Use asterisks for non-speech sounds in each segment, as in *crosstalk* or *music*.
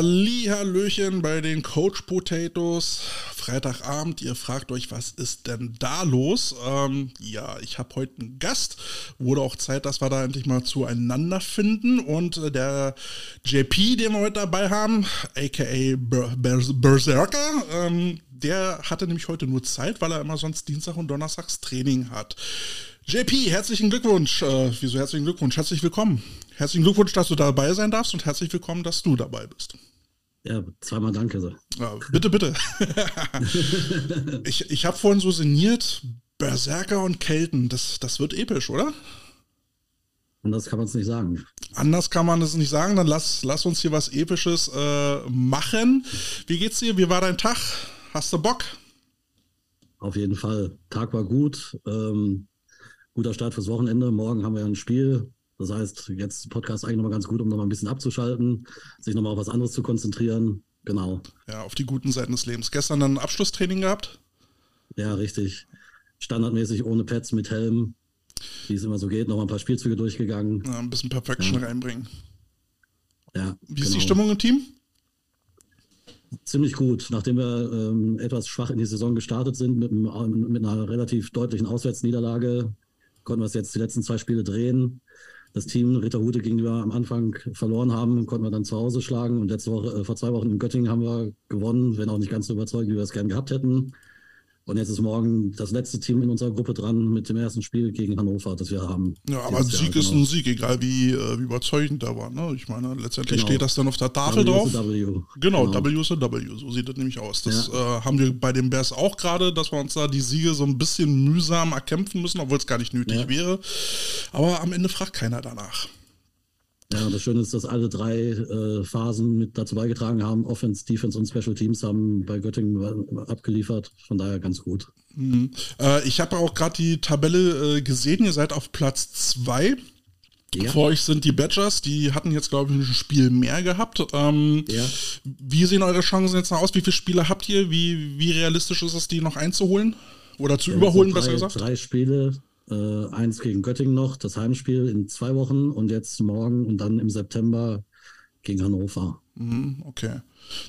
Hallihallöchen bei den Coach Potatoes. Freitagabend, ihr fragt euch, was ist denn da los? Ähm, ja, ich habe heute einen Gast. Wurde auch Zeit, dass wir da endlich mal zueinander finden. Und äh, der JP, den wir heute dabei haben, aka Ber Ber Berserker, ähm, der hatte nämlich heute nur Zeit, weil er immer sonst Dienstag und Donnerstags Training hat. JP, herzlichen Glückwunsch. Äh, wieso herzlichen Glückwunsch? Herzlich willkommen. Herzlichen Glückwunsch, dass du dabei sein darfst und herzlich willkommen, dass du dabei bist. Ja, zweimal danke. So. Ja, bitte, bitte. *laughs* ich ich habe vorhin so sinniert, Berserker und Kelten, das, das wird episch, oder? Anders kann man es nicht sagen. Anders kann man es nicht sagen, dann lass, lass uns hier was Episches äh, machen. Wie geht's dir? Wie war dein Tag? Hast du Bock? Auf jeden Fall. Tag war gut. Ähm, guter Start fürs Wochenende. Morgen haben wir ein Spiel. Das heißt, jetzt Podcast eigentlich nochmal ganz gut, um nochmal ein bisschen abzuschalten, sich nochmal auf was anderes zu konzentrieren. Genau. Ja, auf die guten Seiten des Lebens. Gestern dann ein Abschlusstraining gehabt? Ja, richtig. Standardmäßig ohne Pads mit Helm, wie es immer so geht, nochmal ein paar Spielzüge durchgegangen. Ja, ein bisschen Perfection ja. reinbringen. Ja. Wie ist genau. die Stimmung im Team? Ziemlich gut. Nachdem wir ähm, etwas schwach in die Saison gestartet sind, mit, mit einer relativ deutlichen Auswärtsniederlage, konnten wir es jetzt die letzten zwei Spiele drehen. Das Team Ritterhute gegenüber am Anfang verloren haben, konnten wir dann zu Hause schlagen. Und letzte Woche, äh, vor zwei Wochen in Göttingen haben wir gewonnen, wenn auch nicht ganz so überzeugend, wie wir es gern gehabt hätten. Und jetzt ist morgen das letzte Team in unserer Gruppe dran mit dem ersten Spiel gegen Hannover, das wir haben. Ja, aber ein Sieg Jahr, ist genau. ein Sieg, egal wie, äh, wie überzeugend der war. Ne? Ich meine, letztendlich genau. steht das dann auf der Tafel w drauf. W. Genau, genau, W ist ein W, so sieht das nämlich aus. Das ja. äh, haben wir bei den Bears auch gerade, dass wir uns da die Siege so ein bisschen mühsam erkämpfen müssen, obwohl es gar nicht nötig ja. wäre. Aber am Ende fragt keiner danach. Ja, das Schöne ist, dass alle drei äh, Phasen mit dazu beigetragen haben. Offense, Defense und Special Teams haben bei Göttingen abgeliefert. Von daher ganz gut. Mhm. Äh, ich habe auch gerade die Tabelle äh, gesehen. Ihr seid auf Platz 2. Ja. Vor euch sind die Badgers, die hatten jetzt, glaube ich, ein Spiel mehr gehabt. Ähm, ja. Wie sehen eure Chancen jetzt noch aus? Wie viele Spiele habt ihr? Wie, wie realistisch ist es, die noch einzuholen? Oder zu ja, überholen, drei, besser gesagt? Drei Spiele, äh, eins gegen Göttingen noch, das Heimspiel in zwei Wochen und jetzt morgen und dann im September gegen Hannover. Mhm, okay.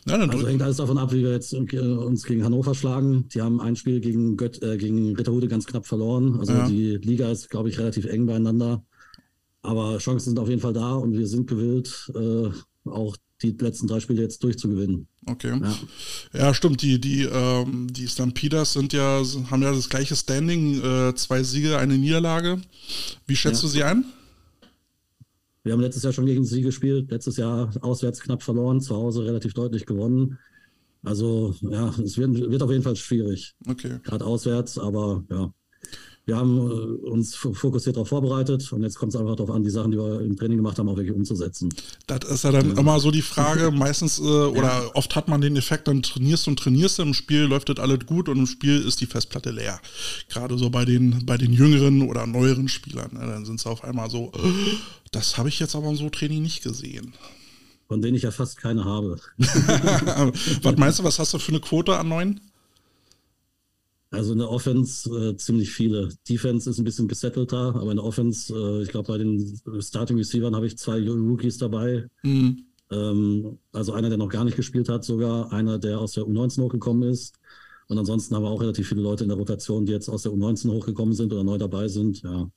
Ja, also hängt alles davon ab, wie wir jetzt äh, uns gegen Hannover schlagen. Die haben ein Spiel gegen, Gött, äh, gegen Ritterhude ganz knapp verloren. Also ja. die Liga ist, glaube ich, relativ eng beieinander. Aber Chancen sind auf jeden Fall da und wir sind gewillt, äh, auch die letzten drei Spiele jetzt durchzugewinnen. Okay. Ja, ja stimmt. Die, die, ähm, die Stampeders sind ja, haben ja das gleiche Standing, äh, zwei Siege, eine Niederlage. Wie schätzt ja. du sie ein? Wir haben letztes Jahr schon gegen sie gespielt, letztes Jahr auswärts knapp verloren, zu Hause relativ deutlich gewonnen. Also ja, es wird, wird auf jeden Fall schwierig. Okay. Gerade auswärts, aber ja wir haben äh, uns fokussiert darauf vorbereitet und jetzt kommt es einfach darauf an, die Sachen, die wir im Training gemacht haben, auch wirklich umzusetzen. Das ist ja dann ja. immer so die Frage, *laughs* meistens äh, oder ja. oft hat man den Effekt, dann trainierst du und trainierst du, im Spiel läuft das alles gut und im Spiel ist die Festplatte leer. Gerade so bei den, bei den jüngeren oder neueren Spielern. Ne? Dann sind es auf einmal so, das habe ich jetzt aber im so Training nicht gesehen. Von denen ich ja fast keine habe. *laughs* was meinst du, was hast du für eine Quote an neuen? Also in der Offense äh, ziemlich viele. Defense ist ein bisschen gesettelter, aber in der Offense, äh, ich glaube, bei den Starting Receivern habe ich zwei Rookies dabei. Mhm. Ähm, also einer, der noch gar nicht gespielt hat, sogar einer, der aus der U19 hochgekommen ist. Und ansonsten haben wir auch relativ viele Leute in der Rotation, die jetzt aus der U19 hochgekommen sind oder neu dabei sind. Ja.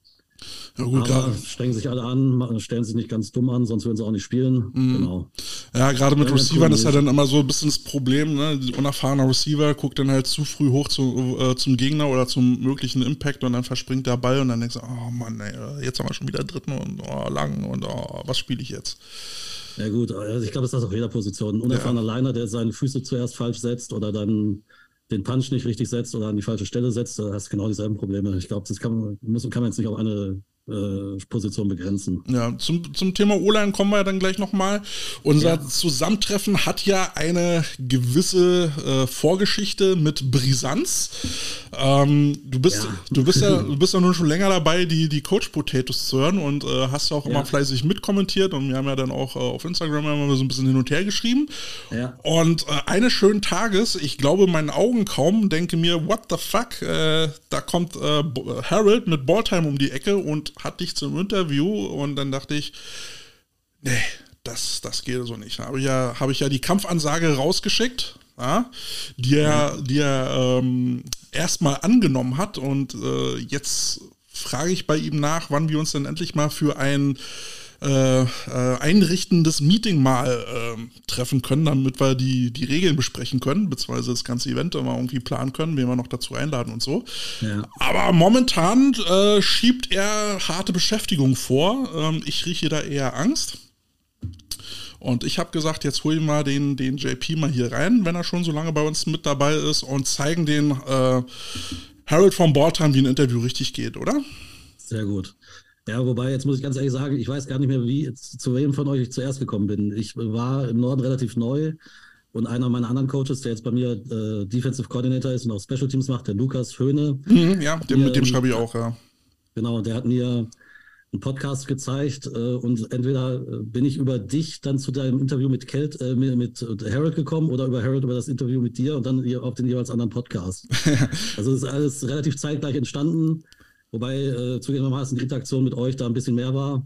Ja, gut, Aber strengen sich alle an, stellen sich nicht ganz dumm an, sonst würden sie auch nicht spielen. Mhm. Genau. Ja, gerade mit ja, Receivern ist ja dann immer so ein bisschen das Problem, ne? Die unerfahrene Receiver guckt dann halt zu früh hoch zu, äh, zum Gegner oder zum möglichen Impact und dann verspringt der Ball und dann denkst du, oh Mann, ey, jetzt haben wir schon wieder dritten und oh, lang und oh, was spiele ich jetzt? Ja gut, also ich glaube, es ist das auf jeder Position. Ein unerfahrener ja. Liner, der seine Füße zuerst falsch setzt oder dann den Punch nicht richtig setzt oder an die falsche Stelle setzt, da hast du genau dieselben Probleme. Ich glaube, das kann muss, kann man jetzt nicht auf eine Position begrenzen. Ja, zum, zum Thema O-Line kommen wir ja dann gleich nochmal. Unser ja. Zusammentreffen hat ja eine gewisse äh, Vorgeschichte mit Brisanz. Ähm, du, bist, ja. du, bist ja, *laughs* du bist ja nun schon länger dabei, die, die Coach Potatoes zu hören und äh, hast ja auch immer fleißig mitkommentiert und wir haben ja dann auch äh, auf Instagram immer so ein bisschen hin und her geschrieben. Ja. Und äh, eines schönen Tages, ich glaube meinen Augen kaum, denke mir, what the fuck, äh, da kommt Harold mit Balltime um die Ecke und hatte ich zum Interview und dann dachte ich, nee, das, das geht so nicht. Habe ich ja, habe ich ja die Kampfansage rausgeschickt, ja, die er, die er ähm, erstmal angenommen hat. Und äh, jetzt frage ich bei ihm nach, wann wir uns denn endlich mal für ein äh, äh, einrichtendes Meeting mal äh, treffen können, damit wir die, die Regeln besprechen können, beziehungsweise das ganze Event immer irgendwie planen können, wen wir noch dazu einladen und so. Ja. Aber momentan äh, schiebt er harte Beschäftigung vor. Ähm, ich rieche da eher Angst. Und ich habe gesagt, jetzt hol ich mal den, den JP mal hier rein, wenn er schon so lange bei uns mit dabei ist und zeigen den äh, Harold von Balltime, wie ein Interview richtig geht, oder? Sehr gut. Ja, wobei, jetzt muss ich ganz ehrlich sagen, ich weiß gar nicht mehr, wie zu wem von euch ich zuerst gekommen bin. Ich war im Norden relativ neu und einer meiner anderen Coaches, der jetzt bei mir äh, Defensive Coordinator ist und auch Special Teams macht, der Lukas Höhne. Mhm, ja, dem, mit dem schreibe ich auch, ja. Genau, der hat mir einen Podcast gezeigt äh, und entweder äh, bin ich über dich dann zu deinem Interview mit Kelt, äh, mit, mit Harold gekommen oder über Harold über das Interview mit dir und dann auf den jeweils anderen Podcast. *laughs* also es ist alles relativ zeitgleich entstanden, wobei äh, zugegebenermaßen die Interaktion mit euch da ein bisschen mehr war.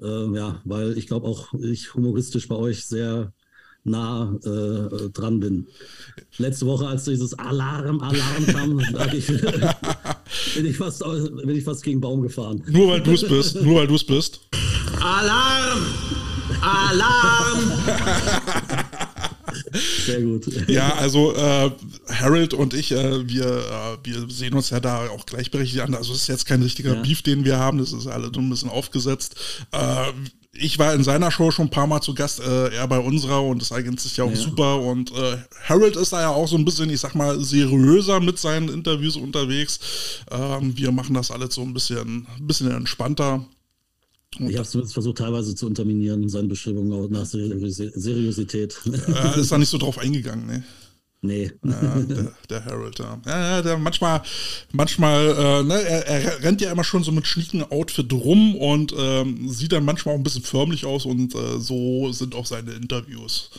Äh, ja, weil ich glaube auch ich humoristisch bei euch sehr nah äh, dran bin. Letzte Woche, als dieses Alarm, Alarm kam, *laughs* ich, *laughs* bin, ich fast, bin ich fast gegen Baum gefahren. Nur weil du es bist, nur weil du es bist. Alarm! Alarm! *laughs* Sehr gut. Ja, also äh, Harold und ich, äh, wir, äh, wir sehen uns ja da auch gleichberechtigt an. Also es ist jetzt kein richtiger ja. Beef, den wir haben. Das ist alles so ein bisschen aufgesetzt. Äh, ich war in seiner Show schon ein paar Mal zu Gast, äh, er bei unserer und das eignet sich ja auch ja. super. Und äh, Harold ist da ja auch so ein bisschen, ich sag mal, seriöser mit seinen Interviews unterwegs. Ähm, wir machen das alles so ein bisschen, ein bisschen entspannter. Und ich habe es versucht, teilweise zu unterminieren, seine Beschreibung nach Seriosität. Äh, ist da nicht so drauf eingegangen, ne? Nee. Ja, der, der Harold, ja. ja. der manchmal, manchmal, äh, ne, er, er, rennt ja immer schon so mit schnieken Outfit rum und ähm, sieht dann manchmal auch ein bisschen förmlich aus und äh, so sind auch seine Interviews.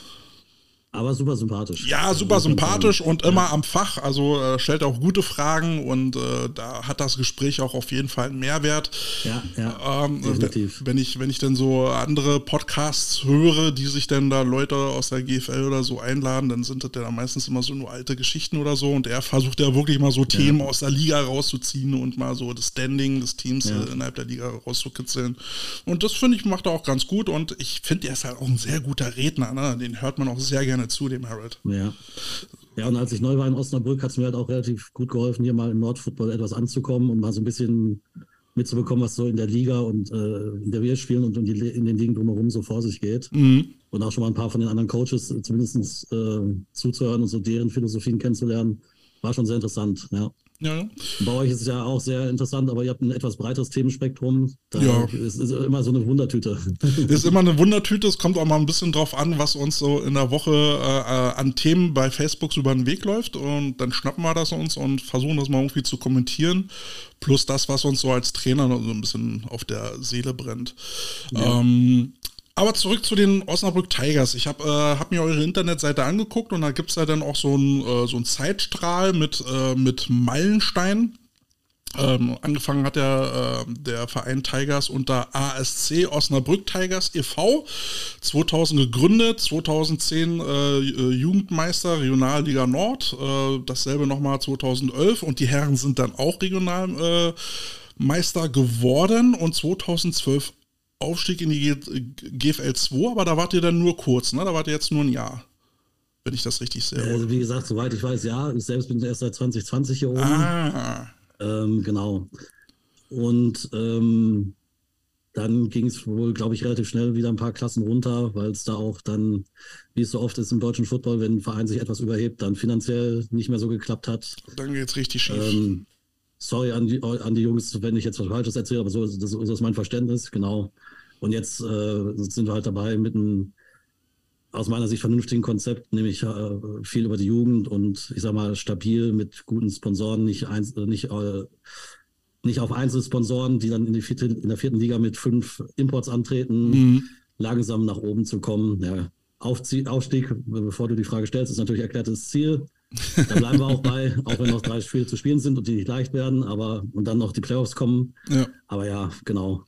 Aber super sympathisch. Ja, super sympathisch und immer ja. am Fach. Also äh, stellt auch gute Fragen und äh, da hat das Gespräch auch auf jeden Fall einen Mehrwert. Ja, ja. Ähm, definitiv. Wenn ich, wenn ich dann so andere Podcasts höre, die sich dann da Leute aus der GFL oder so einladen, dann sind das ja meistens immer so nur alte Geschichten oder so. Und er versucht ja wirklich mal so Themen aus der Liga rauszuziehen und mal so das Standing des Teams ja. innerhalb der Liga rauszukitzeln. Und das finde ich macht er auch ganz gut. Und ich finde, er ist halt auch ein sehr guter Redner. Ne? Den hört man auch sehr gerne gerne zu, dem Harold. Ja. Ja, und als ich neu war in Osnabrück, hat es mir halt auch relativ gut geholfen, hier mal im Nordfootball etwas anzukommen und mal so ein bisschen mitzubekommen, was so in der Liga und äh, in der wir spielen und in, die, in, den Ligen drumherum so vor sich geht. Mhm. Und auch schon mal ein paar von den anderen Coaches äh, zumindest äh, zuzuhören und so deren Philosophien kennenzulernen, war schon sehr interessant, ja. Ja. Bei euch ist es ja auch sehr interessant, aber ihr habt ein etwas breiteres Themenspektrum. Da ja. ist, ist immer so eine Wundertüte. *laughs* Ist immer eine Wundertüte. Es kommt auch mal ein bisschen drauf an, was uns so in der Woche äh, an Themen bei Facebook über den Weg läuft. Und dann schnappen wir das uns und versuchen das mal irgendwie zu kommentieren. Plus das, was uns so als Trainer so ein bisschen auf der Seele brennt. Ja. Ähm, aber zurück zu den Osnabrück Tigers. Ich habe äh, hab mir eure Internetseite angeguckt und da gibt es ja dann auch so einen äh, so Zeitstrahl mit, äh, mit Meilensteinen. Ähm, angefangen hat der, äh, der Verein Tigers unter ASC Osnabrück Tigers e.V. 2000 gegründet, 2010 äh, Jugendmeister Regionalliga Nord, äh, dasselbe nochmal 2011 und die Herren sind dann auch Regionalmeister geworden und 2012 Aufstieg in die GFL 2, aber da wart ihr dann nur kurz, ne? Da wart ihr jetzt nur ein Jahr. Wenn ich das richtig sehe. Also wie gesagt, soweit ich weiß, ja. Ich selbst bin erst seit 2020 hier oben. Ah. Ähm, genau. Und ähm, dann ging es wohl, glaube ich, relativ schnell wieder ein paar Klassen runter, weil es da auch dann, wie es so oft ist im deutschen Football, wenn ein Verein sich etwas überhebt, dann finanziell nicht mehr so geklappt hat. Dann geht es richtig schief. Ähm, sorry an die, an die Jungs, wenn ich jetzt was Falsches erzähle, aber so das, so ist mein Verständnis, genau. Und jetzt äh, sind wir halt dabei mit einem aus meiner Sicht vernünftigen Konzept, nämlich äh, viel über die Jugend und ich sag mal stabil mit guten Sponsoren, nicht, eins, nicht, äh, nicht auf Einzelsponsoren, die dann in, die vierte, in der vierten Liga mit fünf Imports antreten, mhm. langsam nach oben zu kommen. Ja, Aufzie Aufstieg, bevor du die Frage stellst, ist natürlich erklärtes Ziel. Da bleiben wir auch bei, *laughs* auch wenn noch drei Spiele zu spielen sind und die nicht leicht werden, aber und dann noch die Playoffs kommen. Ja. Aber ja, genau.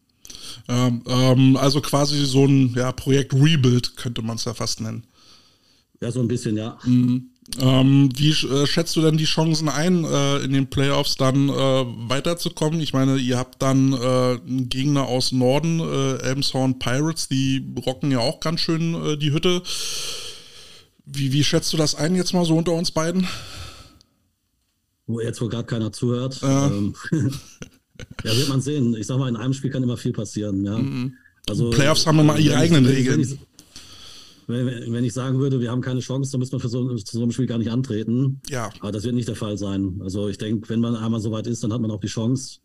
Ähm, ähm, also quasi so ein ja, Projekt Rebuild könnte man es ja fast nennen. Ja, so ein bisschen, ja. Mhm. Ähm, wie äh, schätzt du denn die Chancen ein, äh, in den Playoffs dann äh, weiterzukommen? Ich meine, ihr habt dann äh, einen Gegner aus Norden, äh, Elmshorn Pirates, die rocken ja auch ganz schön äh, die Hütte. Wie, wie schätzt du das ein jetzt mal so unter uns beiden? Wo jetzt wohl gerade keiner zuhört. Ähm, *laughs* ja, wird man sehen. Ich sag mal, in einem Spiel kann immer viel passieren. Ja. Mhm. Also, Playoffs haben immer ihre eigenen ich, Regeln. Wenn ich, wenn ich sagen würde, wir haben keine Chance, dann müssen wir für so, zu so einem Spiel gar nicht antreten. Ja. Aber das wird nicht der Fall sein. Also ich denke, wenn man einmal so weit ist, dann hat man auch die Chance.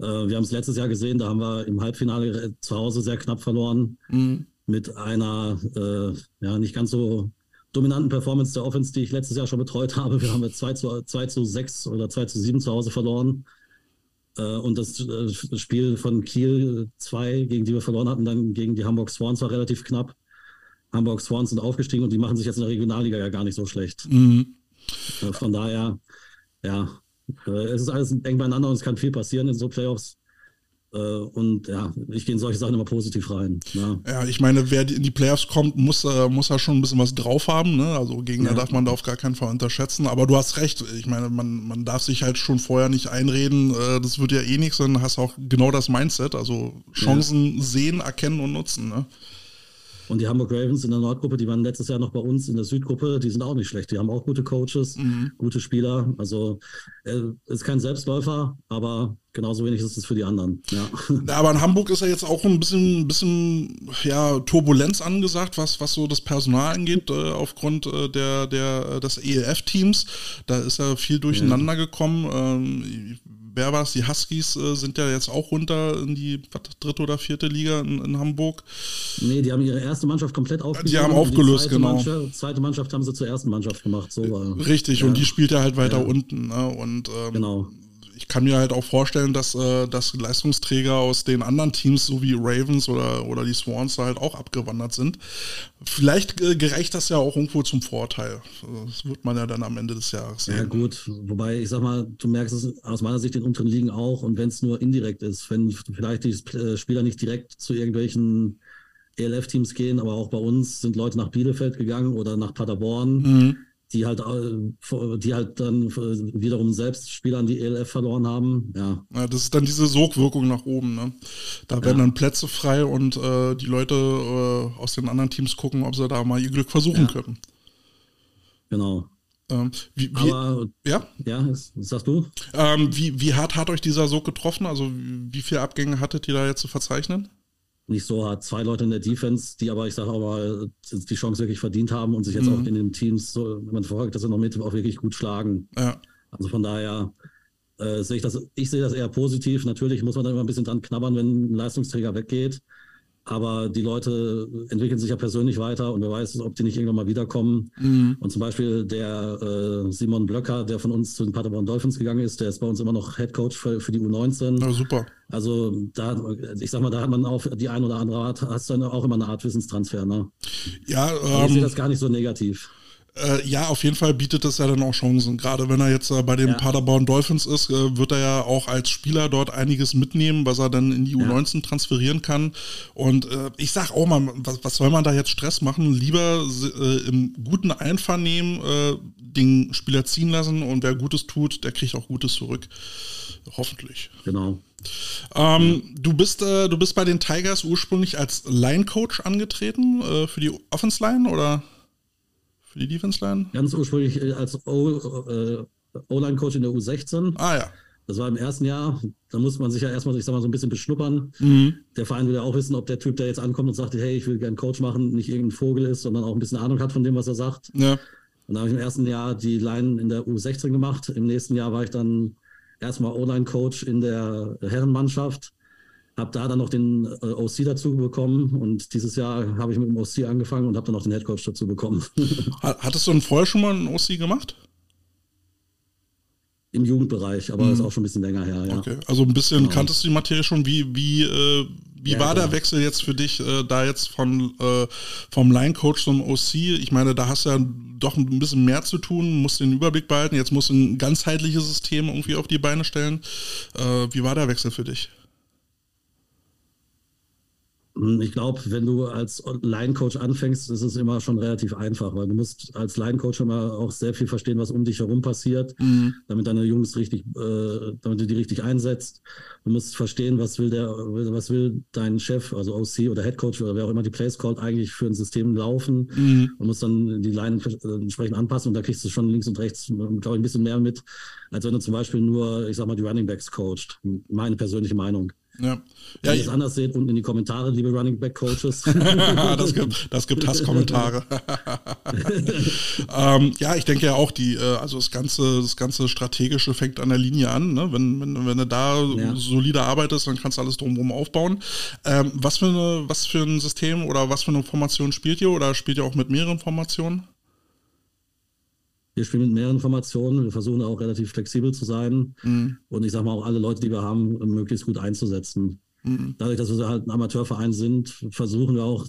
Äh, wir haben es letztes Jahr gesehen, da haben wir im Halbfinale zu Hause sehr knapp verloren. Mhm. Mit einer äh, ja nicht ganz so dominanten Performance der Offense, die ich letztes Jahr schon betreut *laughs* habe. Wir haben jetzt 2 zu, 2 zu 6 oder 2 zu 7 zu Hause verloren. Äh, und das äh, Spiel von Kiel 2, gegen die wir verloren hatten, dann gegen die Hamburg Swans war relativ knapp. Hamburg Swans sind aufgestiegen und die machen sich jetzt in der Regionalliga ja gar nicht so schlecht. Mhm. Äh, von daher, ja, es ist alles eng beieinander und es kann viel passieren in so Playoffs. Und ja, ich gehe in solche Sachen immer positiv rein. Ja, ja ich meine, wer in die Playoffs kommt, muss, muss da schon ein bisschen was drauf haben. Ne? Also Gegner ja. darf man da auf gar keinen Fall unterschätzen. Aber du hast recht. Ich meine, man, man darf sich halt schon vorher nicht einreden, das wird ja eh nichts, sondern hast auch genau das Mindset. Also Chancen ja. sehen, erkennen und nutzen. Ne? Und die Hamburg Ravens in der Nordgruppe, die waren letztes Jahr noch bei uns in der Südgruppe, die sind auch nicht schlecht. Die haben auch gute Coaches, mhm. gute Spieler. Also äh, ist kein Selbstläufer, aber genauso wenig ist es für die anderen. Ja. *laughs* ja. aber in Hamburg ist ja jetzt auch ein bisschen, bisschen ja, Turbulenz angesagt, was, was so das Personal angeht, äh, aufgrund äh, der, der, des ELF-Teams. Da ist ja viel durcheinander ja. gekommen. Ähm, wer war es? Die Huskies äh, sind ja jetzt auch runter in die was, dritte oder vierte Liga in, in, Hamburg. Nee, die haben ihre erste Mannschaft komplett aufgelöst. Die haben aufgelöst, die genau. Mannschaft, zweite Mannschaft haben sie zur ersten Mannschaft gemacht. So war, Richtig, ja. und die spielt ja halt weiter ja. unten. Ne? Und ähm, genau ich kann mir halt auch vorstellen, dass, äh, dass Leistungsträger aus den anderen Teams, so wie Ravens oder, oder die Swans, halt auch abgewandert sind. Vielleicht äh, gereicht das ja auch irgendwo zum Vorteil. Das wird man ja dann am Ende des Jahres sehen. Ja, gut. Wobei, ich sag mal, du merkst es aus meiner Sicht in unteren Ligen auch. Und wenn es nur indirekt ist, wenn vielleicht die äh, Spieler nicht direkt zu irgendwelchen ELF-Teams gehen, aber auch bei uns sind Leute nach Bielefeld gegangen oder nach Paderborn. Mhm die halt, äh, die halt dann wiederum selbst Spieler an die ELF verloren haben. Ja. ja das ist dann diese Sogwirkung nach oben. Ne? Da werden ja. dann Plätze frei und äh, die Leute äh, aus den anderen Teams gucken, ob sie da mal ihr Glück versuchen ja. können. Genau. Ähm, wie, wie, Aber, ja? Ja, sagst du? Ähm, wie, wie hart hat euch dieser Sog getroffen? Also wie viele Abgänge hattet ihr da jetzt zu verzeichnen? Nicht so hart. Zwei Leute in der Defense, die aber, ich sage aber, die Chance wirklich verdient haben und sich jetzt mhm. auch in den Teams, so, wenn man verfolgt, dass sie noch mit auch wirklich gut schlagen. Ja. Also von daher äh, sehe ich das, ich sehe das eher positiv. Natürlich muss man dann immer ein bisschen dran knabbern, wenn ein Leistungsträger weggeht. Aber die Leute entwickeln sich ja persönlich weiter und wer weiß, ob die nicht irgendwann mal wiederkommen. Mhm. Und zum Beispiel der äh, Simon Blöcker, der von uns zu den Paderborn Dolphins gegangen ist, der ist bei uns immer noch Head Coach für, für die U19. Ja, super. Also da, ich sag mal, da hat man auch die ein oder andere Art, hast dann auch immer eine Art Wissenstransfer. Ne? Ja, ähm, ich sehe ähm, das gar nicht so negativ. Äh, ja, auf jeden Fall bietet das ja dann auch Chancen. Gerade wenn er jetzt äh, bei den ja. Paderborn Dolphins ist, äh, wird er ja auch als Spieler dort einiges mitnehmen, was er dann in die U19 ja. transferieren kann. Und äh, ich sag auch mal, was, was, soll man da jetzt Stress machen? Lieber äh, im guten Einvernehmen äh, den Spieler ziehen lassen und wer Gutes tut, der kriegt auch Gutes zurück. Hoffentlich. Genau. Ähm, du, bist, du bist bei den Tigers ursprünglich als Line-Coach angetreten für die Offense-Line oder? Für die Defense Line? Ganz ursprünglich äh, als äh, O-Line-Coach in der U16. Ah ja. Das war im ersten Jahr. Da muss man sich ja erstmal, ich sag mal, so ein bisschen beschnuppern. Mhm. Der Verein will ja auch wissen, ob der Typ, der jetzt ankommt und sagt, hey, ich will gerne Coach machen, nicht irgendein Vogel ist, sondern auch ein bisschen Ahnung hat von dem, was er sagt. Ja. Und da habe ich im ersten Jahr die Line in der U16 gemacht. Im nächsten Jahr war ich dann erstmal O-Line-Coach in der Herrenmannschaft. Habe da dann noch den äh, OC dazu bekommen und dieses Jahr habe ich mit dem OC angefangen und habe dann noch den Headcoach dazu bekommen. *laughs* Hattest du denn vorher schon mal einen OC gemacht? Im Jugendbereich, aber mhm. ist auch schon ein bisschen länger her. Ja. Okay, also ein bisschen genau. kanntest du die Materie schon. Wie, wie, äh, wie ja, war klar. der Wechsel jetzt für dich, äh, da jetzt von, äh, vom Line-Coach zum OC? Ich meine, da hast du ja doch ein bisschen mehr zu tun, musst den Überblick behalten. Jetzt musst du ein ganzheitliches System irgendwie auf die Beine stellen. Äh, wie war der Wechsel für dich? Hm, ich glaube, wenn du als Line-Coach anfängst, ist es immer schon relativ einfach, weil du musst als Line-Coach immer auch sehr viel verstehen, was um dich herum passiert, mhm. damit deine Jungs richtig, äh, damit du die richtig einsetzt. Du musst verstehen, was will der, was will dein Chef, also OC oder Head Coach oder wer auch immer die Plays called, eigentlich für ein System laufen. Mhm. Du musst dann die Line entsprechend anpassen und da kriegst du schon links und rechts, glaube ich, ein bisschen mehr mit, als wenn du zum Beispiel nur, ich sag mal, die Running Backs coacht. Meine persönliche Meinung. Ja. Wenn ja, ihr es anders seht, unten in die Kommentare, liebe Running Back Coaches. *laughs* *laughs* das, gibt, das gibt Hasskommentare. *laughs* ähm, ja, ich denke ja auch, die, äh, also das ganze, das ganze Strategische fängt an der Linie an. Ne? Wenn, wenn, wenn du da ja. solide arbeitest, dann kannst du alles drumherum aufbauen. Ähm, was, für eine, was für ein System oder was für eine Formation spielt ihr? Oder spielt ihr auch mit mehreren Formationen? Wir spielen mit mehreren Formationen. Wir versuchen auch relativ flexibel zu sein. Mhm. Und ich sage mal auch alle Leute, die wir haben, möglichst gut einzusetzen. Mhm. Dadurch, dass wir halt ein Amateurverein sind, versuchen wir auch,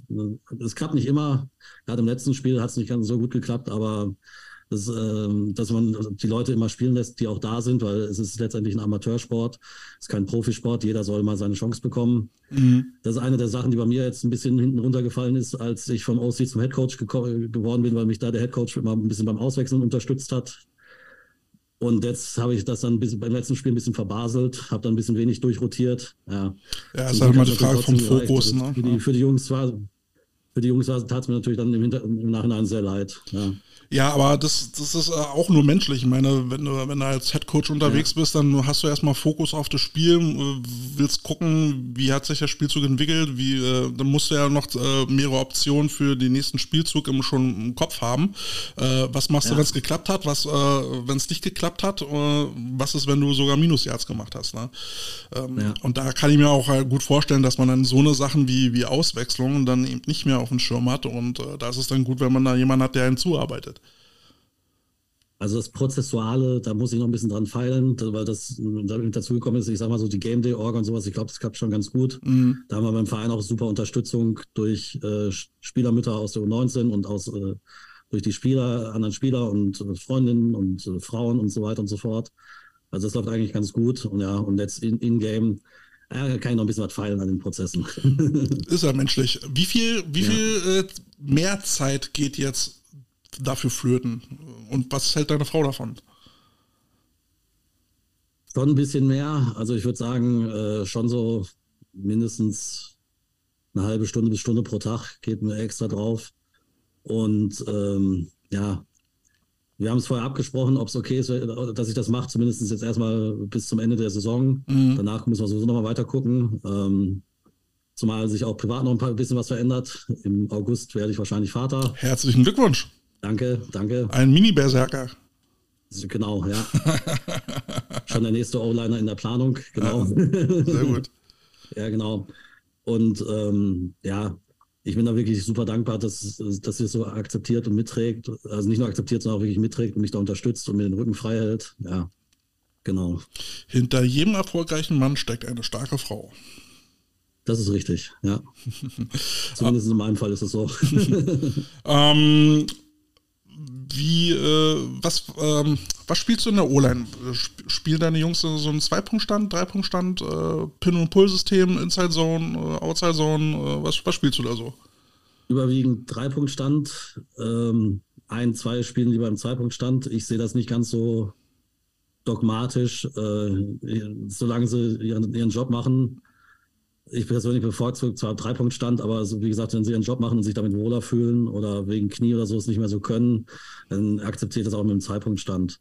es klappt nicht immer. Gerade im letzten Spiel hat es nicht ganz so gut geklappt, aber dass, äh, dass man die Leute immer spielen lässt, die auch da sind, weil es ist letztendlich ein Amateursport, es ist kein Profisport, jeder soll mal seine Chance bekommen. Mhm. Das ist eine der Sachen, die bei mir jetzt ein bisschen hinten runtergefallen ist, als ich vom OC zum Headcoach geworden bin, weil mich da der Headcoach immer ein bisschen beim Auswechseln unterstützt hat. Und jetzt habe ich das dann bisschen, beim letzten Spiel ein bisschen verbaselt, habe dann ein bisschen wenig durchrotiert. Ja, ja ist halt mal die Frage vom Fokus. Also ne? Für die, für die Jungs war für die Jungs tat es mir natürlich dann im, Hinter im Nachhinein sehr leid. Ja. Ja, aber das, das ist äh, auch nur menschlich. Ich meine, wenn du, wenn du als Headcoach unterwegs ja. bist, dann hast du erstmal Fokus auf das Spiel, äh, willst gucken, wie hat sich der Spielzug entwickelt, wie, äh, dann musst du ja noch äh, mehrere Optionen für den nächsten Spielzug schon im Kopf haben. Äh, was machst ja. du, wenn es geklappt hat, was, äh, wenn es nicht geklappt hat, was ist, wenn du sogar Minusjahrs gemacht hast. Ne? Ähm, ja. Und da kann ich mir auch gut vorstellen, dass man dann so eine Sachen wie, wie Auswechslungen dann eben nicht mehr auf dem Schirm hat und da ist es dann gut, wenn man da jemanden hat, der einen zuarbeitet. Also das Prozessuale, da muss ich noch ein bisschen dran feilen, weil das dazu gekommen ist, ich sag mal so die Game Day Org und sowas, ich glaube, das klappt schon ganz gut. Mhm. Da haben wir beim Verein auch super Unterstützung durch äh, Spielermütter aus der U19 und aus äh, durch die Spieler, anderen Spieler und äh, Freundinnen und äh, Frauen und so weiter und so fort. Also das läuft eigentlich ganz gut. Und ja, und jetzt in-game in kann ich noch ein bisschen was feilen an den Prozessen. *laughs* ist ja menschlich. Wie viel, wie ja. viel äh, mehr Zeit geht jetzt dafür flöten? Und was hält deine Frau davon? Schon ein bisschen mehr. Also ich würde sagen, äh, schon so mindestens eine halbe Stunde bis Stunde pro Tag geht mir extra drauf. Und ähm, ja, wir haben es vorher abgesprochen, ob es okay ist, dass ich das mache, zumindest jetzt erstmal bis zum Ende der Saison. Mhm. Danach müssen wir sowieso nochmal weiter gucken. Ähm, zumal sich auch privat noch ein paar, bisschen was verändert. Im August werde ich wahrscheinlich Vater. Herzlichen Glückwunsch. Danke, danke. Ein Mini-Berserker. Genau, ja. *laughs* Schon der nächste O-Liner in der Planung, genau. Ja, sehr gut. *laughs* ja, genau. Und ähm, ja, ich bin da wirklich super dankbar, dass, dass ihr es so akzeptiert und mitträgt. Also nicht nur akzeptiert, sondern auch wirklich mitträgt und mich da unterstützt und mir den Rücken frei hält. Ja, genau. Hinter jedem erfolgreichen Mann steckt eine starke Frau. Das ist richtig, ja. *laughs* Zumindest in meinem Fall ist es so. ähm, wie, äh, was, ähm, was spielst du in der O-Line? Spielen deine Jungs so einen Zwei-Punkt-Stand, Drei-Punkt-Stand, äh, Pin- und Pull-System, Inside-Zone, äh, Outside-Zone? Äh, was, was spielst du da so? Überwiegend Drei-Punkt-Stand. Ähm, ein, zwei spielen lieber im Zwei-Punkt-Stand. Ich sehe das nicht ganz so dogmatisch. Äh, solange sie ihren, ihren Job machen, ich persönlich bevorzuge zwar Dreipunktstand, aber so, wie gesagt, wenn sie ihren Job machen und sich damit wohler fühlen oder wegen Knie oder so es nicht mehr so können, dann akzeptiere ich das auch mit dem Zweipunktstand.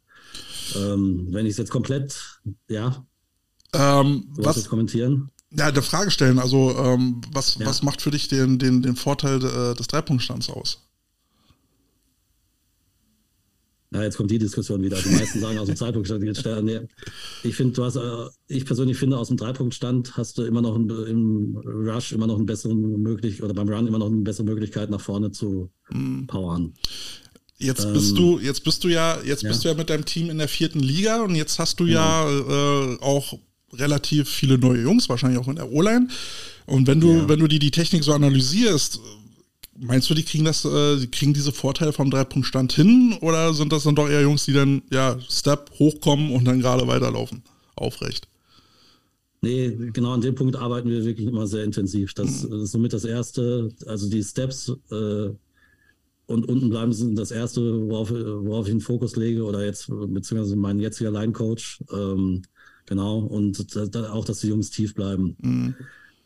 Ähm, wenn ich es jetzt komplett, ja. Ähm, was kommentieren? Ja, der Frage stellen. Also, ähm, was, ja. was macht für dich den, den, den Vorteil äh, des Dreipunktstands aus? Ja, jetzt kommt die Diskussion wieder. Die meisten sagen aus dem Zeitpunktstand. Nee, ich finde, du hast, äh, ich persönlich finde, aus dem Dreipunktstand hast du immer noch einen, im Rush immer noch eine bessere Möglichkeit oder beim Run immer noch eine bessere Möglichkeit nach vorne zu hm. powern. Jetzt bist ähm, du, jetzt bist du ja, jetzt ja. bist du ja mit deinem Team in der vierten Liga und jetzt hast du genau. ja äh, auch relativ viele neue Jungs, wahrscheinlich auch in der O-Line. Und wenn du, ja. wenn du die, die Technik so analysierst, Meinst du, die kriegen das, äh, die kriegen diese Vorteile vom Dreipunktstand hin oder sind das dann doch eher Jungs, die dann ja Step hochkommen und dann gerade weiterlaufen, aufrecht? Nee, genau an dem Punkt arbeiten wir wirklich immer sehr intensiv. Das, mhm. ist somit das Erste, also die Steps äh, und unten bleiben sind das Erste, worauf, worauf ich den Fokus lege oder jetzt, beziehungsweise mein jetziger Line-Coach. Ähm, genau, und da, auch, dass die Jungs tief bleiben. Mhm.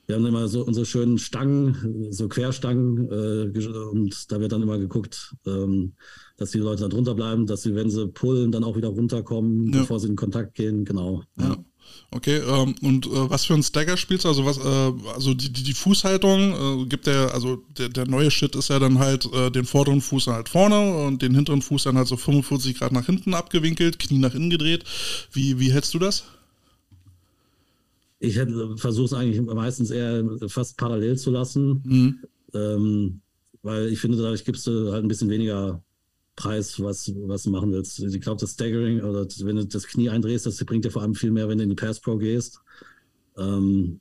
Wir haben immer so unsere schönen Stangen, so Querstangen, äh, und da wird dann immer geguckt, ähm, dass die Leute da drunter bleiben, dass sie, wenn sie pullen, dann auch wieder runterkommen, ja. bevor sie in Kontakt gehen. Genau. Ja. Okay, ähm, und äh, was für ein Stagger spielst du? Also was, äh, also die, die, die Fußhaltung äh, gibt der, also der, der neue Shit ist ja dann halt äh, den vorderen Fuß dann halt vorne und den hinteren Fuß dann halt so 45 Grad nach hinten abgewinkelt, Knie nach innen gedreht. Wie, wie hältst du das? Ich versuche es eigentlich meistens eher fast parallel zu lassen, mhm. ähm, weil ich finde, dadurch gibst du halt ein bisschen weniger Preis, was, was du machen willst. Ich glaube, das Staggering oder wenn du das Knie eindrehst, das bringt dir vor allem viel mehr, wenn du in die Pass Pro gehst. Ähm,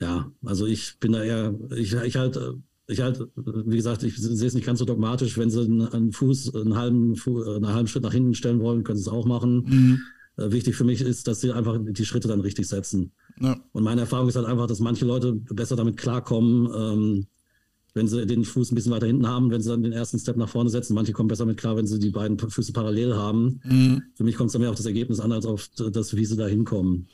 ja, also ich bin da eher, ich, ich halt, ich halt, wie gesagt, ich sehe es nicht ganz so dogmatisch. Wenn sie einen Fuß, einen halben, einen halben Schritt nach hinten stellen wollen, können sie es auch machen. Mhm. Äh, wichtig für mich ist, dass sie einfach die Schritte dann richtig setzen. Ja. Und meine Erfahrung ist halt einfach, dass manche Leute besser damit klarkommen, ähm, wenn sie den Fuß ein bisschen weiter hinten haben, wenn sie dann den ersten Step nach vorne setzen. Manche kommen besser mit klar, wenn sie die beiden Füße parallel haben. Mhm. Für mich kommt es dann mehr auf das Ergebnis an, als auf das, wie sie da hinkommen.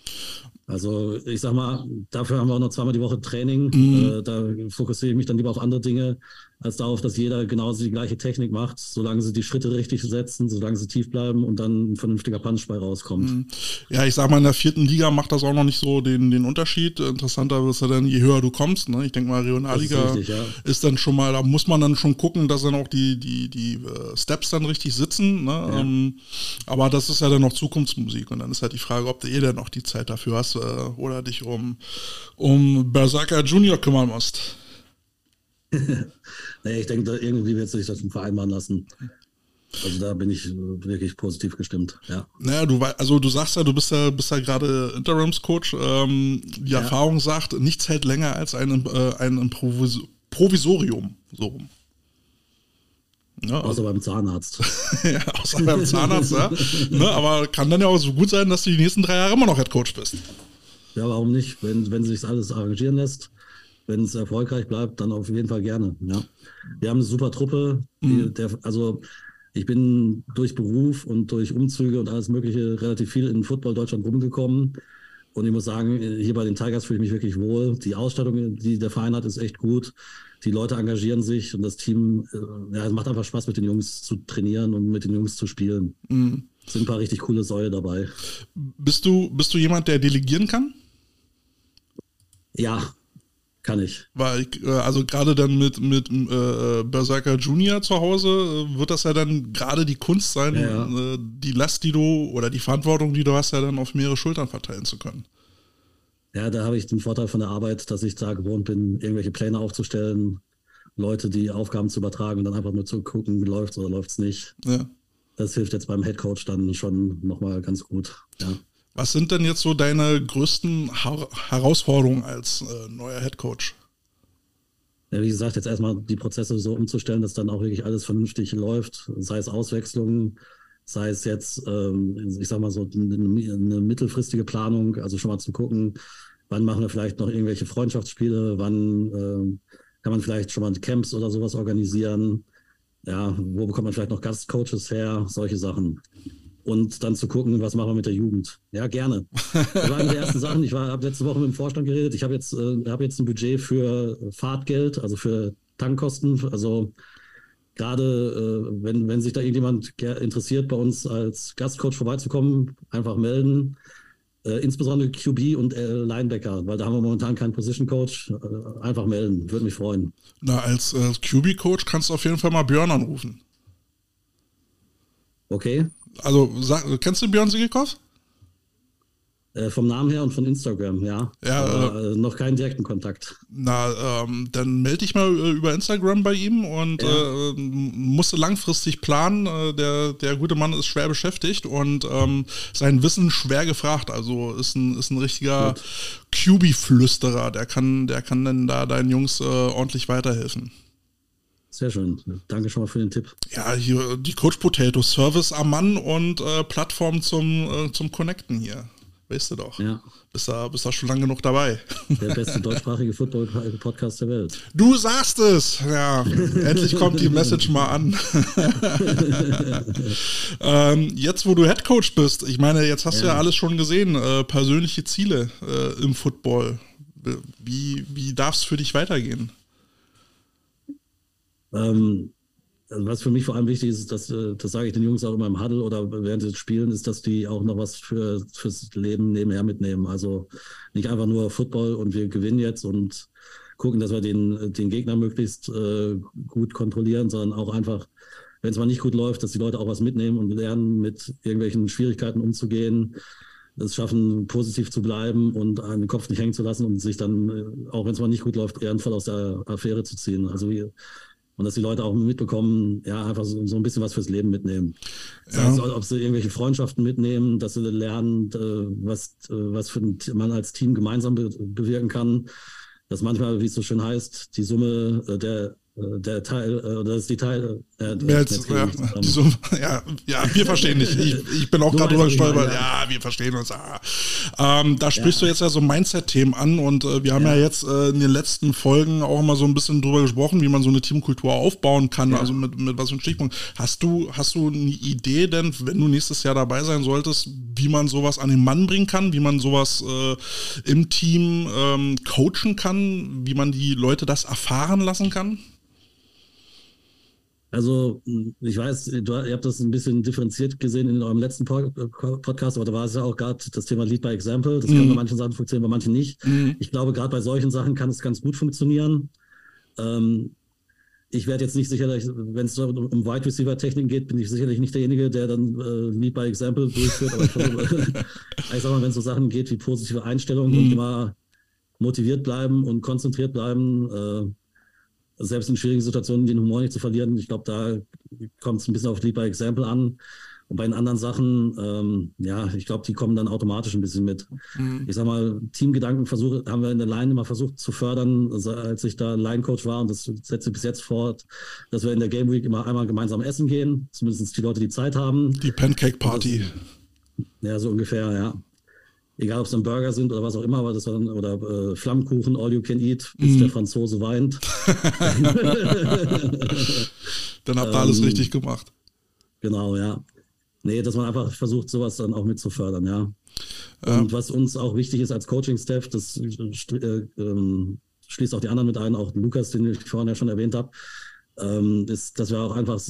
Also ich sag mal, dafür haben wir auch noch zweimal die Woche Training. Mhm. Äh, da fokussiere ich mich dann lieber auf andere Dinge, als darauf, dass jeder genauso die gleiche Technik macht, solange sie die Schritte richtig setzen, solange sie tief bleiben und dann ein vernünftiger Punch bei rauskommt. Mhm. Ja, ich sag mal, in der vierten Liga macht das auch noch nicht so den, den Unterschied. Interessanter wird es ja dann, je höher du kommst. Ne? Ich denke mal, Regionalliga ist, richtig, ja. ist, dann schon mal, da muss man dann schon gucken, dass dann auch die, die, die uh, Steps dann richtig sitzen. Ne? Ja. Ähm, aber das ist ja dann noch Zukunftsmusik und dann ist halt die Frage, ob du eh dann noch die Zeit dafür hast äh, oder dich um, um Berserker Junior kümmern musst. *laughs* naja, ich denke, irgendwie wird sich das vereinbaren lassen. Also da bin ich wirklich positiv gestimmt, ja. Naja, du also du sagst ja, du bist ja, bist ja gerade Interimscoach. Ähm, die ja. Erfahrung sagt, nichts hält länger als ein, äh, ein Provis Provisorium. So rum. Ja, außer beim Zahnarzt. *laughs* ja, außer beim Zahnarzt, ja. Ne, aber kann dann ja auch so gut sein, dass du die nächsten drei Jahre immer noch Headcoach bist. Ja, warum nicht? Wenn, wenn sich alles arrangieren lässt, wenn es erfolgreich bleibt, dann auf jeden Fall gerne. Ja. Wir haben eine super Truppe. Mhm. Der, also ich bin durch Beruf und durch Umzüge und alles Mögliche relativ viel in Football Deutschland rumgekommen. Und ich muss sagen, hier bei den Tigers fühle ich mich wirklich wohl. Die Ausstattung, die der Verein hat, ist echt gut. Die Leute engagieren sich und das Team, äh, ja, es macht einfach Spaß, mit den Jungs zu trainieren und mit den Jungs zu spielen. Mhm. Es sind ein paar richtig coole Säue dabei. Bist du, bist du jemand, der delegieren kann? Ja, kann ich. Weil, äh, also gerade dann mit, mit äh, Berserker Junior zu Hause äh, wird das ja dann gerade die Kunst sein, ja, ja. Äh, die Last, die du oder die Verantwortung, die du hast, ja dann auf mehrere Schultern verteilen zu können. Ja, da habe ich den Vorteil von der Arbeit, dass ich da gewohnt bin, irgendwelche Pläne aufzustellen, Leute die Aufgaben zu übertragen und dann einfach nur zu gucken, wie läuft es oder läuft es nicht. Ja. Das hilft jetzt beim Headcoach dann schon nochmal ganz gut. Ja. Was sind denn jetzt so deine größten Her Herausforderungen als äh, neuer Head Coach? Ja, wie gesagt, jetzt erstmal die Prozesse so umzustellen, dass dann auch wirklich alles vernünftig läuft, sei es Auswechslungen, sei es jetzt, ähm, ich sag mal so, eine, eine, mittelfristige Planung, also schon mal zu gucken, wann machen wir vielleicht noch irgendwelche Freundschaftsspiele, wann äh, kann man vielleicht schon mal Camps oder sowas organisieren, ja, wo bekommt man vielleicht noch Gastcoaches her, solche Sachen und dann zu gucken, was machen wir mit der Jugend. Ja, gerne. Das war eine der ersten Sachen. Ich habe letzte Woche mit dem Vorstand geredet. Ich habe jetzt, äh, hab jetzt ein Budget für Fahrtgeld, also für Tankkosten. Also gerade äh, wenn, wenn sich da irgendjemand interessiert, bei uns als Gastcoach vorbeizukommen, einfach melden. Äh, insbesondere QB und äh, Linebacker, weil da haben wir momentan keinen Position Coach. Äh, einfach melden, würde mich freuen. Na, als äh, QB-Coach kannst du auf jeden Fall mal Björn anrufen. Okay. Also, sag, kennst du Björn Sigelkopf? Äh, vom Namen her und von Instagram, ja. Ja, Aber, äh, noch keinen direkten Kontakt. Na, ähm, dann melde dich mal äh, über Instagram bei ihm und ja. äh, musste langfristig planen. Äh, der, der gute Mann ist schwer beschäftigt und ähm, sein Wissen schwer gefragt. Also ist ein, ist ein richtiger QB-Flüsterer. Der kann, der kann dann da deinen Jungs äh, ordentlich weiterhelfen. Sehr schön. Danke schon mal für den Tipp. Ja, hier die Coach Potato, Service am Mann und äh, Plattform zum, äh, zum Connecten hier. Weißt du doch. Ja. Bist da, bist da schon lange genug dabei. *laughs* Der beste deutschsprachige Football-Podcast der Welt. Du sagst es! Ja, endlich kommt die Message mal an. *laughs* ähm, jetzt, wo du Headcoach bist, ich meine, jetzt hast ja. du ja alles schon gesehen, äh, persönliche Ziele äh, im Football. Wie, wie darf es für dich weitergehen? Ähm, also was für mich vor allem wichtig ist, dass, äh, das sage ich den Jungs auch immer im Huddle oder während sie spielen, ist, dass die auch noch was für, fürs Leben nebenher mitnehmen. Also nicht einfach nur Football und wir gewinnen jetzt und gucken, dass wir den, den Gegner möglichst äh, gut kontrollieren, sondern auch einfach, wenn es mal nicht gut läuft, dass die Leute auch was mitnehmen und lernen, mit irgendwelchen Schwierigkeiten umzugehen, es schaffen, positiv zu bleiben und einen Kopf nicht hängen zu lassen und sich dann, äh, auch wenn es mal nicht gut läuft, ehrenvoll aus der Affäre zu ziehen. Also wir, und dass die Leute auch mitbekommen, ja, einfach so, so ein bisschen was fürs Leben mitnehmen. Das ja. heißt, ob sie irgendwelche Freundschaften mitnehmen, dass sie lernen, äh, was, äh, was für ein, man als Team gemeinsam be bewirken kann. Dass manchmal, wie es so schön heißt, die Summe äh, der der Teil, äh, das ist die Teil. Äh, Mehr als, ja, Summe, *laughs* ja, ja, wir verstehen dich. Ich, ich bin auch gerade drüber gestolpert. Ja. ja. wir verstehen uns. Ah. Ähm, da sprichst ja. du jetzt ja so Mindset-Themen an und äh, wir haben ja, jetzt äh, in den letzten Folgen auch immer so ein bisschen drüber gesprochen, wie man so eine Teamkultur aufbauen kann, also mit, mit was für einem Stichpunkt. Hast du, hast du eine Idee denn, wenn du nächstes Jahr dabei sein solltest, wie man sowas an den Mann bringen kann, wie man sowas äh, im Team ähm, coachen kann, wie man die Leute das erfahren lassen kann? Also, ich weiß, du, ihr habt das ein bisschen differenziert gesehen in eurem letzten Podcast, aber da war es ja auch gerade das Thema Lead by Example. Das mm. kann mhm. bei manchen Sachen funktionieren, bei manchen nicht. Mm. Ich glaube, gerade bei solchen Sachen kann es ganz gut funktionieren. Ähm, ich werde jetzt nicht sicherlich, wenn es um Wide Receiver Techniken geht, bin ich sicherlich nicht derjenige, der dann äh, Lead by Example durchführt. Aber ich, *laughs* ich sag mal, wenn es so Sachen geht wie positive Einstellung mm. und immer motiviert bleiben und konzentriert bleiben, äh, selbst in schwierigen Situationen den Humor nicht zu verlieren. Ich glaube, da kommt es ein bisschen auf Lead by Example an. Und bei den anderen Sachen, ähm, ja, ich glaube, die kommen dann automatisch ein bisschen mit. Mhm. Ich sag mal, Teamgedanken versuche, haben wir in der Line immer versucht zu fördern, als ich da Line-Coach war. Und das setze ich bis jetzt fort, dass wir in der Game Week immer einmal gemeinsam essen gehen. Zumindest die Leute, die Zeit haben. Die Pancake Party. Ja, so ungefähr, ja egal ob es dann Burger sind oder was auch immer, aber das dann, oder äh, Flammkuchen, all you can eat, bis mm. der Franzose weint. *laughs* *laughs* dann habt ihr alles ähm, richtig gemacht. Genau, ja. Nee, dass man einfach versucht, sowas dann auch mitzufördern, ja. ja. Und was uns auch wichtig ist als Coaching-Staff, das äh, ähm, schließt auch die anderen mit ein, auch Lukas, den ich vorhin ja schon erwähnt habe, ähm, ist, dass wir auch einfach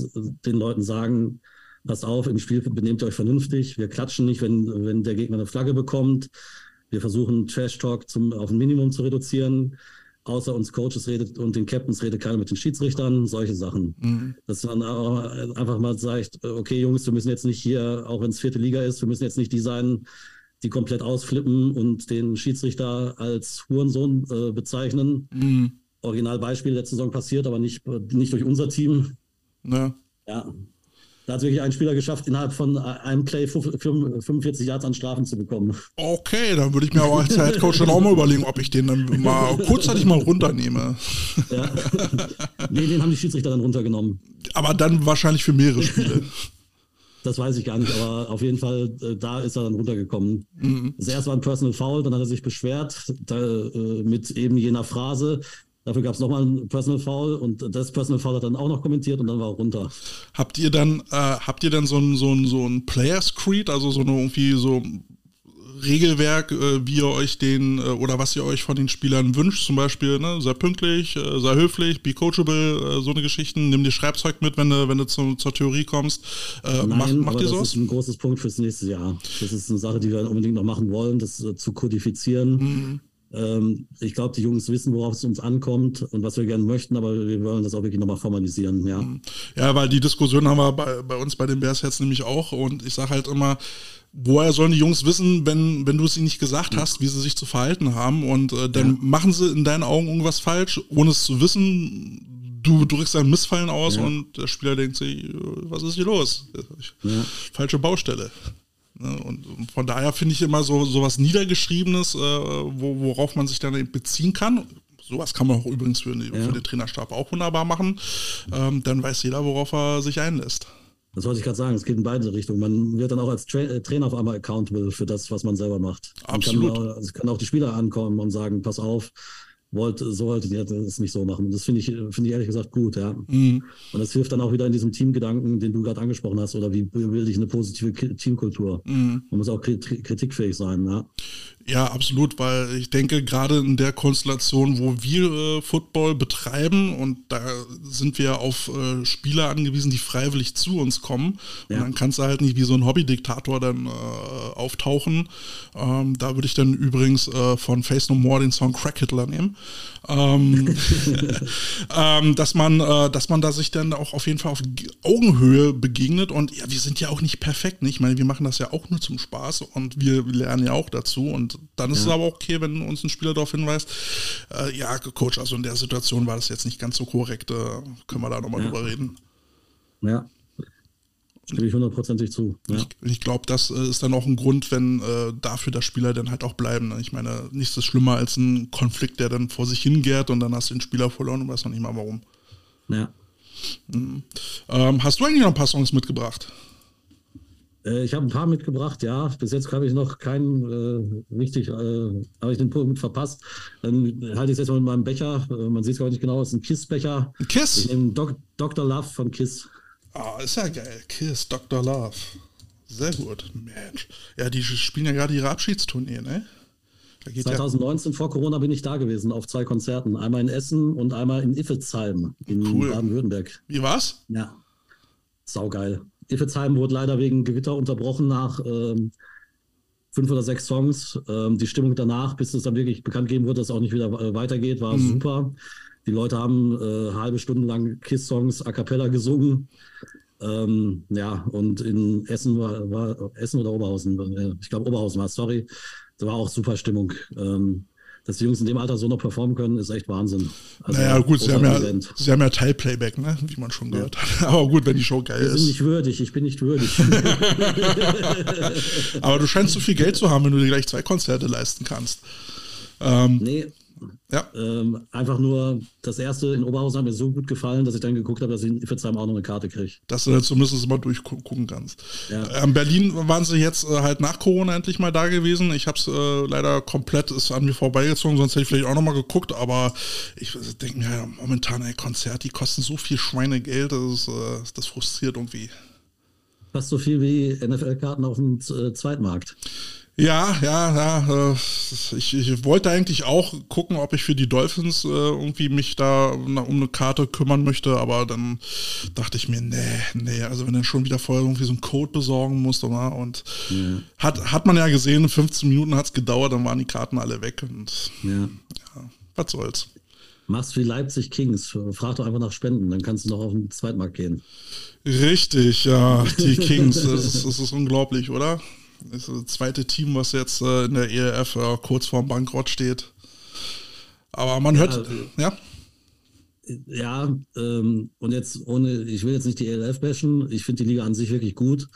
den Leuten sagen, passt auf, im Spiel benehmt ihr euch vernünftig. Wir klatschen nicht, wenn, wenn der Gegner eine Flagge bekommt. Wir versuchen Trash Talk zum, auf ein Minimum zu reduzieren. Außer uns Coaches redet und den Captains redet keiner mit den Schiedsrichtern, solche Sachen. Mhm. Dass man einfach mal sagt, okay, Jungs, wir müssen jetzt nicht hier, auch wenn es vierte Liga ist, wir müssen jetzt nicht die sein, die komplett ausflippen und den Schiedsrichter als Hurensohn äh, bezeichnen. Mhm. Originalbeispiel letzte Saison passiert, aber nicht, nicht durch unser Team. Ja. ja. Da hat wirklich ein Spieler geschafft, innerhalb von einem Play 45 Yards an Strafen zu bekommen. Okay, dann würde ich mir aber als Headcoach dann auch mal überlegen, ob ich den dann mal kurzzeitig mal runternehme. Ja. Nee, den haben die Schiedsrichter dann runtergenommen. Aber dann wahrscheinlich für mehrere Spiele. Das weiß ich gar nicht, aber auf jeden Fall, äh, da ist er dann runtergekommen. Mhm. Das erste war ein Personal Foul, dann hat er sich beschwert da, äh, mit eben jener Phrase, Dafür gab es nochmal ein Personal Foul und das Personal Foul hat dann auch noch kommentiert und dann war er runter. Habt ihr dann, äh, habt ihr dann so ein, so ein, so ein Players Creed, also so eine irgendwie so Regelwerk, äh, wie ihr euch den äh, oder was ihr euch von den Spielern wünscht, zum Beispiel, ne, sei pünktlich, äh, sei höflich, be coachable, äh, so eine Geschichten, nimm dir Schreibzeug mit, wenn du, wenn du zu, zur Theorie kommst. Äh, Nein, mach, macht ihr sowas? Das ist ein großes Punkt fürs nächste Jahr. Das ist eine Sache, die wir unbedingt noch machen wollen, das äh, zu kodifizieren. Mhm. Ähm, ich glaube, die Jungs wissen, worauf es uns ankommt und was wir gerne möchten, aber wir wollen das auch wirklich nochmal formalisieren, ja. Ja, weil die Diskussion haben wir bei, bei uns bei den Bears jetzt nämlich auch und ich sage halt immer, woher sollen die Jungs wissen, wenn, wenn du es ihnen nicht gesagt hast, wie sie sich zu verhalten haben und äh, dann ja. machen sie in deinen Augen irgendwas falsch, ohne es zu wissen. Du drückst ein Missfallen aus ja. und der Spieler denkt sich, äh, was ist hier los? Falsche Baustelle. Ne? Und von daher finde ich immer so, so was Niedergeschriebenes, äh, wo, worauf man sich dann beziehen kann. Sowas kann man auch übrigens für, ja. für den Trainerstab auch wunderbar machen. Ähm, dann weiß jeder, worauf er sich einlässt. Das wollte ich gerade sagen, es geht in beide Richtungen. Man wird dann auch als Tra äh, Trainer auf einmal accountable für das, was man selber macht. Absolut. Kann, also können auch die Spieler ankommen und sagen, pass auf, wollt, so wolltet ihr das nicht so machen. Das finde ich, finde ich ehrlich gesagt gut, ja. Mhm. Und das hilft dann auch wieder in diesem Teamgedanken, den du gerade angesprochen hast, oder wie bilde ich eine positive Teamkultur. Mhm. Man muss auch kritikfähig sein, ja. Ja, absolut, weil ich denke, gerade in der Konstellation, wo wir äh, Football betreiben und da sind wir auf äh, Spieler angewiesen, die freiwillig zu uns kommen. Ja. Und dann kannst du halt nicht wie so ein Hobbydiktator dann äh, auftauchen. Ähm, da würde ich dann übrigens äh, von Face No More den Song Crack Hitler nehmen. Ähm, *laughs* ähm, dass man, äh, dass man da sich dann auch auf jeden Fall auf Augenhöhe begegnet und ja, wir sind ja auch nicht perfekt, nicht? Ich meine, wir machen das ja auch nur zum Spaß und wir lernen ja auch dazu und dann ist ja. es aber okay, wenn uns ein Spieler darauf hinweist, äh, ja, Coach, also in der Situation war das jetzt nicht ganz so korrekt, äh, können wir da nochmal ja. drüber reden. Ja. Stimme ich hundertprozentig zu. Ja. Ich, ich glaube, das äh, ist dann auch ein Grund, wenn äh, dafür das Spieler dann halt auch bleiben. Ne? Ich meine, nichts ist schlimmer als ein Konflikt, der dann vor sich hingärt und dann hast du den Spieler verloren und weißt noch nicht mal warum. Ja. Mhm. Ähm, hast du eigentlich noch ein paar Songs mitgebracht? Äh, ich habe ein paar mitgebracht, ja. Bis jetzt habe ich noch keinen äh, richtig, äh, habe ich den Punkt verpasst. Dann halte ich es jetzt mal mit meinem Becher. Äh, man sieht es gar nicht genau, es ist ein Kiss-Becher. Ein Kiss? Ich nehme Doc Dr. Love von Kiss. Ah, ist ja geil. Kiss, Dr. Love. Sehr gut. Mensch. Ja, die spielen ja gerade ihre Abschiedstournee, ne? 2019 ja vor Corona bin ich da gewesen auf zwei Konzerten. Einmal in Essen und einmal in Iffelsheim in cool. Baden-Württemberg. Wie war's? Ja. Saugeil. Iffelsheim wurde leider wegen Gewitter unterbrochen nach ähm, fünf oder sechs Songs. Ähm, die Stimmung danach, bis es dann wirklich bekannt gegeben wurde, dass es auch nicht wieder äh, weitergeht, war mhm. super. Die Leute haben äh, halbe Stunden lang Kiss-Songs a cappella gesungen. Ähm, ja, und in Essen war, war Essen oder Oberhausen, äh, ich glaube Oberhausen war sorry. Da war auch super Stimmung. Ähm, dass die Jungs in dem Alter so noch performen können, ist echt Wahnsinn. Also naja, gut, sie haben, ja, sie haben ja Teilplayback, ne? wie man schon gehört ja. hat. *laughs* Aber gut, wenn die Show geil ist. Ich bin nicht würdig, ich bin nicht würdig. *laughs* *laughs* Aber du scheinst so viel Geld zu haben, wenn du dir gleich zwei Konzerte leisten kannst. Ähm, nee, ja. Ähm, einfach nur, das erste in Oberhausen hat mir so gut gefallen, dass ich dann geguckt habe, dass ich in Iffelsheim auch noch eine Karte kriege. Dass du dann zumindest mal durchgucken kannst. Ja. In ähm, Berlin waren sie jetzt äh, halt nach Corona endlich mal da gewesen. Ich habe es äh, leider komplett ist an mir vorbeigezogen, sonst hätte ich vielleicht auch noch mal geguckt, aber ich denke mir, ja, momentan ein Konzert, die kosten so viel Schweinegeld, das, ist, äh, das frustriert irgendwie. Fast so viel wie NFL-Karten auf dem äh, Zweitmarkt. Ja, ja, ja. Äh, ich, ich, wollte eigentlich auch gucken, ob ich für die Dolphins äh, irgendwie mich da um eine Karte kümmern möchte, aber dann dachte ich mir, nee, nee, also wenn du schon wieder vorher irgendwie so einen Code besorgen musst, oder? Und ja. hat, hat man ja gesehen, 15 Minuten hat es gedauert, dann waren die Karten alle weg und ja, ja was soll's. Machst wie Leipzig Kings. Frag doch einfach nach Spenden, dann kannst du noch auf den Zweitmarkt gehen. Richtig, ja, die Kings. das, ist, das ist unglaublich, oder? Das ist das zweite Team, was jetzt äh, in der ELF äh, kurz vorm Bankrott steht. Aber man hört, ja. Ja, ja ähm, und jetzt ohne, ich will jetzt nicht die ELF bashen, ich finde die Liga an sich wirklich gut.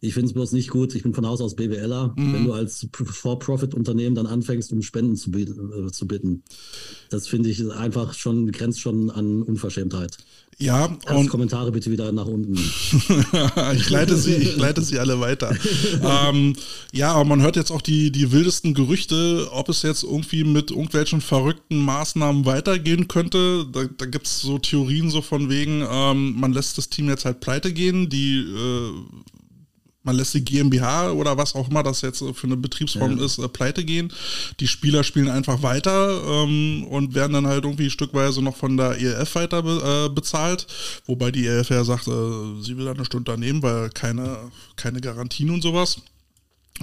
Ich finde es bloß nicht gut. Ich bin von Haus aus BWLer. Mhm. Wenn du als For-Profit-Unternehmen dann anfängst, um Spenden zu, äh, zu bitten, das finde ich einfach schon, grenzt schon an Unverschämtheit. Ja, Erst und Kommentare bitte wieder nach unten. *laughs* ich leite sie, ich leite sie alle weiter. *laughs* ähm, ja, aber man hört jetzt auch die, die wildesten Gerüchte, ob es jetzt irgendwie mit irgendwelchen verrückten Maßnahmen weitergehen könnte. Da, da gibt es so Theorien so von wegen, ähm, man lässt das Team jetzt halt pleite gehen, die äh, man lässt die GmbH oder was auch immer das jetzt für eine Betriebsform ja. ist, äh, pleite gehen. Die Spieler spielen einfach weiter ähm, und werden dann halt irgendwie stückweise noch von der ELF weiter be äh, bezahlt. Wobei die ELF ja sagt, äh, sie will da eine Stunde nehmen, weil keine, keine Garantien und sowas.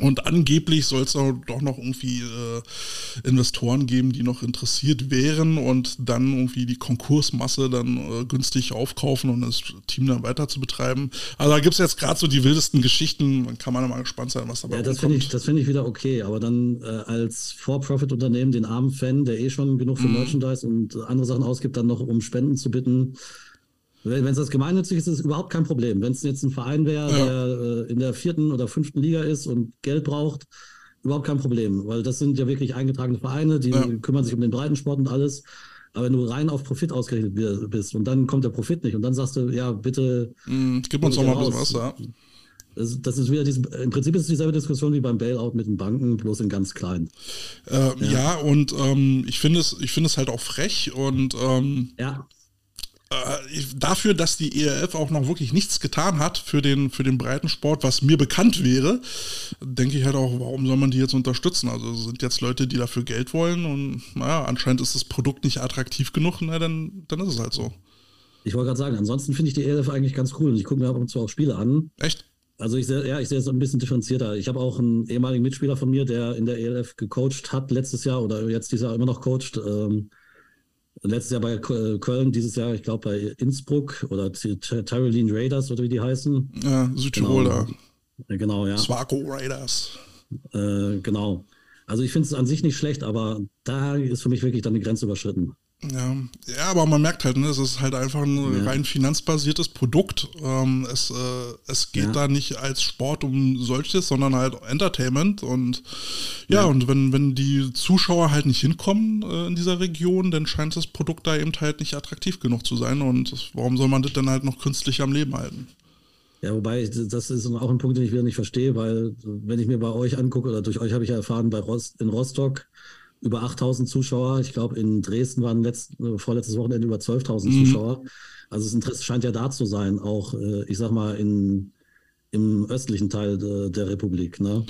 Und angeblich soll es doch noch irgendwie äh, Investoren geben, die noch interessiert wären und dann irgendwie die Konkursmasse dann äh, günstig aufkaufen und das Team dann weiter zu betreiben. Also da gibt es jetzt gerade so die wildesten Geschichten, dann kann man mal gespannt sein, was dabei ja, das finde ich, das find ich wieder okay, aber dann äh, als For-Profit-Unternehmen den armen Fan, der eh schon genug für mhm. Merchandise und andere Sachen ausgibt, dann noch um Spenden zu bitten, wenn es das gemeinnützig ist, ist es überhaupt kein Problem. Wenn es jetzt ein Verein wäre, ja. der äh, in der vierten oder fünften Liga ist und Geld braucht, überhaupt kein Problem. Weil das sind ja wirklich eingetragene Vereine, die ja. kümmern sich um den Breitensport und alles. Aber wenn du rein auf Profit ausgerechnet bist und dann kommt der Profit nicht und dann sagst du, ja, bitte. Mm, gib uns doch mal ein bisschen was, ja. Das, das, ist wieder diese, im Prinzip ist es dieselbe Diskussion wie beim Bailout mit den Banken, bloß in ganz klein. Äh, ja. ja. und ähm, ich finde es, ich finde es halt auch frech und ähm, ja. Äh, dafür, dass die ERF auch noch wirklich nichts getan hat für den, für den Breitensport, was mir bekannt wäre, denke ich halt auch, warum soll man die jetzt unterstützen? Also sind jetzt Leute, die dafür Geld wollen und naja, anscheinend ist das Produkt nicht attraktiv genug, na, dann, dann ist es halt so. Ich wollte gerade sagen, ansonsten finde ich die ERF eigentlich ganz cool und ich gucke mir ab und zu auch Spiele an. Echt? Also ich sehe, ja, ich sehe es ein bisschen differenzierter. Ich habe auch einen ehemaligen Mitspieler von mir, der in der ELF gecoacht hat letztes Jahr oder jetzt dieses Jahr immer noch coacht. Ähm, letztes Jahr bei Köln, dieses Jahr, ich glaube, bei Innsbruck oder Tyrolean Raiders oder wie die heißen. Ja, Südtiroler. Genau, genau ja. Swaco Raiders. Äh, genau. Also ich finde es an sich nicht schlecht, aber da ist für mich wirklich dann die Grenze überschritten. Ja, ja, aber man merkt halt, ne, es ist halt einfach ein ja. rein finanzbasiertes Produkt. Ähm, es, äh, es geht ja. da nicht als Sport um solches, sondern halt Entertainment. Und ja, ja. und wenn, wenn die Zuschauer halt nicht hinkommen äh, in dieser Region, dann scheint das Produkt da eben halt nicht attraktiv genug zu sein. Und warum soll man das dann halt noch künstlich am Leben halten? Ja, wobei, das ist auch ein Punkt, den ich wieder nicht verstehe, weil wenn ich mir bei euch angucke, oder durch euch habe ich ja erfahren, bei Rost, in Rostock, über 8000 Zuschauer. Ich glaube, in Dresden waren letzt, äh, vorletztes Wochenende über 12.000 mhm. Zuschauer. Also das Interesse scheint ja da zu sein, auch, äh, ich sag mal, in, im östlichen Teil de, der Republik. Ne?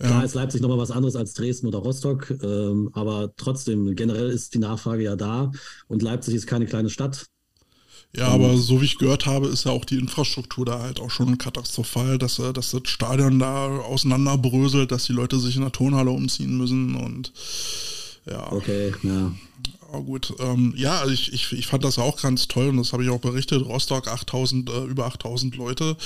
Ja. Klar ist Leipzig nochmal was anderes als Dresden oder Rostock, ähm, aber trotzdem, generell ist die Nachfrage ja da und Leipzig ist keine kleine Stadt. Ja, aber so wie ich gehört habe, ist ja auch die Infrastruktur da halt auch schon katastrophal, dass, äh, dass das Stadion da auseinanderbröselt, dass die Leute sich in der Turnhalle umziehen müssen und ja. Okay, ja. Oh, gut, ähm, ja, also ich, ich, ich fand das auch ganz toll und das habe ich auch berichtet. Rostock 8000, äh, über 8000 Leute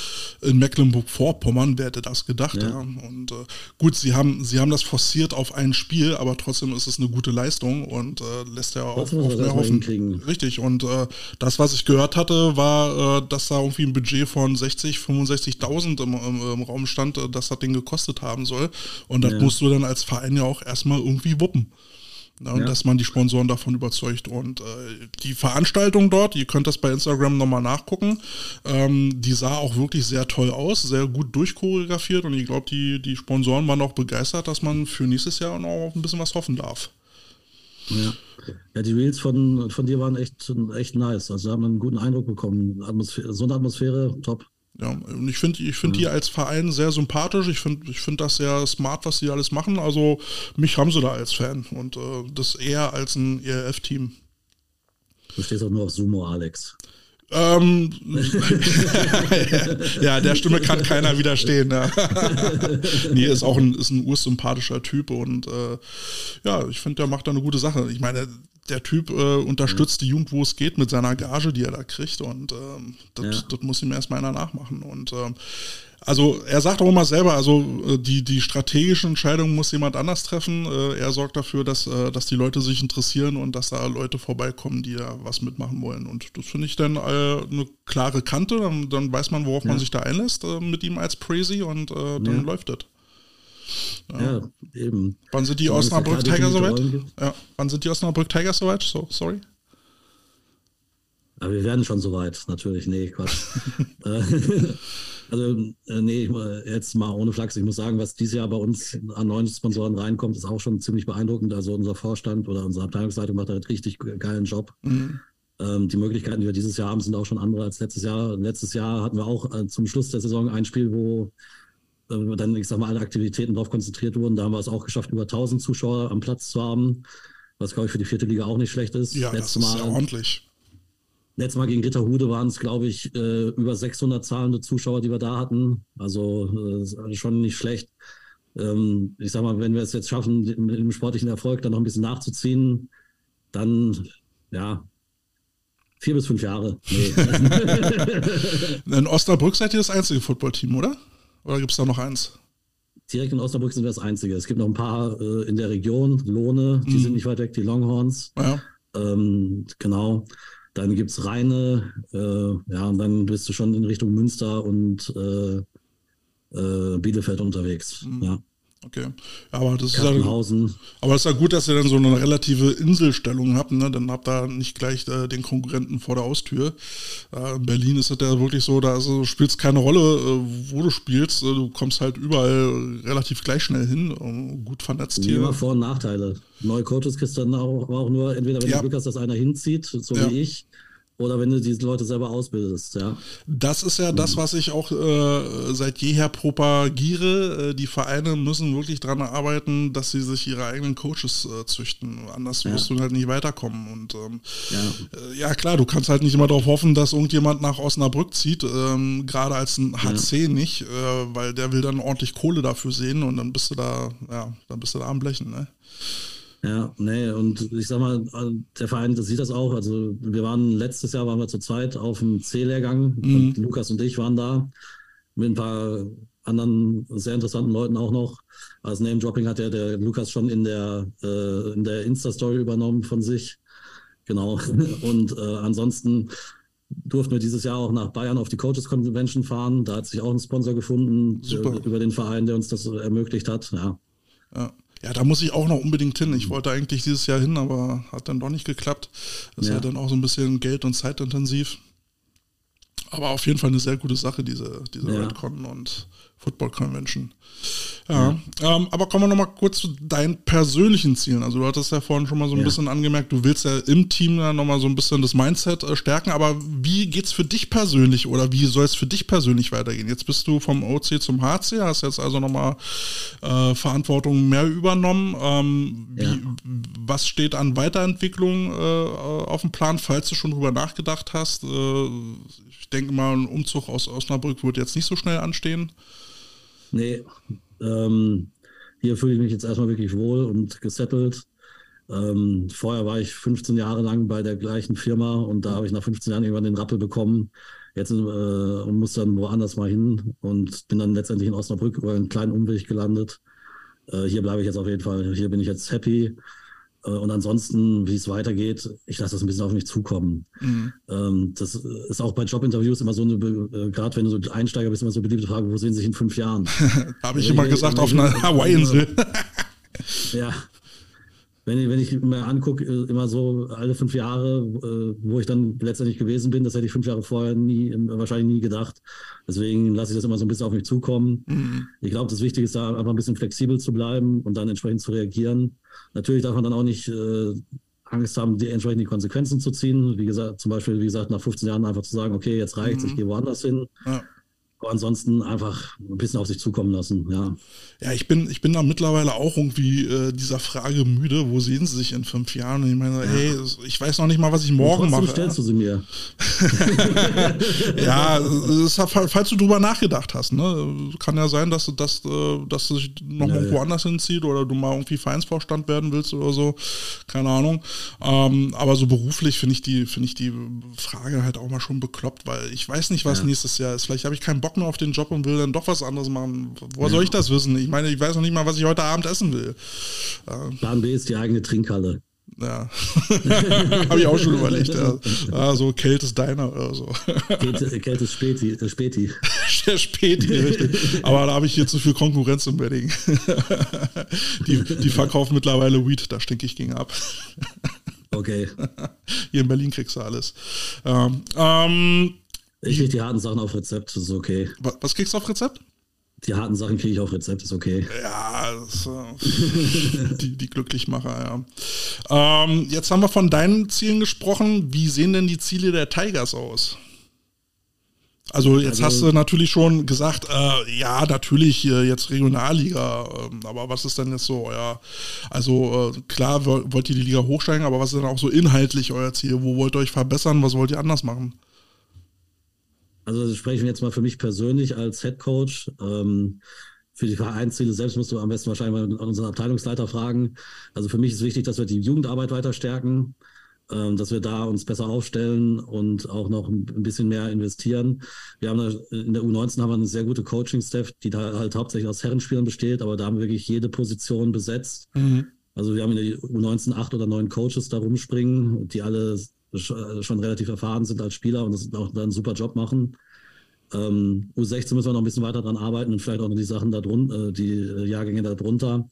in Mecklenburg-Vorpommern, wer hätte das gedacht? Ja. ja. Und äh, gut, sie haben, sie haben das forciert auf ein Spiel, aber trotzdem ist es eine gute Leistung und äh, lässt ja auch mehr hoffen. Richtig, und äh, das, was ich gehört hatte, war, äh, dass da irgendwie ein Budget von 60, 65.000 im, im, im, Raum stand, äh, dass das Ding gekostet haben soll. Und das ja. musst du dann als Verein ja auch erstmal irgendwie wuppen. Ne, und ja. dass man die Sponsoren davon überzeugt. Und äh, die Veranstaltung dort, ihr könnt das bei Instagram nochmal nachgucken, ähm, die sah auch wirklich sehr toll aus, sehr gut durchchoreografiert und ich glaube, die, die Sponsoren waren auch begeistert, dass man für nächstes Jahr noch ein bisschen was hoffen darf. Ja. ja, die Reels von, von dir waren echt, echt nice. Also haben wir einen guten Eindruck bekommen. Atmosphäre, so eine Atmosphäre, top. Ja, und ich finde ich find ja. die als Verein sehr sympathisch. Ich finde ich find das sehr smart, was sie alles machen. Also mich haben sie da als Fan und äh, das eher als ein ERF-Team. Du stehst auch nur auf Sumo, Alex. Ähm, *laughs* ja, der Stimme kann keiner widerstehen. Ja. *laughs* nee, ist auch ein, ist ein ursympathischer Typ und äh, ja, ich finde, der macht da eine gute Sache. Ich meine, der Typ äh, unterstützt die Jugend, wo es geht, mit seiner Gage, die er da kriegt und ähm, das, ja. muss ihm erstmal einer nachmachen. Und ähm, also er sagt auch immer selber, also äh, die, die strategischen Entscheidungen muss jemand anders treffen. Äh, er sorgt dafür, dass, äh, dass die Leute sich interessieren und dass da Leute vorbeikommen, die da was mitmachen wollen. Und das finde ich dann eine klare Kante. Dann, dann weiß man, worauf ja. man sich da einlässt mit ihm als Crazy und dann ja. läuft das. Ja. ja, eben. Wann sind die so Osnabrück Tigers soweit? Ja, wann sind die Osnabrück Tigers soweit? So, sorry. Aber wir werden schon soweit, natürlich. Nee, Quatsch. *laughs* *laughs* *laughs* Also, äh, nee, jetzt mal ohne Flachs. Ich muss sagen, was dieses Jahr bei uns an neuen Sponsoren reinkommt, ist auch schon ziemlich beeindruckend. Also, unser Vorstand oder unsere Abteilungsleitung macht einen richtig geilen Job. Mhm. Ähm, die Möglichkeiten, die wir dieses Jahr haben, sind auch schon andere als letztes Jahr. Letztes Jahr hatten wir auch äh, zum Schluss der Saison ein Spiel, wo äh, dann, ich sag mal, alle Aktivitäten darauf konzentriert wurden. Da haben wir es auch geschafft, über 1000 Zuschauer am Platz zu haben, was, glaube ich, für die vierte Liga auch nicht schlecht ist. Ja, Letztes das ist Mal, ordentlich. Letztes Mal gegen Ritterhude waren es, glaube ich, äh, über 600 zahlende Zuschauer, die wir da hatten. Also äh, schon nicht schlecht. Ähm, ich sag mal, wenn wir es jetzt schaffen, mit dem sportlichen Erfolg dann noch ein bisschen nachzuziehen, dann, ja, vier bis fünf Jahre. Nee. *laughs* in Osnabrück seid ihr das einzige Footballteam, oder? Oder gibt es da noch eins? Direkt in Osnabrück sind wir das einzige. Es gibt noch ein paar äh, in der Region, Lohne, die mhm. sind nicht weit weg, die Longhorns. Ja. Ähm, genau. Dann gibt es Rheine, äh, ja, und dann bist du schon in Richtung Münster und äh, äh, Bielefeld unterwegs. Mhm. Ja. Okay. Aber das, ist ja, aber es ist ja gut, dass ihr dann so eine relative Inselstellung habt, ne? Dann habt ihr nicht gleich äh, den Konkurrenten vor der Haustür. Äh, in Berlin ist es ja wirklich so, da also, spielt es keine Rolle, äh, wo du spielst. Äh, du kommst halt überall relativ gleich schnell hin, gut vernetzt hier. Immer Vor- und Nachteile. Neue Coaches kriegst du dann auch, auch nur, entweder wenn ja. du Glück hast, dass einer hinzieht, so ja. wie ich, oder wenn du diese Leute selber ausbildest, ja. Das ist ja das, was ich auch äh, seit jeher propagiere. Äh, die Vereine müssen wirklich daran arbeiten, dass sie sich ihre eigenen Coaches äh, züchten. Anders ja. wirst du halt nicht weiterkommen. Und ähm, ja. Äh, ja. klar, du kannst halt nicht immer darauf hoffen, dass irgendjemand nach Osnabrück zieht, ähm, gerade als ein HC ja. nicht, äh, weil der will dann ordentlich Kohle dafür sehen und dann bist du da, ja, dann bist du da am Blechen, ne? Ja, nee, und ich sag mal, der Verein das sieht das auch. Also wir waren letztes Jahr waren wir zu zweit auf dem C-Lehrgang. Mhm. Lukas und ich waren da mit ein paar anderen sehr interessanten Leuten auch noch. Als Name-Dropping hat ja der Lukas schon in der, äh, in der Insta-Story übernommen von sich. Genau. *laughs* Und äh, ansonsten durften wir dieses Jahr auch nach Bayern auf die Coaches Convention fahren. Da hat sich auch ein Sponsor gefunden Super. über den Verein, der uns das ermöglicht hat. Ja. ja. Ja, da muss ich auch noch unbedingt hin. Ich wollte eigentlich dieses Jahr hin, aber hat dann doch nicht geklappt. Das ja. ist ja dann auch so ein bisschen Geld- und Zeitintensiv. Aber auf jeden Fall eine sehr gute Sache, diese, diese ja. Redcon und Football Convention. Ja, ja. Ähm, aber kommen wir nochmal kurz zu deinen persönlichen Zielen. Also du hattest ja vorhin schon mal so ein ja. bisschen angemerkt, du willst ja im Team ja nochmal so ein bisschen das Mindset äh, stärken, aber wie geht es für dich persönlich oder wie soll es für dich persönlich weitergehen? Jetzt bist du vom OC zum HC, hast jetzt also nochmal äh, Verantwortung mehr übernommen. Ähm, wie, ja. Was steht an Weiterentwicklung äh, auf dem Plan, falls du schon drüber nachgedacht hast? Äh, ich denke mal, ein Umzug aus Osnabrück wird jetzt nicht so schnell anstehen. Nee, ähm, hier fühle ich mich jetzt erstmal wirklich wohl und gesettelt. Ähm, vorher war ich 15 Jahre lang bei der gleichen Firma und da habe ich nach 15 Jahren irgendwann den Rappel bekommen. Jetzt äh, und muss dann woanders mal hin und bin dann letztendlich in Osnabrück über einen kleinen Umweg gelandet. Äh, hier bleibe ich jetzt auf jeden Fall. Hier bin ich jetzt happy. Äh, und ansonsten, wie es weitergeht, ich lasse das ein bisschen auf mich zukommen. Mhm. Ähm, das ist auch bei Jobinterviews immer so eine, äh, gerade wenn du so Einsteiger bist, immer so eine beliebte Frage, wo sehen Sie sich in fünf Jahren? Habe ich immer gesagt, auf einer Hawaii-Insel. ja, wenn ich, wenn ich mir angucke, äh, immer so alle fünf Jahre, wo ich dann letztendlich gewesen bin, das hätte ich fünf Jahre vorher nie, wahrscheinlich nie gedacht. Deswegen lasse ich das immer so ein bisschen auf mich zukommen. Mhm. Ich glaube, das Wichtige ist da einfach ein bisschen flexibel zu bleiben und dann entsprechend zu reagieren. Natürlich darf man dann auch nicht äh, Angst haben, die entsprechend die Konsequenzen zu ziehen. Wie gesagt, zum Beispiel, wie gesagt, nach 15 Jahren einfach zu sagen, okay, jetzt reicht's, mhm. ich gehe woanders hin. Ja. Aber ansonsten einfach ein bisschen auf sich zukommen lassen, ja. Ja, ich bin, ich bin da mittlerweile auch irgendwie äh, dieser Frage müde, wo sehen Sie sich in fünf Jahren? Und ich meine, ja. hey, ich weiß noch nicht mal, was ich morgen mache. stellst du sie mir? *laughs* ja, ist, falls du drüber nachgedacht hast, ne? Kann ja sein, dass, dass, äh, dass du dich noch ja, irgendwo ja. anders hinzieht oder du mal irgendwie Vereinsvorstand werden willst oder so. Keine Ahnung. Ähm, aber so beruflich finde ich die, finde ich die Frage halt auch mal schon bekloppt, weil ich weiß nicht, was nächstes Jahr ist. Vielleicht habe ich keinen Bock mehr auf den Job und will dann doch was anderes machen. Woher soll ich das wissen? Ich meine, ich weiß noch nicht mal, was ich heute Abend essen will. Plan B ist die eigene Trinkhalle. Ja, *laughs* habe ich auch schon überlegt. Ja. Ah, so Kältes Diner oder so. Kältes Späti. Äh, Späti. *laughs* Der Späti, richtig. Aber da habe ich hier zu viel Konkurrenz im Wedding. *laughs* Die, die verkaufen mittlerweile Weed, da stinke ich gegen ab. Okay. Hier in Berlin kriegst du alles. Ähm, ähm, ich kriege die harten Sachen auf Rezept, das ist okay. Was kriegst du auf Rezept? Die harten Sachen kriege ich auf Rezept, ist okay. Ja, das, äh, *laughs* die, die Glücklichmacher, ja. Ähm, jetzt haben wir von deinen Zielen gesprochen. Wie sehen denn die Ziele der Tigers aus? Also jetzt also, hast du natürlich schon gesagt, äh, ja, natürlich äh, jetzt Regionalliga, äh, aber was ist denn jetzt so euer, also äh, klar wollt ihr die Liga hochsteigen, aber was ist denn auch so inhaltlich euer Ziel? Wo wollt ihr euch verbessern? Was wollt ihr anders machen? Also sprechen wir jetzt mal für mich persönlich als Head Coach. Ähm, für die Vereinsziele selbst musst du am besten wahrscheinlich mal unseren Abteilungsleiter fragen. Also für mich ist wichtig, dass wir die Jugendarbeit weiter stärken, ähm, dass wir da uns besser aufstellen und auch noch ein bisschen mehr investieren. Wir haben da, in der U19 haben wir eine sehr gute Coaching-Staff, die da halt hauptsächlich aus Herrenspielern besteht, aber da haben wir wirklich jede Position besetzt. Mhm. Also wir haben in der U19 acht oder neun Coaches da rumspringen, die alle schon relativ erfahren sind als Spieler und das auch einen super Job machen. Ähm, U16 müssen wir noch ein bisschen weiter dran arbeiten und vielleicht auch noch die Sachen da drunter, äh, die äh, Jahrgänge da drunter.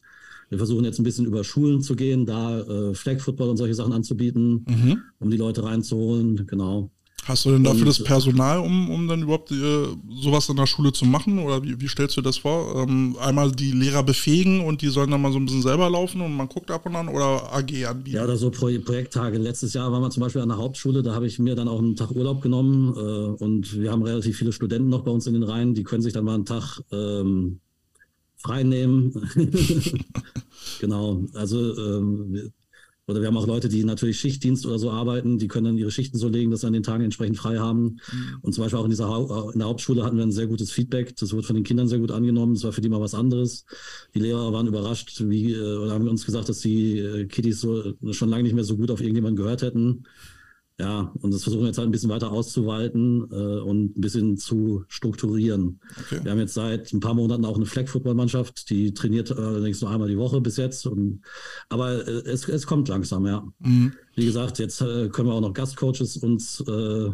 Wir versuchen jetzt ein bisschen über Schulen zu gehen, da äh, Flag Football und solche Sachen anzubieten, mhm. um die Leute reinzuholen. Genau. Hast du denn dafür und, das Personal, um, um dann überhaupt äh, sowas in der Schule zu machen? Oder wie, wie stellst du das vor? Ähm, einmal die Lehrer befähigen und die sollen dann mal so ein bisschen selber laufen und man guckt ab und an oder AG anbieten? Ja, oder so Pro Projekttage. Letztes Jahr waren wir zum Beispiel an der Hauptschule, da habe ich mir dann auch einen Tag Urlaub genommen äh, und wir haben relativ viele Studenten noch bei uns in den Reihen, die können sich dann mal einen Tag ähm, frei nehmen. *laughs* genau, also ähm, oder wir haben auch Leute, die natürlich Schichtdienst oder so arbeiten, die können dann ihre Schichten so legen, dass sie an den Tagen entsprechend frei haben. Mhm. Und zum Beispiel auch in, dieser ha in der Hauptschule hatten wir ein sehr gutes Feedback. Das wurde von den Kindern sehr gut angenommen. Das war für die mal was anderes. Die Lehrer waren überrascht, wie, äh, oder haben uns gesagt, dass die äh, Kiddies so schon lange nicht mehr so gut auf irgendjemanden gehört hätten. Ja, und das versuchen wir jetzt halt ein bisschen weiter auszuweiten äh, und ein bisschen zu strukturieren. Okay. Wir haben jetzt seit ein paar Monaten auch eine Flag-Football-Mannschaft, die trainiert allerdings nur einmal die Woche bis jetzt. Und, aber äh, es, es kommt langsam, ja. Mhm. Wie gesagt, jetzt äh, können wir auch noch Gastcoaches uns äh,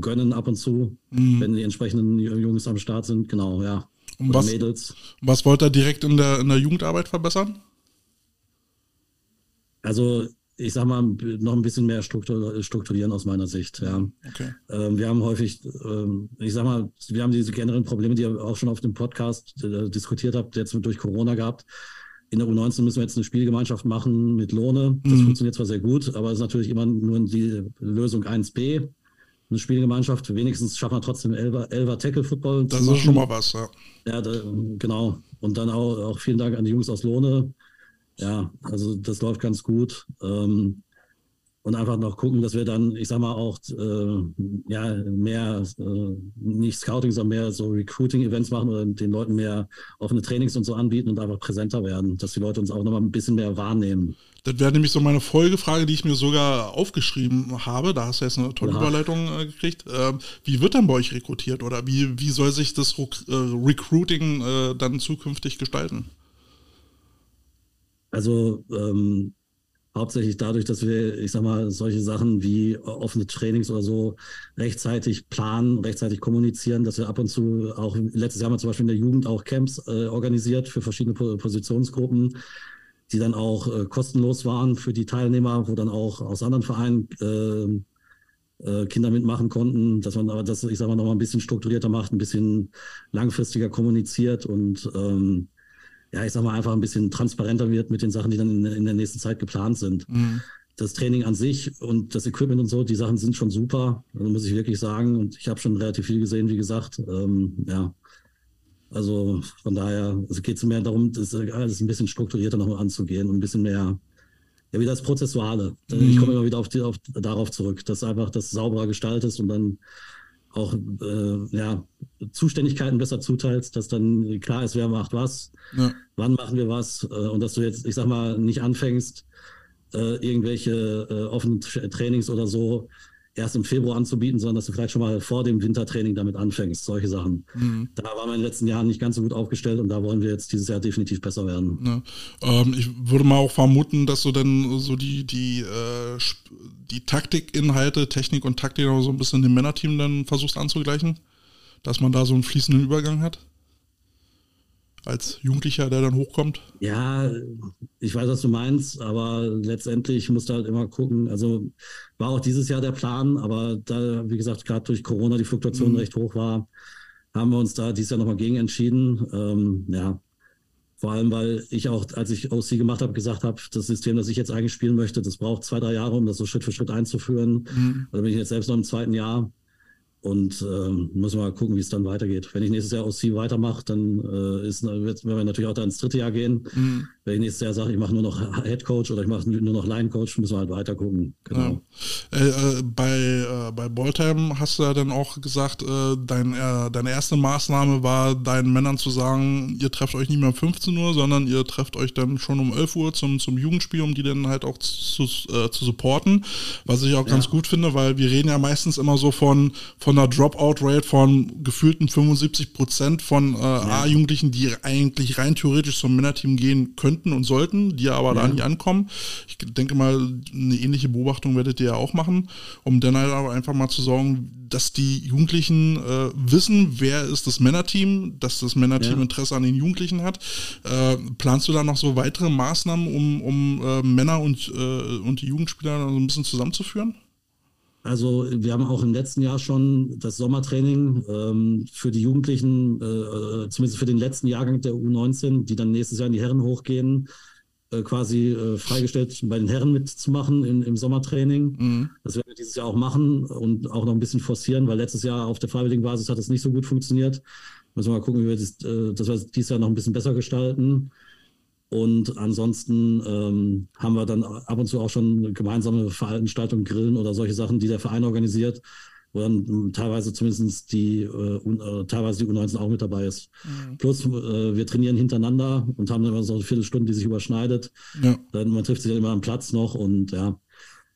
gönnen ab und zu, mhm. wenn die entsprechenden Jungs am Start sind. Genau, ja. Und was, Mädels. was wollt ihr direkt in der, in der Jugendarbeit verbessern? Also ich sag mal, noch ein bisschen mehr strukturieren aus meiner Sicht. Ja. Okay. Ähm, wir haben häufig, ähm, ich sag mal, wir haben diese generellen Probleme, die ihr auch schon auf dem Podcast äh, diskutiert habt, jetzt durch Corona gehabt. In der U19 müssen wir jetzt eine Spielgemeinschaft machen mit Lohne. Das mhm. funktioniert zwar sehr gut, aber es ist natürlich immer nur die Lösung 1b. Eine Spielgemeinschaft, wenigstens schaffen wir trotzdem Elver, Elver Tackle Football. Das ist schon mal was, ja. Ja, da, genau. Und dann auch, auch vielen Dank an die Jungs aus Lohne ja, also das läuft ganz gut. Ähm, und einfach noch gucken, dass wir dann, ich sag mal, auch äh, ja, mehr, äh, nicht Scouting, sondern mehr so Recruiting-Events machen oder den Leuten mehr offene Trainings und so anbieten und einfach präsenter werden, dass die Leute uns auch nochmal ein bisschen mehr wahrnehmen. Das wäre nämlich so meine Folgefrage, die ich mir sogar aufgeschrieben habe. Da hast du jetzt eine tolle ja. Überleitung äh, gekriegt. Ähm, wie wird dann bei euch rekrutiert oder wie, wie soll sich das äh, Recruiting äh, dann zukünftig gestalten? Also ähm, hauptsächlich dadurch, dass wir, ich sag mal, solche Sachen wie offene Trainings oder so rechtzeitig planen, rechtzeitig kommunizieren, dass wir ab und zu auch, letztes Jahr haben wir zum Beispiel in der Jugend auch Camps äh, organisiert für verschiedene Positionsgruppen, die dann auch äh, kostenlos waren für die Teilnehmer, wo dann auch aus anderen Vereinen äh, äh Kinder mitmachen konnten, dass man aber das, ich sag mal, noch mal ein bisschen strukturierter macht, ein bisschen langfristiger kommuniziert und ähm, ja, ich sag mal, einfach ein bisschen transparenter wird mit den Sachen, die dann in, in der nächsten Zeit geplant sind. Mhm. Das Training an sich und das Equipment und so, die Sachen sind schon super, also muss ich wirklich sagen. Und ich habe schon relativ viel gesehen, wie gesagt. Ähm, ja, also von daher also geht es mehr darum, das alles ein bisschen strukturierter nochmal anzugehen und ein bisschen mehr, ja, wie das Prozessuale. Mhm. Ich komme immer wieder auf die, auf, darauf zurück, dass einfach das sauberer gestaltet und dann auch äh, ja, Zuständigkeiten besser zuteilst, dass dann klar ist, wer macht was, ja. wann machen wir was äh, und dass du jetzt, ich sag mal, nicht anfängst, äh, irgendwelche äh, offenen Trainings oder so erst im Februar anzubieten, sondern dass du vielleicht schon mal vor dem Wintertraining damit anfängst, solche Sachen. Mhm. Da waren wir in den letzten Jahren nicht ganz so gut aufgestellt und da wollen wir jetzt dieses Jahr definitiv besser werden. Ja. Ähm, ich würde mal auch vermuten, dass du dann so die, die, äh, die Taktikinhalte, Technik und Taktik so ein bisschen dem Männerteam dann versuchst anzugleichen, dass man da so einen fließenden Übergang hat als Jugendlicher, der dann hochkommt? Ja, ich weiß, was du meinst, aber letztendlich musst du halt immer gucken. Also war auch dieses Jahr der Plan, aber da, wie gesagt, gerade durch Corona die Fluktuation mhm. recht hoch war, haben wir uns da dieses Jahr nochmal gegen entschieden. Ähm, ja, vor allem, weil ich auch, als ich OC gemacht habe, gesagt habe, das System, das ich jetzt eigentlich spielen möchte, das braucht zwei, drei Jahre, um das so Schritt für Schritt einzuführen. Mhm. Da bin ich jetzt selbst noch im zweiten Jahr. Und ähm, müssen wir mal gucken, wie es dann weitergeht. Wenn ich nächstes Jahr aus C weitermache, dann äh, ist, wird, werden wir natürlich auch da ins dritte Jahr gehen. Mhm. Wenn ich nächstes Jahr sage, ich mache nur noch Head Coach oder ich mache nur noch Line Coach, müssen wir halt weiter gucken. Genau. Ja. Äh, äh, bei äh, bei Boltheim hast du ja dann auch gesagt, äh, dein, äh, deine erste Maßnahme war, deinen Männern zu sagen, ihr trefft euch nicht mehr um 15 Uhr, sondern ihr trefft euch dann schon um 11 Uhr zum, zum Jugendspiel, um die dann halt auch zu, äh, zu supporten. Was ich auch ja. ganz gut finde, weil wir reden ja meistens immer so von, von einer Dropout-Rate von gefühlten 75 Prozent von ja. A-Jugendlichen, die eigentlich rein theoretisch zum Männerteam gehen könnten könnten und sollten, die aber ja. da nie ankommen. Ich denke mal, eine ähnliche Beobachtung werdet ihr ja auch machen, um dann halt aber einfach mal zu sorgen, dass die Jugendlichen äh, wissen, wer ist das Männerteam, dass das Männerteam ja. Interesse an den Jugendlichen hat. Äh, planst du da noch so weitere Maßnahmen, um, um äh, Männer und, äh, und die Jugendspieler so ein bisschen zusammenzuführen? Also wir haben auch im letzten Jahr schon das Sommertraining ähm, für die Jugendlichen, äh, äh zumindest für den letzten Jahrgang der U19, die dann nächstes Jahr in die Herren hochgehen, äh, quasi äh, freigestellt, bei den Herren mitzumachen in, im Sommertraining. Mhm. Das werden wir dieses Jahr auch machen und auch noch ein bisschen forcieren, weil letztes Jahr auf der freiwilligen Basis hat es nicht so gut funktioniert. Müssen wir mal gucken, wie wir das, äh, das wir dieses Jahr noch ein bisschen besser gestalten. Und ansonsten ähm, haben wir dann ab und zu auch schon gemeinsame Veranstaltungen, Grillen oder solche Sachen, die der Verein organisiert, wo dann teilweise zumindest die, äh, äh, teilweise die U19 auch mit dabei ist. Mhm. Plus äh, wir trainieren hintereinander und haben dann immer so eine Viertelstunde, die sich überschneidet. Ja. Dann, man trifft sich dann immer am Platz noch und ja,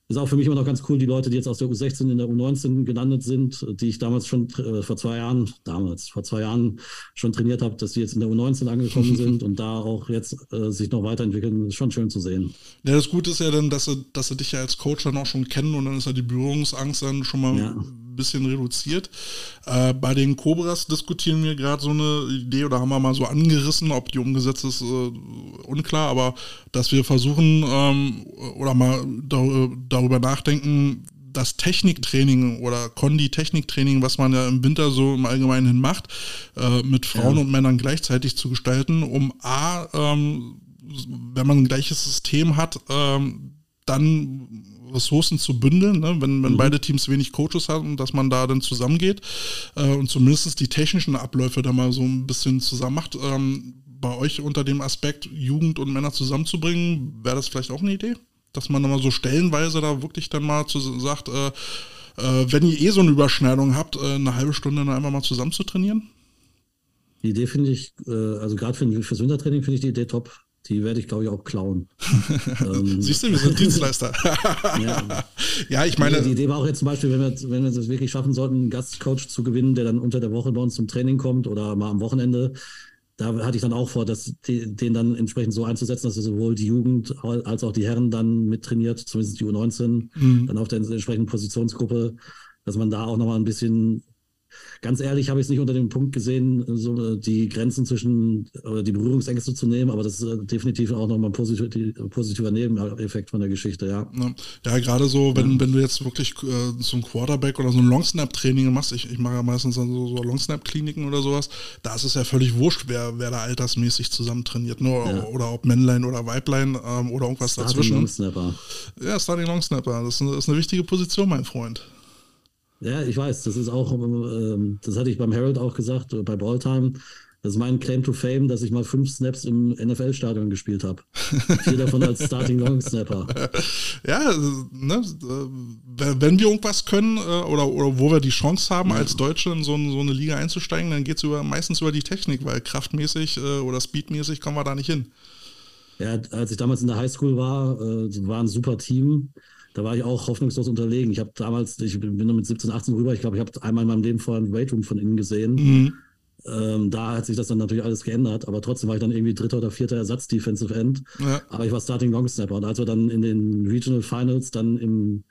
ist auch für mich immer noch ganz cool, die Leute, die jetzt aus der U16 in der U19 gelandet sind, die ich damals schon äh, vor zwei Jahren, damals, vor zwei Jahren schon trainiert habe, dass die jetzt in der U19 angekommen *laughs* sind und da auch jetzt äh, sich noch weiterentwickeln, ist schon schön zu sehen. Ja, das Gute ist ja dann, dass sie, dass sie dich ja als Coach dann auch schon kennen und dann ist ja die Berührungsangst dann schon mal ja bisschen reduziert. Äh, bei den Cobras diskutieren wir gerade so eine Idee oder haben wir mal so angerissen, ob die umgesetzt ist, äh, unklar, aber dass wir versuchen ähm, oder mal da, darüber nachdenken, das Techniktraining oder Kondi-Techniktraining, was man ja im Winter so im Allgemeinen macht, äh, mit Frauen ja. und Männern gleichzeitig zu gestalten, um A, ähm, wenn man ein gleiches System hat, ähm, dann Ressourcen zu bündeln, ne? wenn, wenn mhm. beide Teams wenig Coaches haben, dass man da dann zusammengeht äh, und zumindest die technischen Abläufe da mal so ein bisschen zusammen macht. Ähm, bei euch unter dem Aspekt, Jugend und Männer zusammenzubringen, wäre das vielleicht auch eine Idee? Dass man dann mal so stellenweise da wirklich dann mal zu, sagt, äh, äh, wenn ihr eh so eine Überschneidung habt, äh, eine halbe Stunde dann einfach mal zusammen zu trainieren? Die Idee finde ich, äh, also gerade für, fürs Wintertraining finde ich die Idee top. Die werde ich, glaube ich, auch klauen. *laughs* ähm, Siehst du, wir sind *laughs* Dienstleister. ja. *laughs* ja, ich meine. Die Idee war auch jetzt zum Beispiel, wenn wir, wenn wir es wirklich schaffen sollten, einen Gastcoach zu gewinnen, der dann unter der Woche bei uns zum Training kommt oder mal am Wochenende. Da hatte ich dann auch vor, dass die, den dann entsprechend so einzusetzen, dass er sowohl die Jugend als auch die Herren dann mittrainiert, zumindest die U19, mhm. dann auf der entsprechenden Positionsgruppe, dass man da auch nochmal ein bisschen Ganz ehrlich habe ich es nicht unter dem Punkt gesehen, so äh, die Grenzen zwischen oder die Berührungsängste zu nehmen, aber das ist äh, definitiv auch nochmal ein positiv, positiver Nebeneffekt von der Geschichte, ja. Ja, ja gerade so, wenn, ja. wenn du jetzt wirklich äh, so ein Quarterback oder so ein Longsnap-Training machst, ich, ich mache ja meistens so, so Longsnap-Kliniken oder sowas, da ist es ja völlig wurscht, wer, wer da altersmäßig zusammen trainiert, ne? Ja. oder ob Männlein oder Weiblein ähm, oder irgendwas Starting dazwischen. Longsnapper. Ja, Starting Longsnapper, das ist, eine, das ist eine wichtige Position, mein Freund. Ja, ich weiß, das ist auch, ähm, das hatte ich beim Herald auch gesagt, bei Balltime. Das ist mein Claim to Fame, dass ich mal fünf Snaps im NFL-Stadion gespielt habe. Vier davon als Starting Long Snapper. *laughs* Ja, ne, wenn wir irgendwas können äh, oder, oder wo wir die Chance haben, ja. als Deutsche in so, so, eine Liga einzusteigen, dann geht es über, meistens über die Technik, weil kraftmäßig äh, oder speedmäßig kommen wir da nicht hin. Ja, als ich damals in der Highschool war, äh, war ein super Team da war ich auch hoffnungslos unterlegen. Ich habe damals, ich bin nur mit 17, 18 rüber, ich glaube, ich habe einmal in meinem Leben vorher ein Weightroom von innen gesehen. Mhm. Ähm, da hat sich das dann natürlich alles geändert, aber trotzdem war ich dann irgendwie dritter oder vierter Ersatz-Defensive End. Ja. Aber ich war Starting Long Snapper. Und als wir dann in den Regional Finals dann im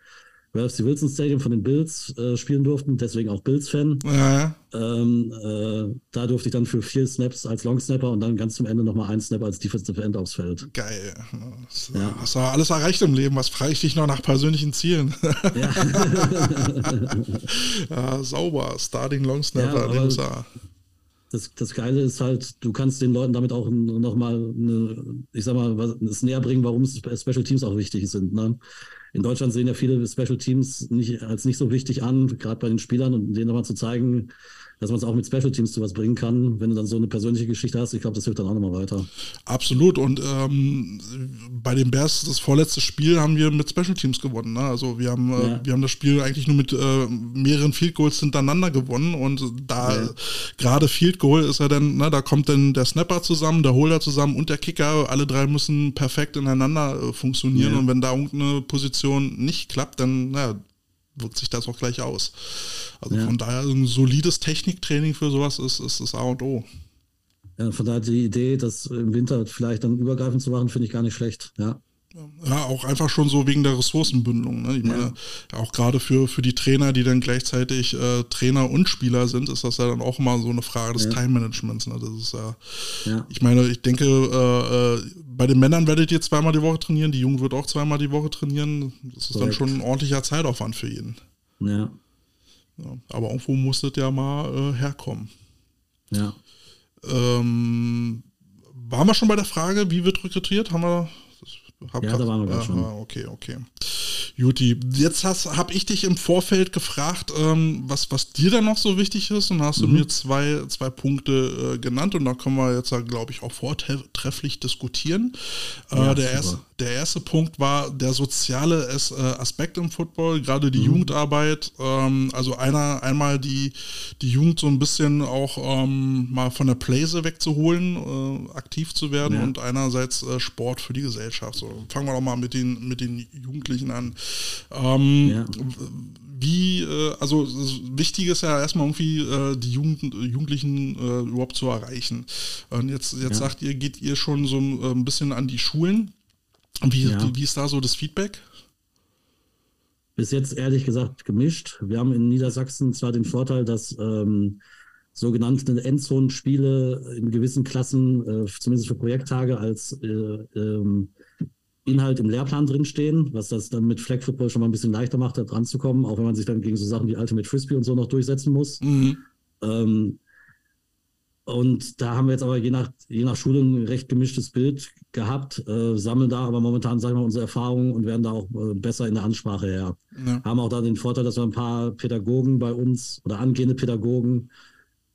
Ralph C. Wilson Stadium von den Bills äh, spielen durften, deswegen auch Bills-Fan. Ja. Ähm, äh, da durfte ich dann für vier Snaps als Long Snapper und dann ganz zum Ende nochmal ein Snap als Defensive End aufs Feld. Geil. Das, ja. Hast du alles erreicht im Leben. Was frage ich dich noch nach persönlichen Zielen? Ja. *laughs* ja sauber. Starting Long Snapper ja, das, das Geile ist halt, du kannst den Leuten damit auch nochmal, ich sag mal, was, es näher bringen, warum Special Teams auch wichtig sind. Ne? In Deutschland sehen ja viele Special Teams nicht, als nicht so wichtig an, gerade bei den Spielern und denen nochmal zu zeigen, dass man es auch mit Special Teams zu was bringen kann, wenn du dann so eine persönliche Geschichte hast. Ich glaube, das hilft dann auch nochmal weiter. Absolut. Und ähm, bei den Bears, das vorletzte Spiel, haben wir mit Special Teams gewonnen. Ne? Also wir haben, äh, ja. wir haben das Spiel eigentlich nur mit äh, mehreren Field Goals hintereinander gewonnen. Und da ja. gerade Field Goal ist ja dann, ne, da kommt dann der Snapper zusammen, der Holder zusammen und der Kicker. Alle drei müssen perfekt ineinander äh, funktionieren. Ja. Und wenn da irgendeine Position nicht klappt, dann na, wirkt sich das auch gleich aus. Also ja. von daher ein solides Techniktraining für sowas ist, ist das A und O. Ja, von daher die Idee, das im Winter vielleicht dann übergreifend zu machen, finde ich gar nicht schlecht. Ja. Ja, auch einfach schon so wegen der Ressourcenbündelung. Ne? Ich meine, ja. auch gerade für, für die Trainer, die dann gleichzeitig äh, Trainer und Spieler sind, ist das ja dann auch mal so eine Frage des ja. Time-Managements. Ne? Das ist ja, ja, ich meine, ich denke, äh, äh, bei den Männern werdet ihr zweimal die Woche trainieren, die Jungen wird auch zweimal die Woche trainieren. Das ist Korrekt. dann schon ein ordentlicher Zeitaufwand für jeden. Ja. aber irgendwo muss das ja mal äh, herkommen. Ja. Ähm, waren wir schon bei der Frage, wie wird rekrutiert? Haben wir hab ja, grad, da waren wir gerade schon. Okay, okay. Juti, jetzt habe ich dich im Vorfeld gefragt, ähm, was, was dir da noch so wichtig ist und hast mhm. du mir zwei, zwei Punkte äh, genannt und da können wir jetzt, glaube ich, auch vortrefflich diskutieren. Äh, ja, der, erste, der erste Punkt war der soziale äh, Aspekt im Football, gerade die mhm. Jugendarbeit. Ähm, also einer, einmal die, die Jugend so ein bisschen auch ähm, mal von der Playse wegzuholen, äh, aktiv zu werden ja. und einerseits äh, Sport für die Gesellschaft. So, fangen wir doch mal mit den, mit den Jugendlichen an. Ähm, ja. Wie, also wichtig ist ja erstmal irgendwie die Jugend, Jugendlichen überhaupt zu erreichen. Und jetzt, jetzt ja. sagt ihr, geht ihr schon so ein bisschen an die Schulen. Wie, ja. wie ist da so das Feedback? Bis jetzt ehrlich gesagt gemischt. Wir haben in Niedersachsen zwar den Vorteil, dass ähm, sogenannte Endzonenspiele in gewissen Klassen, äh, zumindest für Projekttage, als äh, ähm, Inhalt im Lehrplan drinstehen, was das dann mit Flag Football schon mal ein bisschen leichter macht, da dran zu kommen, auch wenn man sich dann gegen so Sachen wie Ultimate Frisbee und so noch durchsetzen muss. Mhm. Ähm, und da haben wir jetzt aber je nach, je nach Schule ein recht gemischtes Bild gehabt, äh, sammeln da aber momentan, sagen wir mal, unsere Erfahrungen und werden da auch äh, besser in der Ansprache her. Ja. Haben auch da den Vorteil, dass wir ein paar Pädagogen bei uns oder angehende Pädagogen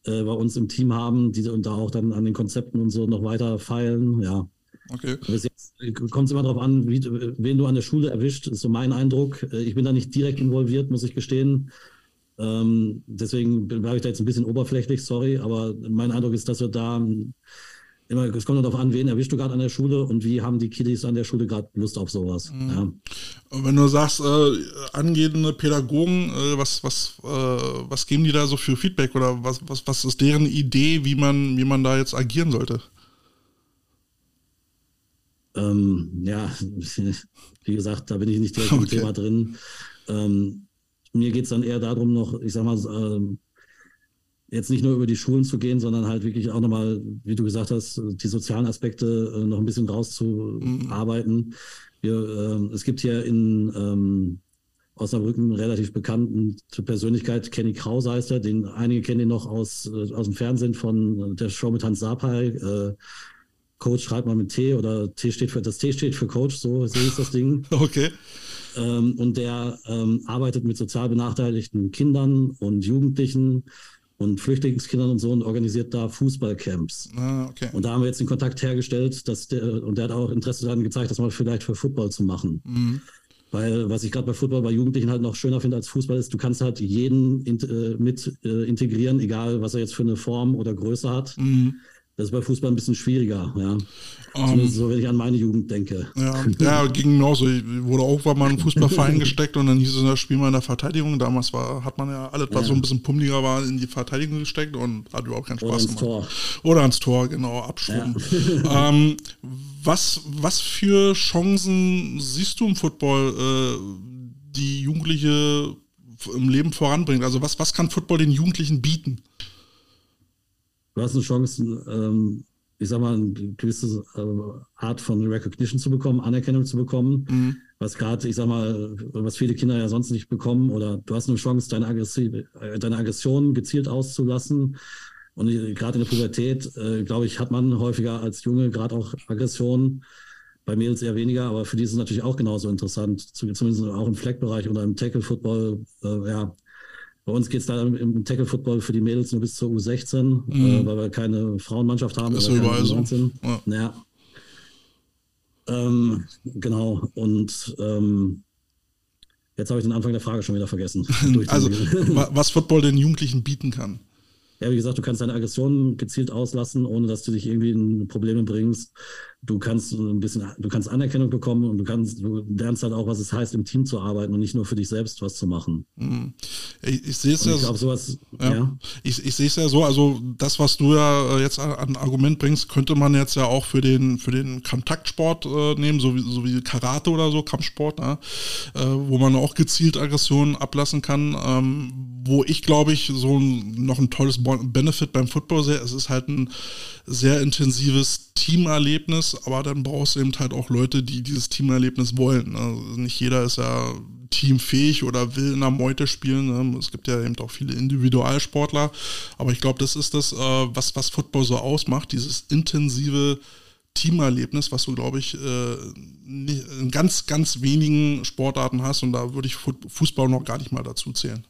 äh, bei uns im Team haben, die und da auch dann an den Konzepten und so noch weiter feilen. Ja, Okay. Bis jetzt äh, kommt es immer darauf an, wie, wen du an der Schule erwischt, ist so mein Eindruck. Äh, ich bin da nicht direkt involviert, muss ich gestehen. Ähm, deswegen bleibe ich da jetzt ein bisschen oberflächlich, sorry, aber mein Eindruck ist, dass wir da immer, es kommt darauf an, wen erwischst du gerade an der Schule und wie haben die Kiddies an der Schule gerade Lust auf sowas. Mhm. Ja. Wenn du sagst, äh, angehende Pädagogen, äh, was, was, äh, was geben die da so für Feedback oder was, was, was ist deren Idee, wie man, wie man da jetzt agieren sollte? Ähm, ja, *laughs* wie gesagt, da bin ich nicht direkt okay. im Thema drin. Ähm, mir geht es dann eher darum, noch, ich sag mal, ähm, jetzt nicht nur über die Schulen zu gehen, sondern halt wirklich auch nochmal, wie du gesagt hast, die sozialen Aspekte äh, noch ein bisschen rauszuarbeiten. Mhm. Wir, äh, es gibt hier in ähm, Osnabrücken einen relativ bekannten Persönlichkeit, Kenny Krause heißt er, den einige kennen ihn noch aus, äh, aus dem Fernsehen von der Show mit Hans Sapai. Äh, Coach schreibt mal mit T oder T steht für, das T steht für Coach, so, so ist das Ding. *laughs* Okay. Ähm, und der ähm, arbeitet mit sozial benachteiligten Kindern und Jugendlichen und Flüchtlingskindern und so und organisiert da Fußballcamps. Ah, okay. Und da haben wir jetzt den Kontakt hergestellt, dass der, und der hat auch Interesse daran gezeigt, das mal vielleicht für Football zu machen. Mhm. Weil was ich gerade bei Football bei Jugendlichen halt noch schöner finde als Fußball ist, du kannst halt jeden in, äh, mit äh, integrieren, egal was er jetzt für eine Form oder Größe hat. Mhm. Das ist bei Fußball ein bisschen schwieriger, ja. Um, ähm, so, wenn ich an meine Jugend denke. Ja, ja ging genauso. Ich wurde auch bei meinem Fußballverein *laughs* gesteckt und dann hieß es, das Spiel mal in der Verteidigung. Damals war, hat man ja alles, was ja. so ein bisschen pummeliger war, in die Verteidigung gesteckt und hat überhaupt keinen Spaß Oder gemacht. Tor. Oder ans Tor, genau, abschwimmen. Ja. *laughs* ähm, was, was für Chancen siehst du im Football, äh, die Jugendliche im Leben voranbringt? Also was, was kann Football den Jugendlichen bieten? Du hast eine Chance, ähm, ich sag mal, eine gewisse äh, Art von Recognition zu bekommen, Anerkennung zu bekommen, mhm. was gerade, ich sag mal, was viele Kinder ja sonst nicht bekommen. Oder du hast eine Chance, deine, Aggressi äh, deine Aggression gezielt auszulassen. Und gerade in der Pubertät, äh, glaube ich, hat man häufiger als Junge gerade auch Aggressionen. Bei Mädels eher weniger, aber für die ist es natürlich auch genauso interessant, zumindest auch im Fleckbereich oder im Tackle-Football, äh, ja, bei uns geht es da im Tackle-Football für die Mädels nur bis zur U16, mhm. äh, weil wir keine Frauenmannschaft haben. Ist oder überall so. Ja. ja. Ähm, genau. Und ähm, jetzt habe ich den Anfang der Frage schon wieder vergessen. *laughs* also, was Football den Jugendlichen bieten kann. Ja, wie gesagt, du kannst deine Aggressionen gezielt auslassen, ohne dass du dich irgendwie in Probleme bringst. Du kannst ein bisschen, du kannst Anerkennung bekommen und du kannst, du lernst halt auch, was es heißt, im Team zu arbeiten und nicht nur für dich selbst was zu machen. Mhm. Ich, ich sehe es ja, glaub, sowas, ja, ja. Ich, ich sehe es ja so, also das, was du ja jetzt an Argument bringst, könnte man jetzt ja auch für den, für den Kontaktsport äh, nehmen, so wie, so wie Karate oder so, Kampfsport, ne? äh, wo man auch gezielt Aggressionen ablassen kann. Ähm, wo ich glaube ich so ein, noch ein tolles Benefit beim Football sehe, es ist halt ein sehr intensives Teamerlebnis, aber dann brauchst du eben halt auch Leute, die dieses Teamerlebnis wollen. Also nicht jeder ist ja teamfähig oder will in der Meute spielen. Ne? Es gibt ja eben auch viele Individualsportler, aber ich glaube, das ist das, äh, was, was Football so ausmacht, dieses intensive Teamerlebnis, was du, glaube ich, äh, in ganz, ganz wenigen Sportarten hast und da würde ich Fußball noch gar nicht mal dazu zählen.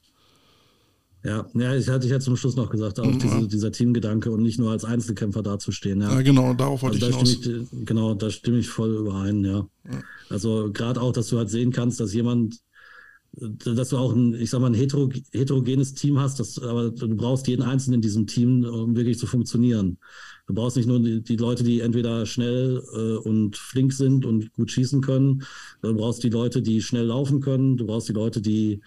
Ja, ja, ich hatte ich ja zum Schluss noch gesagt, auch mhm. diese, dieser Teamgedanke und nicht nur als Einzelkämpfer dazustehen. Ja. ja, genau, darauf wollte also ich hinaus. Ich, genau, da stimme ich voll überein, ja. ja. Also gerade auch, dass du halt sehen kannst, dass jemand, dass du auch ein, ich sag mal, ein heterogenes Team hast, das, aber du brauchst jeden Einzelnen in diesem Team, um wirklich zu funktionieren. Du brauchst nicht nur die, die Leute, die entweder schnell äh, und flink sind und gut schießen können, du brauchst die Leute, die schnell laufen können, du brauchst die Leute, die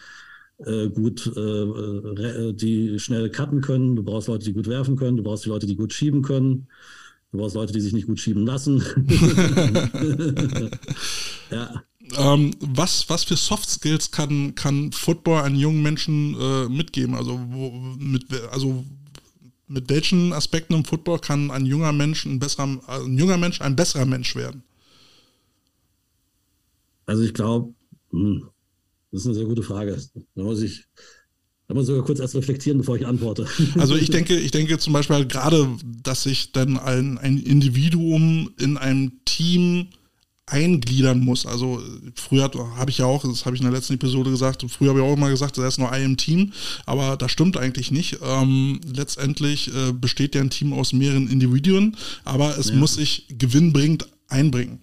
äh, gut, äh, äh, die schnell cutten können. Du brauchst Leute, die gut werfen können. Du brauchst die Leute, die gut schieben können. Du brauchst Leute, die sich nicht gut schieben lassen. *laughs* ja. Ähm, was, was für Soft Skills kann, kann Football einen jungen Menschen äh, mitgeben? Also, wo, mit, also mit welchen Aspekten im Football kann ein junger Mensch ein besserer, ein junger Mensch ein besserer Mensch werden? Also ich glaube, hm, das ist eine sehr gute Frage. Da muss ich, da muss ich sogar kurz erst reflektieren, bevor ich antworte. *laughs* Also ich denke, ich denke zum Beispiel halt gerade, dass sich dann ein, ein Individuum in einem Team eingliedern muss. Also früher habe ich ja auch, das habe ich in der letzten Episode gesagt, früher habe ich auch immer gesagt, da ist nur ein Team, aber das stimmt eigentlich nicht. Ähm, letztendlich äh, besteht ja ein Team aus mehreren Individuen, aber es ja. muss sich gewinnbringend einbringen.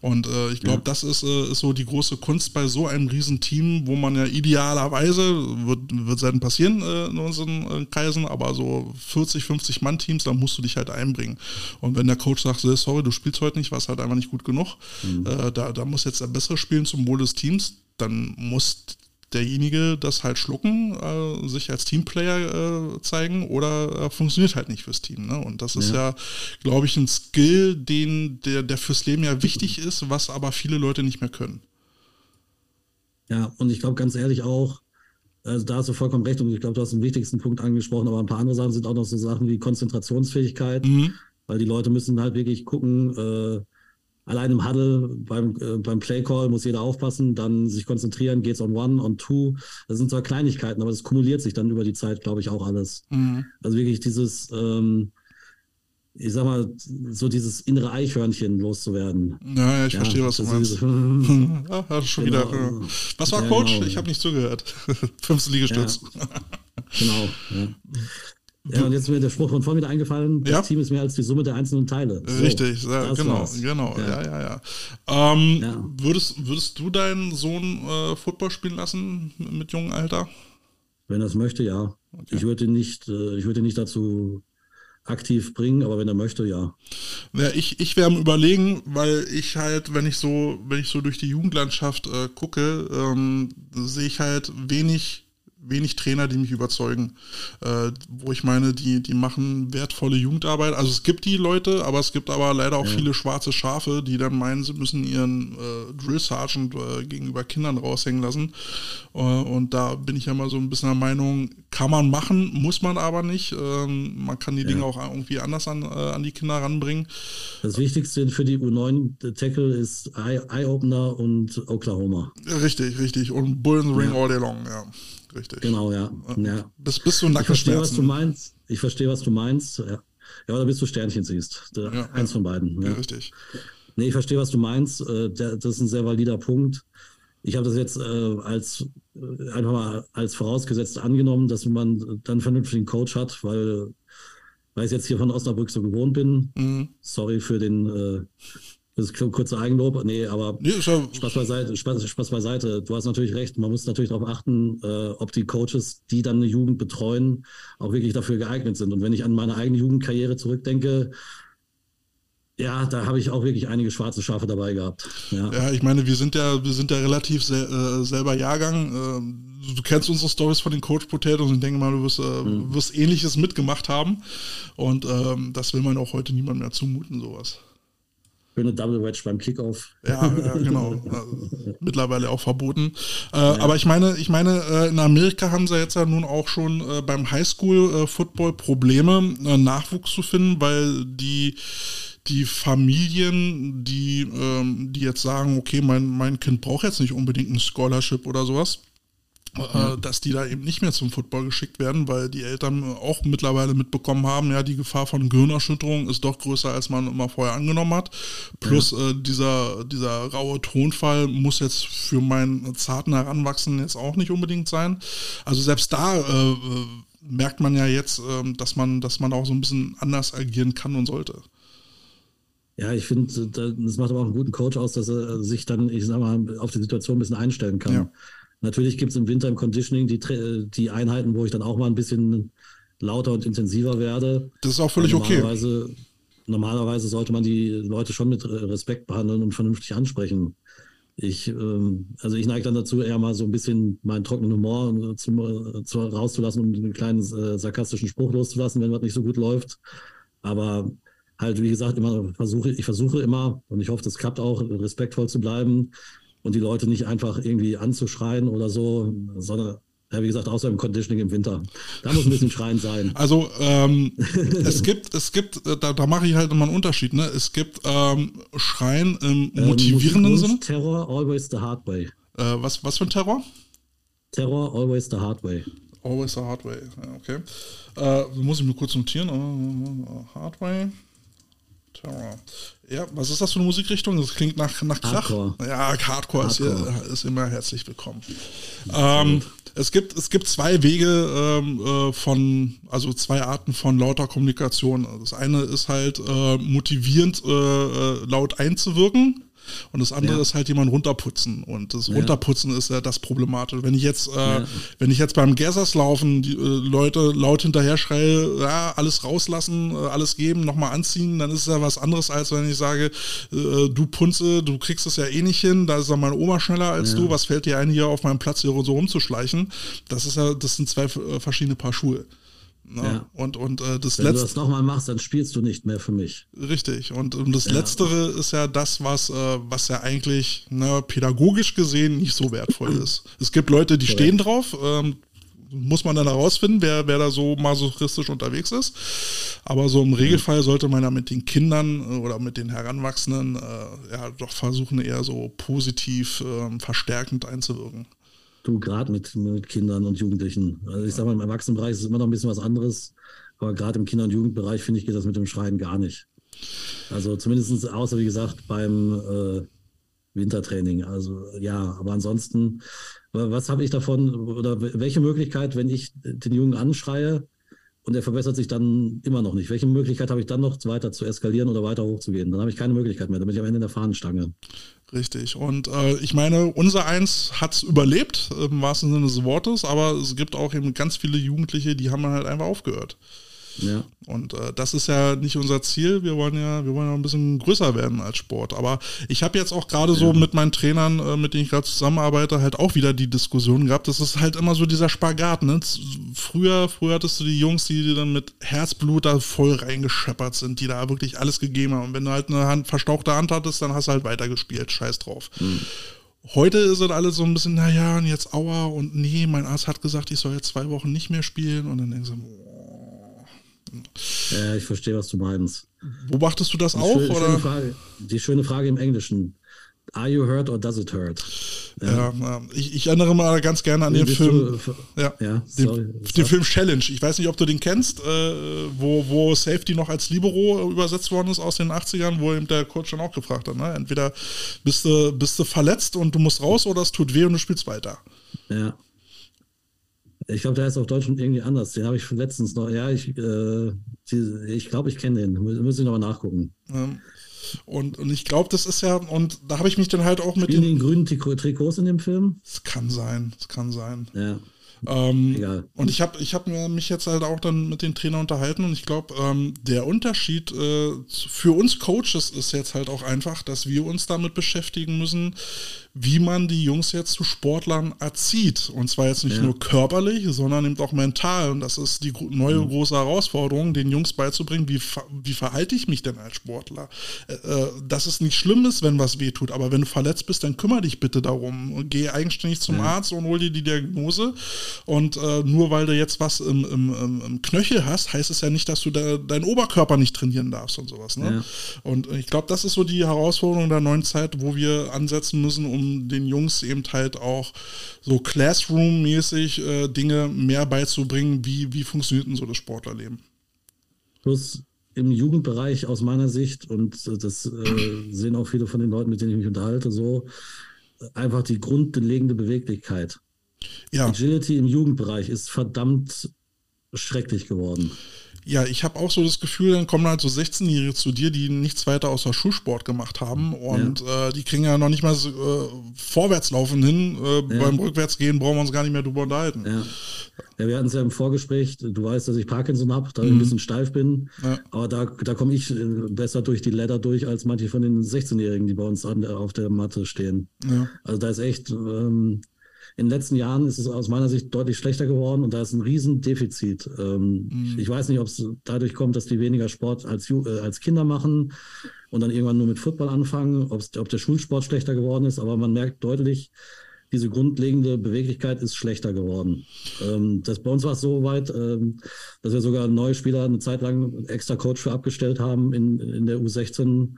Und äh, ich glaube, ja. das ist, äh, ist so die große Kunst bei so einem Riesenteam, wo man ja idealerweise, wird, wird selten passieren äh, in unseren äh, Kreisen, aber so 40, 50 Mann-Teams, da musst du dich halt einbringen. Und wenn der Coach sagt, sorry, du spielst heute nicht, warst halt einfach nicht gut genug, mhm. Äh, da, da muss jetzt der bessere spielen zum Wohl des Teams, dann muss derjenige das halt schlucken, äh, sich als Teamplayer äh, zeigen oder äh, funktioniert halt nicht fürs Team. Ne? Und das ist ja, ja glaube ich, ein Skill, den, der, der fürs Leben ja wichtig ist, was aber viele Leute nicht mehr können. Ja, und ich glaube ganz ehrlich auch, also da hast du vollkommen recht und ich glaube, du hast den wichtigsten Punkt angesprochen, aber ein paar andere Sachen sind auch noch so Sachen wie Konzentrationsfähigkeit, mhm. weil die Leute müssen halt wirklich gucken, äh, allein im Huddle beim, äh, beim Playcall muss jeder aufpassen, dann sich konzentrieren, geht's on one, on two. Das sind zwar Kleinigkeiten, aber das kumuliert sich dann über die Zeit, glaube ich, auch alles. Mhm. Also wirklich dieses, ähm, ich sag mal, so dieses innere Eichhörnchen loszuwerden. Ja, ja ich ja, verstehe, was du meinst. ah, *laughs* schon genau. wieder. Was war ja, Coach? Genau. Ich habe nicht zugehört. *laughs* Fünfte Liegestütz. Ja. genau. Ja. Und jetzt ist mir der Spruch von vorhin wieder eingefallen, das ja? Team ist mehr als die Summe der einzelnen Teile. So, Richtig, ja, genau, war's. genau, ja, ja, ja. ja. Ähm, ja. Würdest, würdest du deinen Sohn äh, Football spielen lassen mit jungem Alter? Wenn er es möchte, ja. Okay. Ich würde nicht, äh, ich würde nicht dazu aktiv bringen, aber wenn er möchte, ja. Ja, ich, ich wäre am überlegen, weil ich halt, wenn ich so, wenn ich so durch die Jugendlandschaft äh, gucke, ähm, sehe ich halt wenig wenig Trainer, die mich überzeugen, äh, wo ich meine, die, die machen wertvolle Jugendarbeit. Also es gibt die Leute, aber es gibt aber leider auch ja. viele schwarze Schafe, die dann meinen, sie müssen ihren äh, Drill Sergeant äh, gegenüber Kindern raushängen lassen. Äh, und da bin ich ja mal so ein bisschen der Meinung, kann man machen, muss man aber nicht. Ähm, man kann die ja. Dinge auch irgendwie anders an, äh, an die Kinder ranbringen. Das Wichtigste für die U9-Tackle ist Eye-Opener und Oklahoma. Richtig, richtig. Und Bull in the Ring ja. all day long, ja richtig. Genau, ja. ja. Bis, bis du Ich verstehe, was du meinst. Ich verstehe, was du meinst. Ja, ja oder bis du Sternchen siehst. Ja, Eins von beiden. Ja. richtig. Nee, ich verstehe, was du meinst. Äh, das ist ein sehr valider Punkt. Ich habe das jetzt äh, als äh, einfach mal als vorausgesetzt angenommen, dass man dann vernünftig einen Coach hat, weil, weil ich jetzt hier von Osnabrück so gewohnt bin. Mhm. Sorry für den äh, das ist kurzer Eigenlob. Nee, aber nee, ja Spaß, beiseite, Spaß, Spaß beiseite. Du hast natürlich recht. Man muss natürlich darauf achten, äh, ob die Coaches, die dann eine Jugend betreuen, auch wirklich dafür geeignet sind. Und wenn ich an meine eigene Jugendkarriere zurückdenke, Ja, da habe ich auch wirklich einige schwarze Schafe dabei gehabt. Ja, ja ich meine, wir sind ja, wir sind ja relativ sel äh, selber Jahrgang. Äh, du kennst unsere Stories von den Coach Potatoes und ich denke mal, du wirst, äh, mhm. wirst ähnliches mitgemacht haben. Und ähm, das will man auch heute niemand mehr zumuten, sowas. Schöne Double Wedge beim Kickoff. Ja, ja *laughs* genau. Also, mittlerweile auch verboten. Äh, ja. Aber ich meine, ich meine, äh, in Amerika haben sie jetzt ja nun auch schon äh, beim Highschool-Football äh, Probleme, äh, Nachwuchs zu finden, weil die die Familien, die, ähm, die jetzt sagen, okay, mein, mein Kind braucht jetzt nicht unbedingt ein Scholarship oder sowas, äh, dass die da eben nicht mehr zum Football geschickt werden, weil die Eltern auch mittlerweile mitbekommen haben, ja, die Gefahr von Gehirnerschütterung ist doch größer, als man immer vorher angenommen hat. Plus ja. äh, dieser, dieser raue Tonfall muss jetzt für meinen zarten Heranwachsen jetzt auch nicht unbedingt sein. Also selbst da äh, äh merkt man ja jetzt, ähm, dass man, dass man auch so ein bisschen anders agieren kann und sollte. Ja, ich finde, das macht aber auch einen guten Coach aus, dass er sich dann, ich sag mal, auf die Situation ein bisschen einstellen kann. Ja. Natürlich gibt es im Winter im Conditioning die, die Einheiten, wo ich dann auch mal ein bisschen lauter und intensiver werde. Das ist auch völlig normalerweise, okay. Normalerweise sollte man die Leute schon mit Respekt behandeln und vernünftig ansprechen. Ich, ähm, also ich neige dann dazu, eher mal so ein bisschen meinen trockenen Humor zu, zu, rauszulassen und einen kleinen äh, sarkastischen Spruch loszulassen, wenn was nicht so gut läuft. Aber halt, wie gesagt, immer versuche, ich versuche immer, und ich hoffe, das klappt auch, respektvoll zu bleiben und die Leute nicht einfach irgendwie anzuschreien oder so, sondern ja, wie gesagt, außer im Conditioning im Winter. Da muss ein bisschen Schreien sein. *laughs* Also ähm, es gibt, es gibt, äh, da, da mache ich halt immer einen Unterschied, ne? Es gibt ähm, Schreien im ähm, motivierenden ähm, Sinne. Terror, always the hard way. Äh, was, was für ein Terror? Terror, always the hard way. Always the hard way, okay. Äh, muss ich mir kurz notieren. Uh, hard way. Terror. Ja, was ist das für eine Musikrichtung? Das klingt nach, nach Krach. Hardcore. Ja, Hardcore, Hardcore. Ist, hier, ist, immer herzlich willkommen. Ähm, es, gibt, es gibt zwei Wege ähm, äh, von, also zwei Arten von lauter Kommunikation. Das eine ist halt äh, motivierend äh, äh laut einzuwirken und das andere ja. ist halt jemand runterputzen. Und das Runterputzen ist ja das Problematische. Wenn ich jetzt, äh, wenn ich jetzt beim Gassers laufen, die äh, Leute laut hinterher schreie, ja, alles rauslassen, äh, alles geben, nochmal anziehen, dann ist es ja was anderes, als wenn ich sage, äh, du Punze, du kriegst es ja eh nicht hin, da ist ja meine Oma schneller als du, was fällt dir ein, hier auf meinem Platz hier so rumzuschleichen? Das ist ja, das sind zwei äh, verschiedene Paar Schuhe. Ne? Ja. Und, und äh, das Wenn Letzte, du das nochmal machst, dann spielst du nicht mehr für mich. Richtig. Und, und das ja. Letztere ist ja das, was, äh, was ja eigentlich ne, pädagogisch gesehen nicht so wertvoll *clears throat* ist. Es gibt Leute, die Correct. stehen drauf. Ähm, muss man dann herausfinden, wer, wer da so masochistisch unterwegs ist. Aber so im Regelfall sollte man ja mit den Kindern äh, oder mit den Heranwachsenden äh, ja doch versuchen, eher so positiv äh, verstärkend einzuwirken. Du, gerade mit, mit Kindern und Jugendlichen. Also ich sage mal, im Erwachsenenbereich ist es immer noch ein bisschen was anderes, aber gerade im Kinder- und Jugendbereich, finde ich, geht das mit dem Schreien gar nicht. Also zumindest außer, wie gesagt, beim äh, Wintertraining. Also ja, aber ansonsten, was habe ich davon oder welche Möglichkeit, wenn ich den Jungen anschreie, und er verbessert sich dann immer noch nicht. Welche Möglichkeit habe ich dann noch weiter zu eskalieren oder weiter hochzugehen? Dann habe ich keine Möglichkeit mehr, dann bin ich am Ende in der Fahnenstange. Richtig. Und äh, ich meine, unser Eins hat es überlebt, im wahrsten Sinne des Wortes, aber es gibt auch eben ganz viele Jugendliche, die haben halt einfach aufgehört. Ja. Und äh, das ist ja nicht unser Ziel. Wir wollen ja, wir wollen ja ein bisschen größer werden als Sport. Aber ich habe jetzt auch gerade ja. so mit meinen Trainern, äh, mit denen ich gerade zusammenarbeite, halt auch wieder die Diskussion gehabt. Das ist halt immer so dieser Spagat. Ne? Früher, früher hattest du die Jungs, die dann mit Herzblut da voll reingescheppert sind, die da wirklich alles gegeben haben. Und wenn du halt eine Hand, verstauchte Hand hattest, dann hast du halt weitergespielt. Scheiß drauf. Mhm. Heute ist es alles so ein bisschen, naja, und jetzt aua und nee, mein Arzt hat gesagt, ich soll jetzt zwei Wochen nicht mehr spielen. Und dann denkst du, ja, ich verstehe, was du meinst. Beobachtest du das die auch? Schöne, oder? Schöne Frage, die schöne Frage im Englischen. Are you hurt or does it hurt? Ja, ja ich, ich, erinnere mal ganz gerne an den Film. Du, ja, ja den, sorry, den, Film Challenge. Ich weiß nicht, ob du den kennst, äh, wo, wo Safety noch als Libero übersetzt worden ist aus den 80ern, wo eben der Coach dann auch gefragt hat. Ne? Entweder bist du, bist du verletzt und du musst raus oder es tut weh und du spielst weiter. Ja. Ich glaube, der ist auf Deutsch irgendwie anders. Den habe ich letztens noch. Ja, ich, äh, ich glaube, ich kenne den. Muss ich nochmal nachgucken. Ähm, und, und ich glaube, das ist ja, und da habe ich mich dann halt auch mit Spielen den, den grünen Trikots in dem Film. Es kann sein, es kann sein. Ja. Ähm, Egal. Und ich habe ich hab mich jetzt halt auch dann mit den Trainern unterhalten und ich glaube, ähm, der Unterschied äh, für uns Coaches ist jetzt halt auch einfach, dass wir uns damit beschäftigen müssen, wie man die Jungs jetzt zu Sportlern erzieht. Und zwar jetzt nicht ja. nur körperlich, sondern eben auch mental. Und das ist die neue mhm. große Herausforderung, den Jungs beizubringen, wie, wie verhalte ich mich denn als Sportler? Äh, äh, dass es nicht schlimm ist, wenn was wehtut, aber wenn du verletzt bist, dann kümmere dich bitte darum. Geh eigenständig zum ja. Arzt und hol dir die Diagnose. Und äh, nur weil du jetzt was im, im, im, Knöchel hast, heißt es ja nicht, dass du da, deinen Oberkörper nicht trainieren darfst und sowas. Ne? Ja. Und ich glaube, das ist so die Herausforderung der neuen Zeit, wo wir ansetzen müssen, um den Jungs eben halt auch so Classroom-mäßig äh, Dinge mehr beizubringen, wie, wie funktioniert denn so das Sportlerleben. Plus im Jugendbereich aus meiner Sicht, und das äh, sehen auch viele von den Leuten, mit denen ich mich unterhalte, so einfach die grundlegende Beweglichkeit. Ja. Agility im Jugendbereich ist verdammt schrecklich geworden. Ja, ich habe auch so das Gefühl, dann kommen halt so 16-Jährige zu dir, die nichts weiter außer Schulsport gemacht haben und ja. äh, die kriegen ja noch nicht mal so, äh, Vorwärtslaufen hin. Äh, ja. Beim Rückwärtsgehen brauchen wir uns gar nicht mehr drüber unterhalten. Ja, ja wir hatten es ja im Vorgespräch, du weißt, dass ich Parkinson habe, da mhm. ich ein bisschen steif bin, aber da, da komme ich äh, besser durch die Letter durch als manche von den 16-Jährigen, die bei uns an, auf der Matte stehen. Also da ist echt... Ähm, in den letzten Jahren ist es aus meiner Sicht deutlich schlechter geworden und da ist ein Riesendefizit. Ähm, mhm. Ich weiß nicht, ob es dadurch kommt, dass die weniger Sport als, äh, als Kinder machen und dann irgendwann nur mit Football anfangen, ob der Schulsport schlechter geworden ist, aber man merkt deutlich, diese grundlegende Beweglichkeit ist schlechter geworden. Ähm, das, bei uns war es so weit, ähm, dass wir sogar neue Spieler eine Zeit lang extra Coach für abgestellt haben in, in der U16, mhm.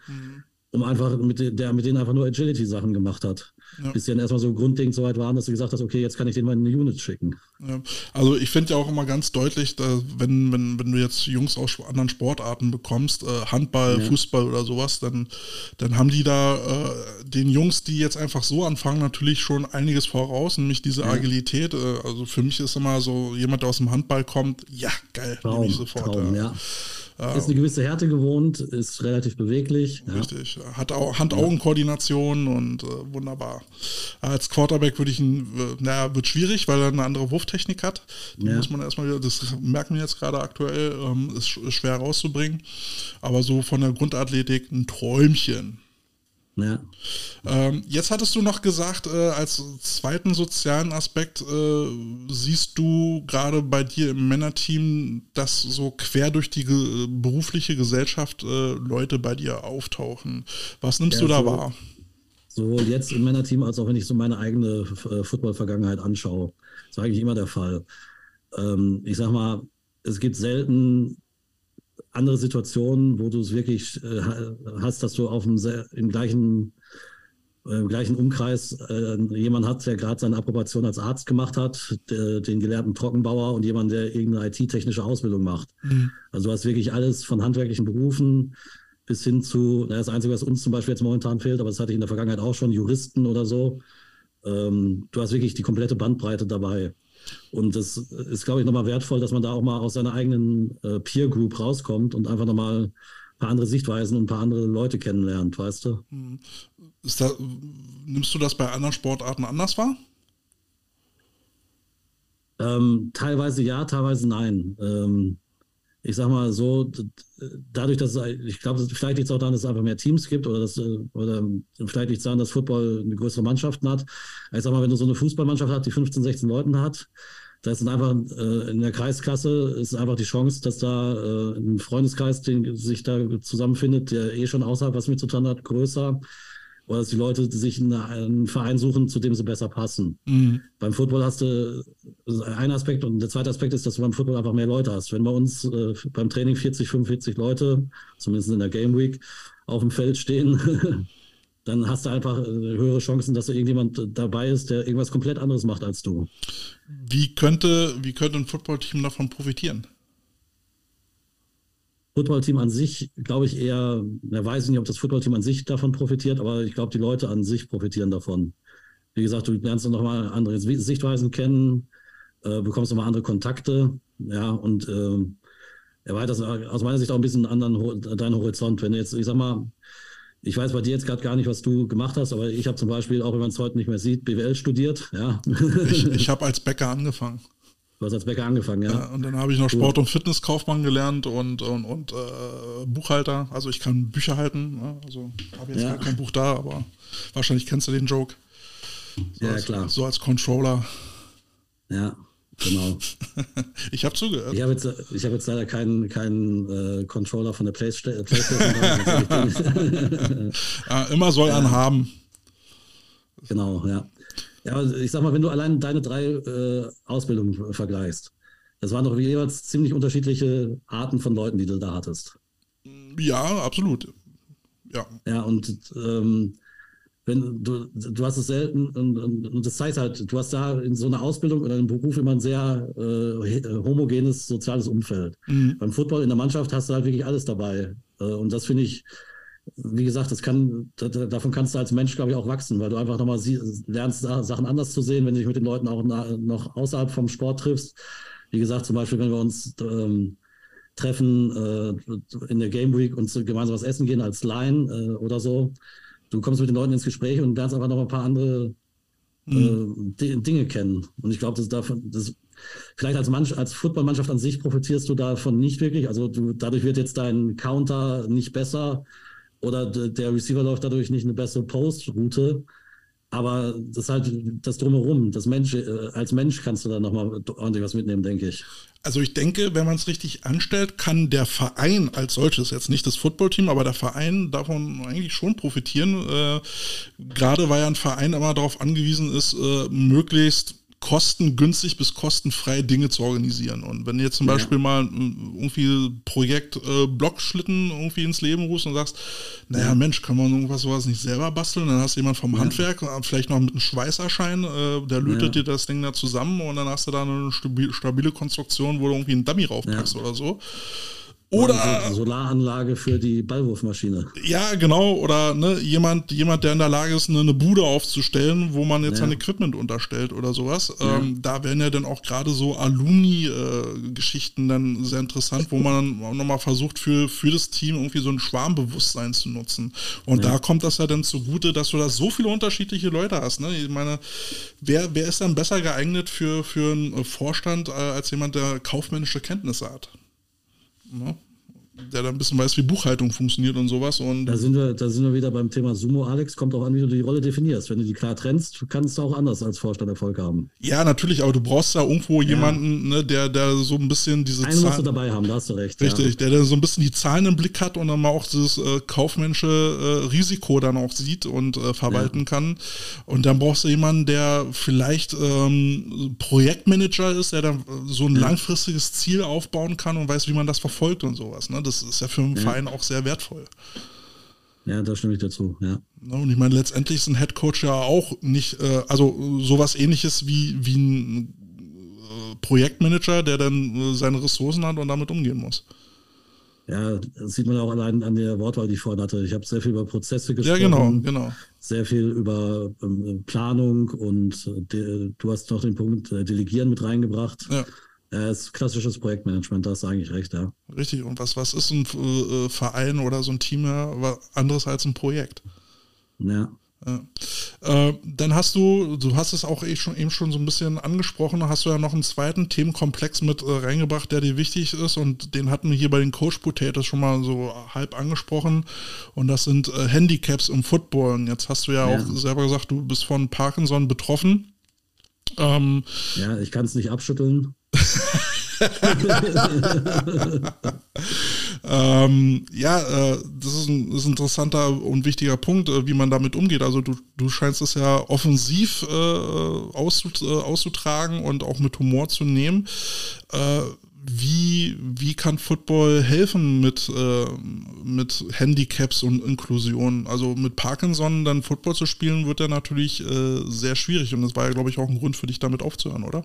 um einfach mit, der mit denen einfach nur Agility-Sachen gemacht hat. Ja. Bis die dann erstmal so grundlegend so weit waren, dass du gesagt hast, okay, jetzt kann ich den mal in eine Unit schicken. Ja. Also ich finde ja auch immer ganz deutlich, dass, wenn, wenn, wenn du jetzt Jungs aus anderen Sportarten bekommst, äh, Handball, ja. Fußball oder sowas, dann, dann haben die da äh, den Jungs, die jetzt einfach so anfangen, natürlich schon einiges voraus, nämlich diese Agilität. Äh, also für mich ist immer so, jemand, der aus dem Handball kommt, ja, geil, nehme ich sofort. Traum, ja. Ist eine gewisse Härte gewohnt, ist relativ beweglich. Richtig. Ja. Hat auch Hand-Augen-Koordination und äh, wunderbar. Als Quarterback würde ich ihn, äh, naja, wird schwierig, weil er eine andere Wurftechnik hat. Die ja. muss man erstmal wieder, das merken wir jetzt gerade aktuell, ähm, ist, ist schwer rauszubringen. Aber so von der Grundathletik ein Träumchen. Ja. Ähm, jetzt hattest du noch gesagt, äh, als zweiten sozialen Aspekt äh, siehst du gerade bei dir im Männerteam, dass so quer durch die ge berufliche Gesellschaft äh, Leute bei dir auftauchen. Was nimmst ja, du da so, wahr? Sowohl jetzt im Männerteam als auch wenn ich so meine eigene äh, Football-Vergangenheit anschaue. Das war eigentlich immer der Fall. Ähm, ich sag mal, es gibt selten andere Situationen, wo du es wirklich äh, hast, dass du auf dem im gleichen äh, im gleichen Umkreis äh, jemand hat, der gerade seine Approbation als Arzt gemacht hat, der, den gelernten Trockenbauer und jemand, der irgendeine IT-technische Ausbildung macht. Mhm. Also du hast wirklich alles von handwerklichen Berufen bis hin zu, na, das Einzige, was uns zum Beispiel jetzt momentan fehlt, aber das hatte ich in der Vergangenheit auch schon, Juristen oder so. Ähm, du hast wirklich die komplette Bandbreite dabei. Und das ist, glaube ich, nochmal wertvoll, dass man da auch mal aus seiner eigenen äh, Peer Group rauskommt und einfach nochmal ein paar andere Sichtweisen und ein paar andere Leute kennenlernt, weißt du? Mhm. Da, nimmst du das bei anderen Sportarten anders wahr? Ähm, teilweise ja, teilweise nein. Ähm, ich sag mal so, dadurch, dass es, ich glaube, vielleicht liegt es auch daran, dass es einfach mehr Teams gibt oder, dass, oder vielleicht liegt es daran, dass Football eine größere Mannschaften hat. Ich sag mal, wenn du so eine Fußballmannschaft hast, die 15, 16 Leute hat, da ist einfach äh, in der Kreisklasse ist einfach die Chance, dass da äh, ein Freundeskreis, den sich da zusammenfindet, der eh schon außerhalb was mit zu tun hat, größer oder dass die Leute sich einen Verein suchen, zu dem sie besser passen. Mhm. Beim Football hast du einen Aspekt und der zweite Aspekt ist, dass du beim Football einfach mehr Leute hast. Wenn bei uns äh, beim Training 40, 45 Leute, zumindest in der Game Week, auf dem Feld stehen, *laughs* dann hast du einfach äh, höhere Chancen, dass da irgendjemand dabei ist, der irgendwas komplett anderes macht als du. Wie könnte, wie könnte ein Footballteam davon profitieren? Footballteam an sich, glaube ich eher, er weiß nicht, ob das Footballteam an sich davon profitiert, aber ich glaube, die Leute an sich profitieren davon. Wie gesagt, du lernst nochmal andere Sichtweisen kennen, äh, bekommst nochmal andere Kontakte, ja, und äh, erweiterst aus meiner Sicht auch ein bisschen anderen deinen Horizont. Wenn du jetzt, ich sag mal, ich weiß bei dir jetzt gerade gar nicht, was du gemacht hast, aber ich habe zum Beispiel, auch wenn man es heute nicht mehr sieht, BWL studiert. Ja. Ich, ich habe als Bäcker angefangen. Du hast als Bäcker angefangen, ja. ja und dann habe ich noch Sport- und Fitnesskaufmann gelernt und, und, und äh, Buchhalter. Also ich kann Bücher halten. Ne? Also habe jetzt ja. gar kein Buch da, aber wahrscheinlich kennst du den Joke. So ja, als, klar. So als Controller. Ja, genau. *laughs* ich habe zugehört. Ich habe jetzt, hab jetzt leider keinen, keinen äh, Controller von der Playstation. ja, *laughs* immer soll ja. einen haben. Genau, ja. Ja, also ich sag mal, wenn du allein deine drei äh, Ausbildungen vergleichst, das waren doch jeweils ziemlich unterschiedliche Arten von Leuten, die du da hattest. Ja, absolut. Ja. Ja, und ähm, wenn du, du hast es selten und, und, und, das zeigt halt, du hast da in so einer Ausbildung oder einem Beruf immer ein sehr äh, homogenes soziales Umfeld. Mhm. Beim Football in der Mannschaft hast du halt wirklich alles dabei. Äh, und das finde ich, wie gesagt, das kann, davon kannst du als Mensch, glaube ich, auch wachsen, weil du einfach nochmal lernst, Sachen anders zu sehen, wenn du dich mit den Leuten auch noch außerhalb vom Sport triffst. Wie gesagt, zum Beispiel, wenn wir uns ähm, treffen äh, in der Game Week und gemeinsam was essen gehen als Line äh, oder so. Du kommst mit den Leuten ins Gespräch und lernst einfach noch ein paar andere mhm. äh, Dinge kennen. Und ich glaube, das davon, das, vielleicht als, Mann, als Footballmannschaft an sich profitierst du davon nicht wirklich. Also du, dadurch wird jetzt dein Counter nicht besser oder der Receiver läuft dadurch nicht eine bessere Post-Route. Aber das ist halt das Drumherum. Das Mensch, äh, als Mensch kannst du da nochmal ordentlich was mitnehmen, denke ich. Also ich denke, wenn man es richtig anstellt, kann der Verein als solches, jetzt nicht das Footballteam, aber der Verein davon eigentlich schon profitieren. Äh, gerade weil ja ein Verein immer darauf angewiesen ist, äh, möglichst kostengünstig bis kostenfrei Dinge zu organisieren. Und wenn du jetzt zum ja. Beispiel mal irgendwie Projekt äh, Blockschlitten irgendwie ins Leben rufst und sagst, naja, ja. Mensch, kann man irgendwas sowas nicht selber basteln? Dann hast du jemand vom ja. Handwerk, äh, vielleicht noch mit einem Schweißerschein, äh, der lötet dir das Ding da zusammen und dann hast du da eine stabile Konstruktion, wo du irgendwie einen Dummy raufpackst oder so. Oder Solaranlage für die Ballwurfmaschine. Ja, genau. Oder ne, jemand, jemand, der in der Lage ist, eine, eine Bude aufzustellen, wo man jetzt ja. ein Equipment unterstellt oder sowas. Ja. Ähm, da wären ja dann auch gerade so Alumni-Geschichten dann sehr interessant, wo man dann nochmal versucht, für, für das Team irgendwie so ein Schwarmbewusstsein zu nutzen. Und ja. da kommt das ja dann zugute, dass du da so viele unterschiedliche Leute hast. Ne? Ich meine, wer, wer ist dann besser geeignet für, für einen Vorstand äh, als jemand, der kaufmännische Kenntnisse hat? Ne? Der da ein bisschen weiß, wie Buchhaltung funktioniert und sowas. Und da sind wir, da sind wir wieder beim Thema Sumo, Alex. Kommt auch an, wie du die Rolle definierst. Wenn du die klar trennst, kannst du auch anders als Vorstand Erfolg haben. Ja, natürlich, aber du brauchst da irgendwo ja. jemanden, ne, der, der so ein bisschen diese Einen Zahlen. musst du dabei haben, da hast du recht. Richtig, ja. der, der so ein bisschen die Zahlen im Blick hat und dann mal auch dieses äh, kaufmännische äh, Risiko dann auch sieht und äh, verwalten ja. kann. Und dann brauchst du jemanden, der vielleicht ähm, Projektmanager ist, der dann so ein langfristiges Ziel aufbauen kann und weiß, wie man das verfolgt und sowas. Ne? Das ist ja für einen ja. Verein auch sehr wertvoll. Ja, da stimme ich dazu, ja. Und ich meine, letztendlich ist ein Headcoach ja auch nicht, äh, also sowas ähnliches wie, wie ein äh, Projektmanager, der dann äh, seine Ressourcen hat und damit umgehen muss. Ja, das sieht man auch allein an der Wortwahl, die ich vorhin hatte. Ich habe sehr viel über Prozesse gesprochen. Ja, genau, genau. Sehr viel über ähm, Planung und du hast noch den Punkt Delegieren mit reingebracht. Ja. Ja, ist klassisches Projektmanagement, da hast du eigentlich recht, ja. Richtig, und was, was ist ein äh, Verein oder so ein Team ja, anderes als ein Projekt? Ja. ja. Äh, dann hast du, du hast es auch eh schon, eben schon so ein bisschen angesprochen, hast du ja noch einen zweiten Themenkomplex mit äh, reingebracht, der dir wichtig ist und den hatten wir hier bei den Coach Potatoes schon mal so halb angesprochen und das sind äh, Handicaps im Football. Und jetzt hast du ja, ja, auch selber gesagt, du bist von Parkinson betroffen. Ähm, ja, ich kann es nicht abschütteln. Ähm, ja, äh, das, ist ein, das, ist ein, interessanter und wichtiger Punkt, äh, wie man damit umgeht. Also du, du scheinst es ja offensiv äh, auszut, äh, auszutragen und auch mit Humor zu nehmen. Äh, wie, wie kann Football helfen mit, äh, mit Handicaps und Inklusion? Also mit Parkinson dann Football zu spielen, wird ja natürlich sehr schwierig und das war ja, glaube ich, auch ein Grund für dich, damit aufzuhören, oder?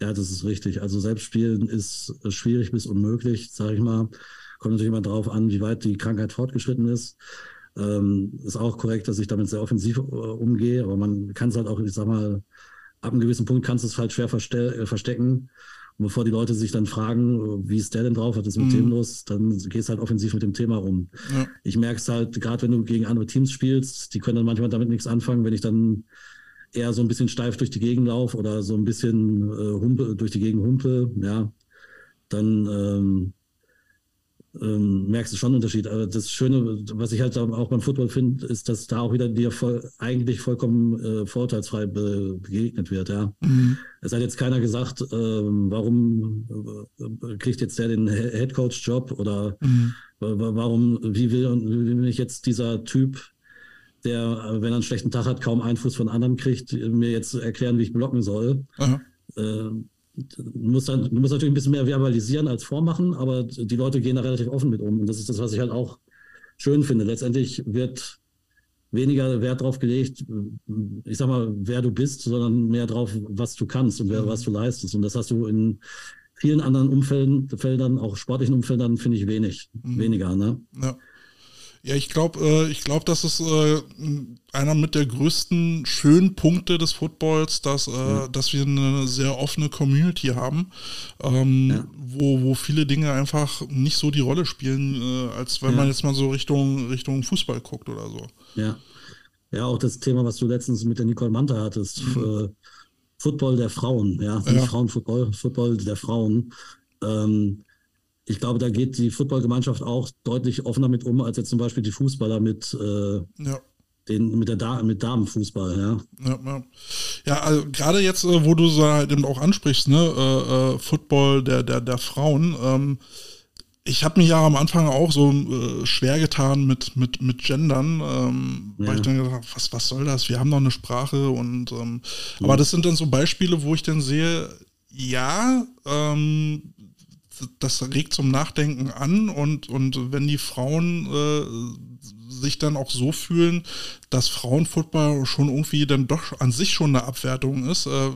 Ja, das ist richtig. Also Selbstspielen ist schwierig bis unmöglich, sage ich mal. Kommt natürlich immer darauf an, wie weit die Krankheit fortgeschritten ist. Ähm, ist auch korrekt, dass ich damit sehr offensiv äh, umgehe, aber man kann es halt auch, ich sag mal, ab einem gewissen Punkt kannst du es halt schwer verste äh, verstecken. Und bevor die Leute sich dann fragen, wie ist der denn drauf, was ist mit mhm. dem los, dann gehst halt offensiv mit dem Thema rum. Ja. Ich merke es halt, gerade wenn du gegen andere Teams spielst, die können dann manchmal damit nichts anfangen, wenn ich dann eher so ein bisschen steif durch die Gegend laufe oder so ein bisschen äh, humpe, durch die Gegend humpe, ja, dann ähm, ähm, merkst du schon einen Unterschied. Aber das Schöne, was ich halt auch beim Football finde, ist, dass da auch wieder dir voll, eigentlich vollkommen äh, vorurteilsfrei be begegnet wird. Ja. Mhm. Es hat jetzt keiner gesagt, ähm, warum äh, kriegt jetzt der den Headcoach-Job oder mhm. warum, wie will, wie will mich jetzt dieser Typ der, wenn er einen schlechten Tag hat, kaum Einfluss von anderen kriegt, mir jetzt erklären, wie ich blocken soll. Äh, du musst, dann, du musst natürlich ein bisschen mehr verbalisieren als vormachen, aber die Leute gehen da relativ offen mit um. Und das ist das, was ich halt auch schön finde. Letztendlich wird weniger Wert darauf gelegt, ich sag mal, wer du bist, sondern mehr darauf, was du kannst und wer, was du leistest. Und das hast du in vielen anderen Umfeldern, Feldern, auch sportlichen Umfeldern, finde ich wenig, mhm. weniger. Ne? Ja. Ja, ich glaube, äh, ich glaube, das ist äh, einer mit der größten schönen Punkte des Footballs, dass, äh, ja. dass wir eine sehr offene Community haben, ähm, ja. wo, wo viele Dinge einfach nicht so die Rolle spielen, äh, als wenn ja. man jetzt mal so Richtung, Richtung Fußball guckt oder so. Ja. Ja, auch das Thema, was du letztens mit der Nicole Manta hattest, mhm. Äh, Football der Frauen, ja, nicht Frauenfootball, Football der Frauen. Ähm, ich glaube, da geht die Footballgemeinschaft auch deutlich offener mit um, als jetzt zum Beispiel die Fußballer mit, äh, ja. den, mit, der da mit Damenfußball. Ja, ja, ja. ja also gerade jetzt, äh, wo du so halt eben auch ansprichst, ne, äh, äh, Football der, der, der Frauen, ähm, ich habe mir ja am Anfang auch so äh, schwer getan mit, mit, mit Gendern, ähm, ja. weil ich dann gedacht habe, was, was soll das? Wir haben doch eine Sprache und ähm, ja. aber das sind dann so Beispiele, wo ich dann sehe, ja, ähm, das regt zum Nachdenken an und, und wenn die Frauen äh, sich dann auch so fühlen, dass Frauenfußball schon irgendwie dann doch an sich schon eine Abwertung ist, äh,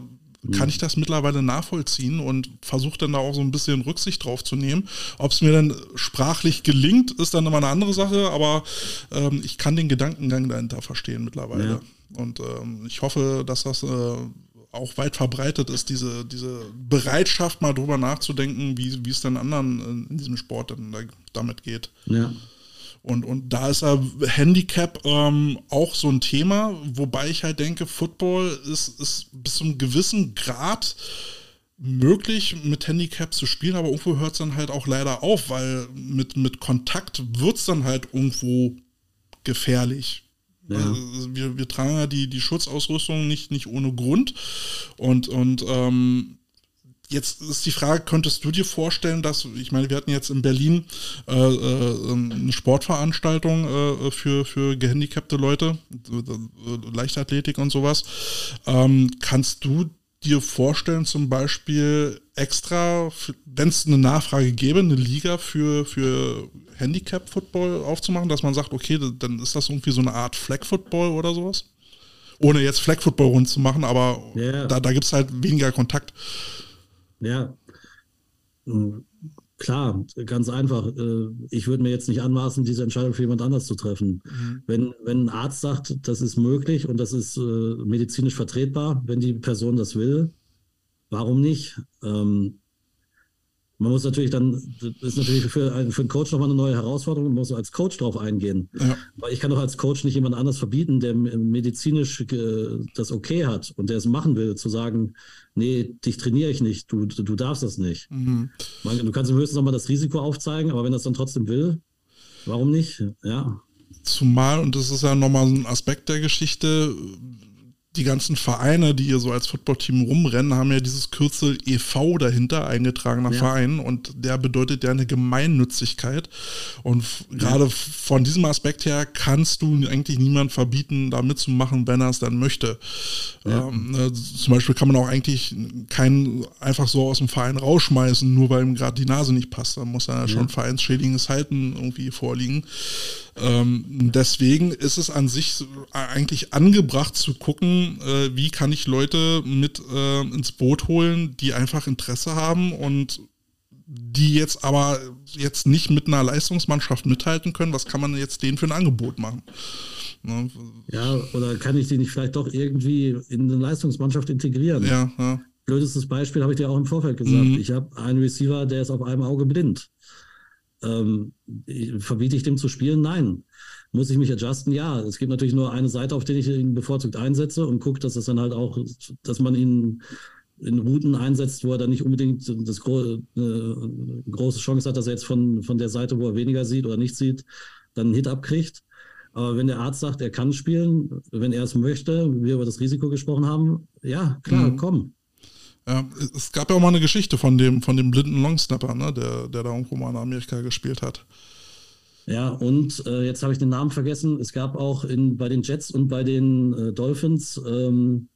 kann ich das mittlerweile nachvollziehen und versuche dann da auch so ein bisschen Rücksicht drauf zu nehmen. Ob es mir dann sprachlich gelingt, ist dann immer eine andere Sache, aber ähm, ich kann den Gedankengang dahinter verstehen mittlerweile. Ja. Und ähm, ich hoffe, dass das äh, auch weit verbreitet ist, diese, diese Bereitschaft, mal drüber nachzudenken, wie, wie es denn anderen in diesem Sport dann damit geht. Ja. Und, und da ist ja Handicap ähm, auch so ein Thema, wobei ich halt denke, Football ist, ist bis zu einem gewissen Grad möglich, mit Handicap zu spielen, aber irgendwo hört es dann halt auch leider auf, weil mit, mit Kontakt wird es dann halt irgendwo gefährlich. Ja. Also wir, wir tragen ja die, die Schutzausrüstung nicht, nicht ohne Grund. Und, und ähm, jetzt ist die Frage, könntest du dir vorstellen, dass, ich meine, wir hatten jetzt in Berlin äh, äh, eine Sportveranstaltung äh, für, für gehandicapte Leute, Leichtathletik und sowas. Ähm, kannst du dir vorstellen, zum Beispiel extra, wenn es eine Nachfrage gäbe, eine Liga für, für Handicap-Football aufzumachen, dass man sagt, okay, dann ist das irgendwie so eine Art Flag-Football oder sowas? Ohne jetzt Flag-Football rund zu machen, aber yeah. da, da gibt es halt weniger Kontakt. Ja, Klar, ganz einfach. Äh, ich würde mir jetzt nicht anmaßen, diese Entscheidung für jemand anders zu treffen. Mhm. Wenn, wenn ein Arzt sagt, das ist möglich und das ist äh, medizinisch vertretbar, wenn die Person das will, warum nicht? Ähm, man muss natürlich dann, das ist natürlich für, einen, für einen Coach nochmal eine neue Herausforderung, man muss als Coach drauf eingehen. Ja. Weil ich kann doch als Coach nicht jemand anders verbieten, der medizinisch äh, das okay hat und der es machen will, zu sagen, nee, dich trainiere ich nicht, du, du darfst das nicht. Mhm. du kannst ihm höchstens nochmal das Risiko aufzeigen, aber wenn er es dann trotzdem will, warum nicht? Ja. Zumal, und das ist ja nochmal ein Aspekt der Geschichte, die ganzen Vereine, die hier so als Footballteam rumrennen, haben ja dieses Kürzel EV dahinter, eingetragener ja. Verein, und der bedeutet ja eine Gemeinnützigkeit. Und ja. gerade von diesem Aspekt her kannst du eigentlich niemand verbieten, da mitzumachen, wenn er es dann möchte. Ja. Ähm, ne, zum Beispiel kann man auch eigentlich keinen einfach so aus dem Verein rausschmeißen, nur weil ihm gerade die Nase nicht passt. Da muss ja schon vereinsschädigendes Halten irgendwie vorliegen. Ähm, deswegen ist es an sich eigentlich angebracht zu gucken, äh, wie kann ich Leute mit äh, ins Boot holen, die einfach Interesse haben und die jetzt aber jetzt nicht mit einer Leistungsmannschaft mithalten können. Was kann man jetzt denen für ein Angebot machen? Ne? Ja, oder kann ich die nicht vielleicht doch irgendwie in eine Leistungsmannschaft integrieren? Ja, ja. blödestes Beispiel habe ich dir auch im Vorfeld gesagt. Mhm. Ich habe einen Receiver, der ist auf einem Auge blind. Ähm, verbiete ich dem zu spielen? Nein. Muss ich mich adjusten? Ja. Es gibt natürlich nur eine Seite, auf der ich ihn bevorzugt einsetze und gucke, dass es dann halt auch, dass man ihn in Routen einsetzt, wo er dann nicht unbedingt das gro äh, große Chance hat, dass er jetzt von, von der Seite, wo er weniger sieht oder nicht sieht, dann einen Hit abkriegt. Aber wenn der Arzt sagt, er kann spielen, wenn er es möchte, wir über das Risiko gesprochen haben, ja, klar, mhm. komm. Ja, es gab ja auch mal eine Geschichte von dem, von dem blinden Longsnapper, ne, der, der da irgendwo mal in Amerika gespielt hat. Ja, und äh, jetzt habe ich den Namen vergessen. Es gab auch in, bei den Jets und bei den äh, Dolphins ähm,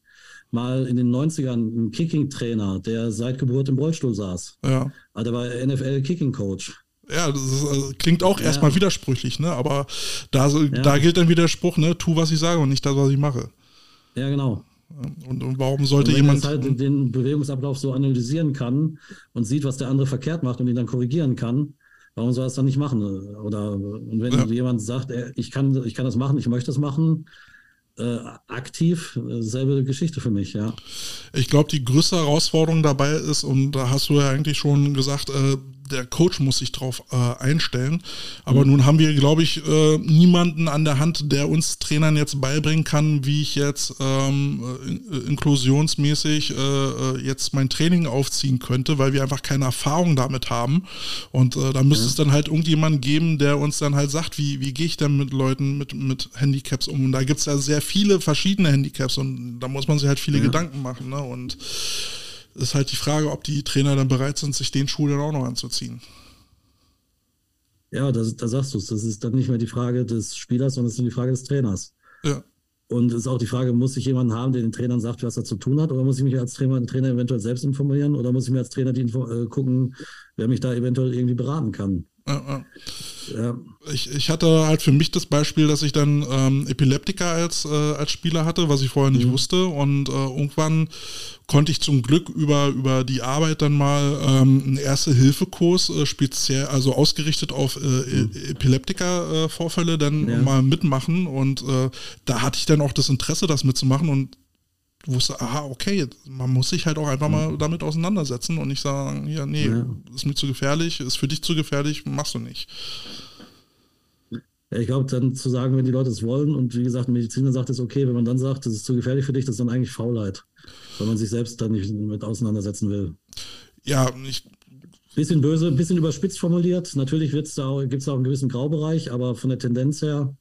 mal in den 90ern einen Kicking-Trainer, der seit Geburt im Rollstuhl saß. Ja. Also der war NFL-Kicking-Coach. Ja, das ist, also, klingt auch ja. erstmal widersprüchlich, ne? Aber da, ja. da gilt dann wieder der Spruch, ne, tu, was ich sage und nicht das, was ich mache. Ja, genau. Und, und warum sollte und wenn jemand. Wenn halt den Bewegungsablauf so analysieren kann und sieht, was der andere verkehrt macht und ihn dann korrigieren kann, warum soll er es dann nicht machen? Oder und wenn ja. jemand sagt, ich kann, ich kann das machen, ich möchte das machen, äh, aktiv, äh, selbe Geschichte für mich, ja. Ich glaube, die größte Herausforderung dabei ist, und da hast du ja eigentlich schon gesagt, äh, der Coach muss sich drauf äh, einstellen. Aber mhm. nun haben wir, glaube ich, äh, niemanden an der Hand, der uns Trainern jetzt beibringen kann, wie ich jetzt ähm, äh, inklusionsmäßig äh, äh, jetzt mein Training aufziehen könnte, weil wir einfach keine Erfahrung damit haben. Und äh, da müsste ja. es dann halt irgendjemanden geben, der uns dann halt sagt, wie, wie gehe ich denn mit Leuten mit, mit Handicaps um? Und da gibt es ja sehr viele verschiedene Handicaps und da muss man sich halt viele ja. Gedanken machen. Ne? Und ist halt die Frage, ob die Trainer dann bereit sind, sich den Schuh dann auch noch anzuziehen. Ja, da sagst du es. Das ist dann nicht mehr die Frage des Spielers, sondern es ist die Frage des Trainers. Ja. Und es ist auch die Frage, muss ich jemanden haben, der den Trainern sagt, was er zu tun hat, oder muss ich mich als Trainer, Trainer eventuell selbst informieren, oder muss ich mir als Trainer die, äh, gucken, wer mich da eventuell irgendwie beraten kann? Ja, ja. Ich, ich hatte halt für mich das Beispiel, dass ich dann ähm, Epileptiker als, äh, als Spieler hatte, was ich vorher nicht mhm. wusste. Und äh, irgendwann konnte ich zum Glück über, über die Arbeit dann mal ähm, einen Erste-Hilfe-Kurs äh, speziell, also ausgerichtet auf äh, mhm. Epileptiker-Vorfälle dann ja. mal mitmachen. Und äh, da hatte ich dann auch das Interesse, das mitzumachen. Und wusste, aha, okay, man muss sich halt auch einfach mal mhm. damit auseinandersetzen und nicht sagen, ja, nee, ja. ist mir zu gefährlich, ist für dich zu gefährlich, machst du nicht. Ja, ich glaube, dann zu sagen, wenn die Leute es wollen und wie gesagt, ein Mediziner sagt es okay, wenn man dann sagt, das ist zu gefährlich für dich, das ist dann eigentlich Faulheit, weil man sich selbst dann nicht mit auseinandersetzen will. Ja, ich. Bisschen böse, ein bisschen überspitzt formuliert. Natürlich gibt es da auch einen gewissen Graubereich, aber von der Tendenz her,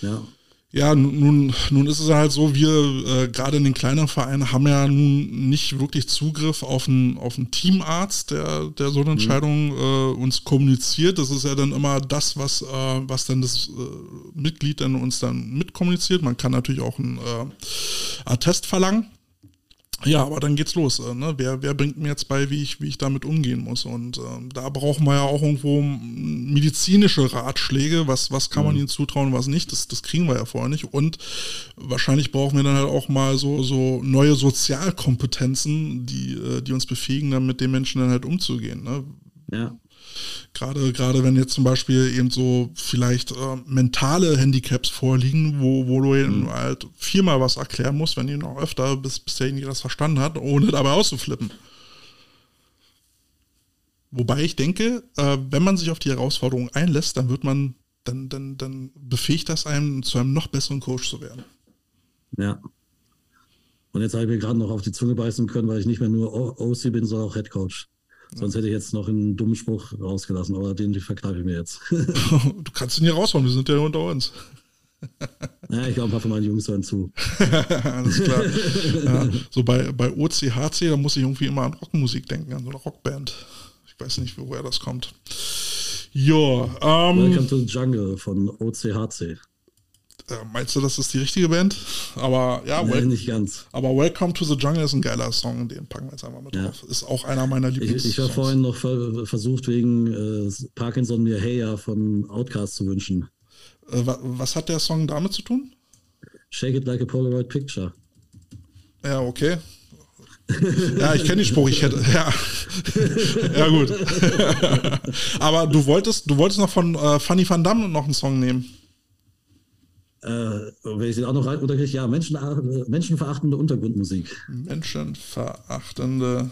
ja. Ja, nun, nun ist es halt so, wir äh, gerade in den kleinen Vereinen haben ja nun nicht wirklich Zugriff auf einen, auf einen Teamarzt, der, der so eine mhm. Entscheidung äh, uns kommuniziert. Das ist ja dann immer das, was, äh, was dann das äh, Mitglied dann uns dann mitkommuniziert. Man kann natürlich auch einen äh, Attest verlangen. Ja, aber dann geht's los. Äh, ne? wer, wer bringt mir jetzt bei, wie ich, wie ich damit umgehen muss? Und ähm, da brauchen wir ja auch irgendwo medizinische Ratschläge. Was, was kann man mhm. ihnen zutrauen, was nicht? Das, das kriegen wir ja vorher nicht. Und wahrscheinlich brauchen wir dann halt auch mal so, so neue Sozialkompetenzen, die, äh, die uns befähigen, dann mit den Menschen dann halt umzugehen. Ne? Ja. Gerade, gerade wenn jetzt zum Beispiel eben so vielleicht äh, mentale Handicaps vorliegen, wo, wo du mhm. halt viermal was erklären musst, wenn ihr noch öfter, bis, bis derjenige das verstanden hat, ohne dabei auszuflippen. Wobei ich denke, äh, wenn man sich auf die Herausforderung einlässt, dann wird man, dann, dann, dann befähigt das einen, zu einem noch besseren Coach zu werden. Ja. Und jetzt habe ich mir gerade noch auf die Zunge beißen können, weil ich nicht mehr nur OC bin, sondern auch Head Coach. Sonst hätte ich jetzt noch einen dummen Spruch rausgelassen, aber den verkneife ich mir jetzt. *laughs* du kannst ihn hier raushauen, wir sind ja unter uns. *laughs* Ja, ich glaube, ein paar von meinen Jungs hören zu. *laughs* Alles klar. Ja, so bei, bei OCHC, da muss ich irgendwie immer an Rockmusik denken, an so eine Rockband. Ich weiß nicht, woher das kommt. Ja. Ähm, Welcome to the Jungle von OCHC. Äh, meinst du, das ist die richtige Band? Aber ja, nee, nicht ganz. Aber Welcome to the Jungle ist ein geiler Song, den packen wir jetzt einfach mit ja. drauf. Ist auch einer meiner Lieblings. Ich, ich war vorhin noch ver versucht, wegen äh, Parkinson mir Heya von Outcast zu wünschen. Äh, was hat der Song damit zu tun? Shake it like a Polaroid picture. Ja, okay. ja, ich kenne den Spruch, ich hätte, ja. *laughs* ja, gut. *laughs* Aber du wolltest, du wolltest noch von äh, Funny Van Damme noch einen Song nehmen. Äh, wenn ich den auch noch unterkriege, ja, Menschen, äh, menschenverachtende Untergrundmusik. Menschenverachtende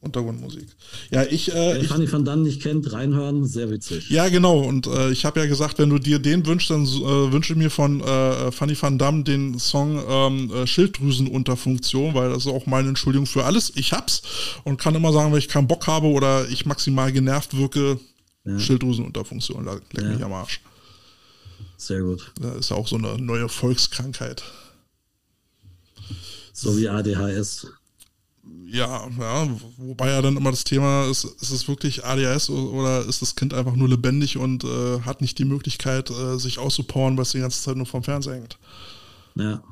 Untergrundmusik. Ja, ich. Äh, Wer Fanny van Dann nicht kennt, reinhören, sehr witzig. Ja, genau. Und äh, ich habe ja gesagt, wenn du dir den wünschst, dann äh, wünsche ich mir von äh, Fanny van Damme den Song ähm, äh, Schilddrüsenunterfunktion, weil das ist auch meine Entschuldigung für alles. Ich hab's und kann immer sagen, wenn ich keinen Bock habe oder ich maximal genervt wirke, ja. Schilddrüsenunterfunktion, leck ja. mich am Arsch. Sehr gut. Das ist auch so eine neue Volkskrankheit. So wie ADHS ja, ja, wobei ja dann immer das Thema ist, ist es wirklich ADHS oder ist das Kind einfach nur lebendig und äh, hat nicht die Möglichkeit, äh, sich auszupowern, weil es die ganze Zeit nur vom Fernseher hängt. Ja.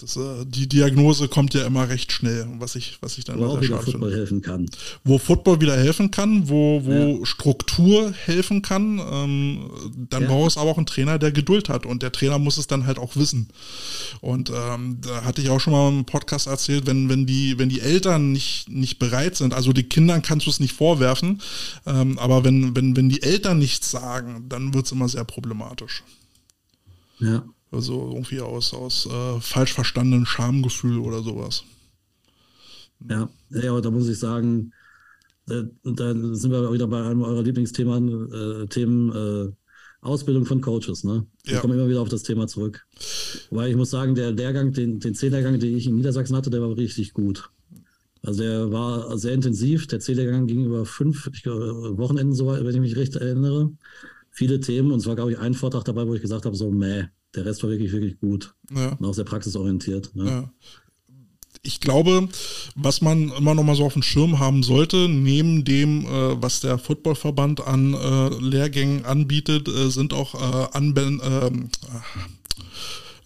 Das, äh, die Diagnose kommt ja immer recht schnell, was ich, was ich dann wo auch wieder Football finde. helfen kann. Wo Football wieder helfen kann, wo, wo ja. Struktur helfen kann, ähm, dann ja. braucht es aber auch einen Trainer, der Geduld hat und der Trainer muss es dann halt auch wissen. Und ähm, da hatte ich auch schon mal im Podcast erzählt, wenn, wenn, die, wenn die Eltern nicht, nicht bereit sind, also die Kindern kannst du es nicht vorwerfen, ähm, aber wenn, wenn, wenn die Eltern nichts sagen, dann wird es immer sehr problematisch. Ja. Also irgendwie aus, aus äh, falsch verstandenen Schamgefühl oder sowas. Ja, ja, aber da muss ich sagen, da, da sind wir wieder bei einem eurer Lieblingsthemen, äh, Themen äh, Ausbildung von Coaches. Ne? Ich ja. komme immer wieder auf das Thema zurück. Weil ich muss sagen, der Lehrgang, den, den C-Lehrgang, den ich in Niedersachsen hatte, der war richtig gut. Also der war sehr intensiv. Der C-Lehrgang ging über fünf ich, Wochenenden, so, wenn ich mich recht erinnere. Viele Themen und es war, glaube ich, ein Vortrag dabei, wo ich gesagt habe, so, meh, der Rest war wirklich, wirklich gut. Ja. Und auch sehr praxisorientiert. Ne? Ja. Ich glaube, was man immer noch mal so auf dem Schirm haben sollte, neben dem, äh, was der Footballverband an äh, Lehrgängen anbietet, äh, sind auch äh, Anben ähm,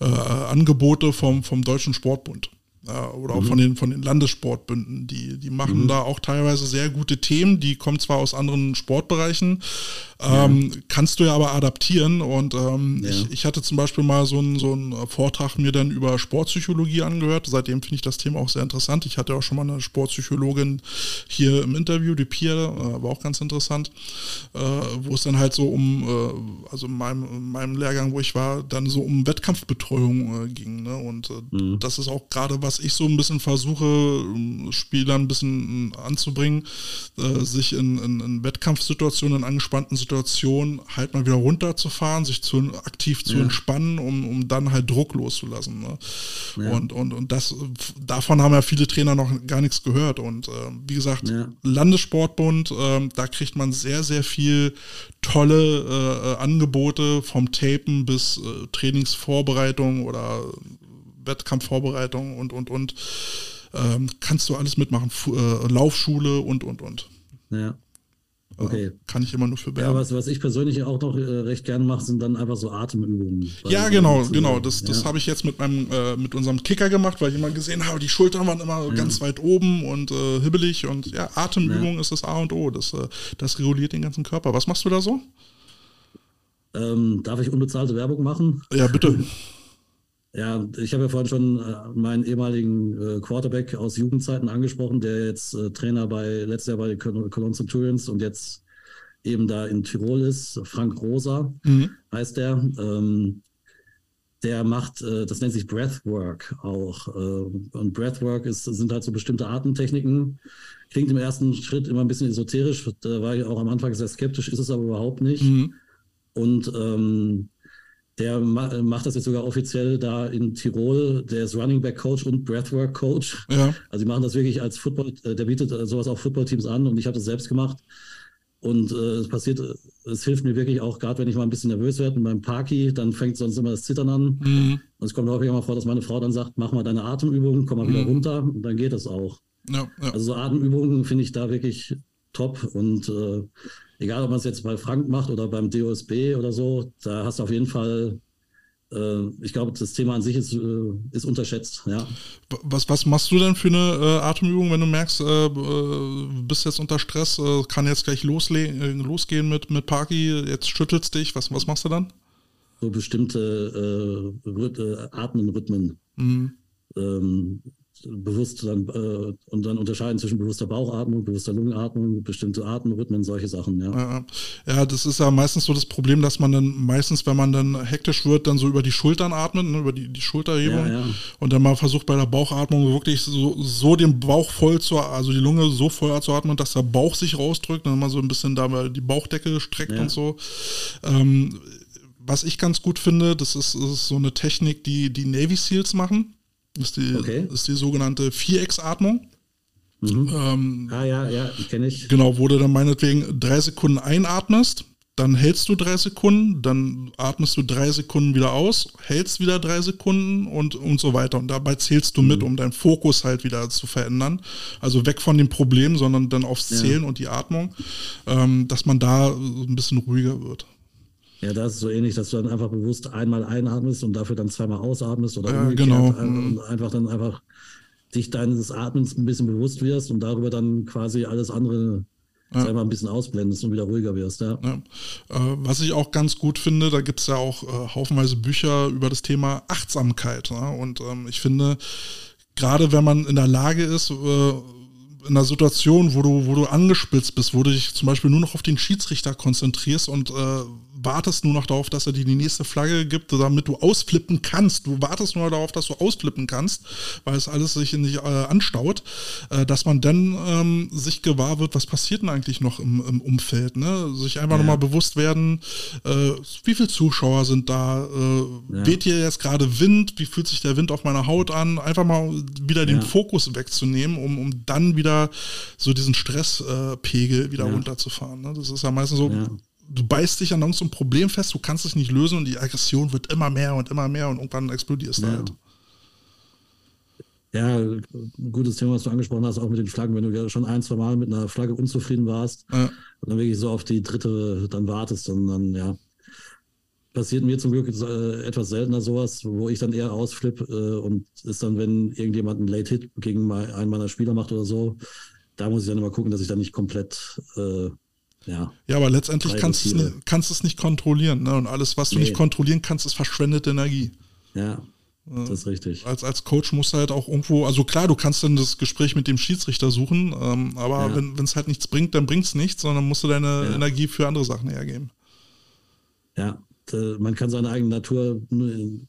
äh, Angebote vom, vom Deutschen Sportbund oder auch mhm. von den von den Landessportbünden. Die, die machen mhm. da auch teilweise sehr gute Themen. Die kommen zwar aus anderen Sportbereichen, ähm, ja. kannst du ja aber adaptieren. Und ähm, ja. ich, ich hatte zum Beispiel mal so einen so einen Vortrag mir dann über Sportpsychologie angehört. Seitdem finde ich das Thema auch sehr interessant. Ich hatte auch schon mal eine Sportpsychologin hier im Interview, die Pia, äh, war auch ganz interessant, äh, wo es dann halt so um, äh, also in meinem, in meinem Lehrgang, wo ich war, dann so um Wettkampfbetreuung äh, ging. Ne? Und äh, mhm. das ist auch gerade was ich so ein bisschen versuche, Spielern ein bisschen anzubringen, äh, sich in, in, in Wettkampfsituationen, in angespannten Situationen halt mal wieder runterzufahren, sich zu, aktiv zu ja. entspannen, um, um dann halt Druck loszulassen. Ne? Ja. Und, und, und das, davon haben ja viele Trainer noch gar nichts gehört. Und äh, wie gesagt, ja. Landessportbund, äh, da kriegt man sehr, sehr viel tolle äh, Angebote vom Tapen bis äh, Trainingsvorbereitung oder Wettkampfvorbereitung und, und, und. Ähm, kannst du alles mitmachen. F äh, Laufschule und, und, und. Ja. Okay. Kann ich immer nur für werben. Ja, was, was ich persönlich auch noch äh, recht gern mache, sind dann einfach so Atemübungen. Ja, genau, genau. Das, das ja. habe ich jetzt mit meinem, äh, mit unserem Kicker gemacht, weil ich immer gesehen habe, die Schultern waren immer ja. ganz weit oben und äh, hibbelig und ja, Atemübung ja. ist das A und O. Das, äh, das reguliert den ganzen Körper. Was machst du da so? Ähm, darf ich unbezahlte Werbung machen? Ja, bitte. *laughs* Ja, ich habe ja vorhin schon äh, meinen ehemaligen äh, Quarterback aus Jugendzeiten angesprochen, der jetzt äh, Trainer bei letztes Jahr bei den Cologne Centurions und jetzt eben da in Tirol ist. Frank Rosa mhm. heißt der. Ähm, der macht, das nennt sich Breathwork auch. Und Breathwork ist, sind halt so bestimmte Atemtechniken. Klingt im ersten Schritt immer ein bisschen esoterisch. Da war ich auch am Anfang sehr skeptisch, ist es aber überhaupt nicht. Mhm. Und ähm, der macht das jetzt sogar offiziell da in Tirol. Der ist Running Back Coach und Breathwork Coach. Ja. Also die machen das wirklich als Football, äh, der bietet sowas auch Footballteams an und ich habe das selbst gemacht. Und äh, es passiert, es hilft mir wirklich auch, gerade wenn ich mal ein bisschen nervös werde mit meinem Parky, dann fängt sonst immer das Zittern an. Mhm. Und es kommt häufig auch mal vor, dass meine Frau dann sagt, mach mal deine Atemübungen, komm mal wieder mhm. runter und dann geht das auch. Ja, ja. Also so Atemübungen finde ich da wirklich top und äh, egal ob man es jetzt bei Frank macht oder beim DOSB oder so, da hast du auf jeden Fall, äh, ich glaube, das Thema an sich ist, äh, ist unterschätzt. Ja. Was, was machst du denn für eine äh, Atemübung, wenn du merkst, äh, äh bist jetzt unter Stress, äh, kann jetzt gleich losgehen mit, mit Parky, jetzt schüttelst dich, was, was machst du dann? So bestimmte Rhyth Atmenrhythmen. Mhm. Ähm, bewusst dann äh, und dann unterscheiden zwischen bewusster Bauchatmung, bewusster Lungenatmung, bestimmte Atemrhythmen, solche Sachen, ja. Ja, das ist ja meistens so das Problem, dass man dann meistens, wenn man dann hektisch wird, dann so über die Schultern atmet, ne, über die, die Schulterhebung ja, ja. und dann mal versucht bei der Bauchatmung wirklich so, so den Bauch voll zu, also die Lunge so voll zu atmen, dass der Bauch sich rausdrückt, dann mal so ein bisschen da die Bauchdecke streckt ja. und so. Ähm, was ich ganz gut finde, das ist, das ist so eine Technik, die die Navy Seals machen. Ist die, okay. ist die sogenannte Vierecksatmung. Mhm. Ähm, ah ja, ja, kenne ich. Genau, wo du dann meinetwegen drei Sekunden einatmest, dann hältst du drei Sekunden, dann atmest du drei Sekunden wieder aus, hältst wieder drei Sekunden und, und so weiter. Und dabei zählst du mhm. mit, um deinen Fokus halt wieder zu verändern. Also weg von dem Problem, sondern dann aufs Zählen ja. und die Atmung, ähm, dass man da ein bisschen ruhiger wird. Ja, das ist so ähnlich, dass du dann einfach bewusst einmal einatmest und dafür dann zweimal ausatmest oder ja, genau. und einfach dann einfach dich deines Atmens ein bisschen bewusst wirst und darüber dann quasi alles andere ja. mal ein bisschen ausblendest und wieder ruhiger wirst. Ja. ja. Äh, was ich auch ganz gut finde, da gibt es ja auch äh, haufenweise Bücher über das Thema Achtsamkeit. Ja? Und ähm, ich finde, gerade wenn man in der Lage ist, äh, in einer Situation, wo du, wo du angespitzt bist, wo du dich zum Beispiel nur noch auf den Schiedsrichter konzentrierst und äh, wartest nur noch darauf, dass er dir die nächste Flagge gibt, damit du ausflippen kannst. Du wartest nur darauf, dass du ausflippen kannst, weil es alles sich nicht äh, anstaut, äh, dass man dann ähm, sich gewahr wird, was passiert denn eigentlich noch im, im Umfeld. Ne? Sich einfach ja. nochmal bewusst werden, äh, wie viele Zuschauer sind da, äh, ja. weht hier jetzt gerade Wind, wie fühlt sich der Wind auf meiner Haut an, einfach mal wieder den ja. Fokus wegzunehmen, um, um dann wieder so diesen Stresspegel wieder runterzufahren. Ne? Das ist ja meistens so, du beißt dich an irgendeinem Problem fest, du kannst es nicht lösen und die Aggression wird immer mehr und immer mehr und irgendwann explodierst ja. halt. Ja, ein gutes Thema, was du angesprochen hast, auch mit den Flaggen, wenn du ja schon ein, zwei Mal mit einer Flagge unzufrieden warst ja. und dann wirklich so auf die dritte dann wartest und dann, ja, passiert mir zum Glück äh, etwas seltener sowas, wo ich dann eher ausflippe äh, und ist dann, wenn irgendjemand einen Late Hit gegen einen meiner Spieler macht oder so, da muss ich dann immer gucken, dass ich dann nicht komplett äh, ja, ja aber letztendlich kannst du es nicht, kontrollieren. Ne? Und alles, was du nee. nicht kontrollieren kannst, ist verschwendete Energie. Ja, das ist richtig. Als, als Coach musst du halt auch irgendwo, also klar, du kannst dann das Gespräch mit dem Schiedsrichter suchen, ähm, aber ja. wenn es halt nichts bringt, dann bringt es nichts, sondern musst du deine ja. Energie für andere Sachen hergeben. Ja, man kann seine eigene Natur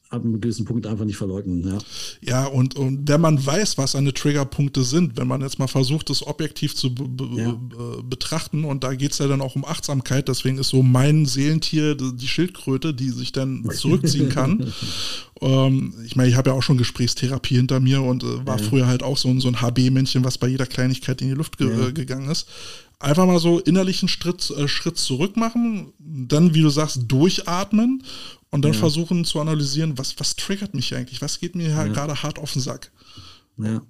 ab einem gewissen Punkt einfach nicht verleugnen. Ja, ja und, und wenn man weiß, was seine Triggerpunkte sind, wenn man jetzt mal versucht, das objektiv zu ja. betrachten, und da geht es ja dann auch um Achtsamkeit, deswegen ist so mein Seelentier die Schildkröte, die sich dann zurückziehen kann. *laughs* ähm, ich meine, ich habe ja auch schon Gesprächstherapie hinter mir und äh, war ja. früher halt auch so ein, so ein HB-Männchen, was bei jeder Kleinigkeit in die Luft ge gegangen ist einfach mal so innerlichen Schritt, äh, Schritt zurück machen, dann, wie du sagst, durchatmen und dann ja. versuchen zu analysieren, was, was triggert mich eigentlich, was geht mir ja. gerade hart auf den Sack. Ja.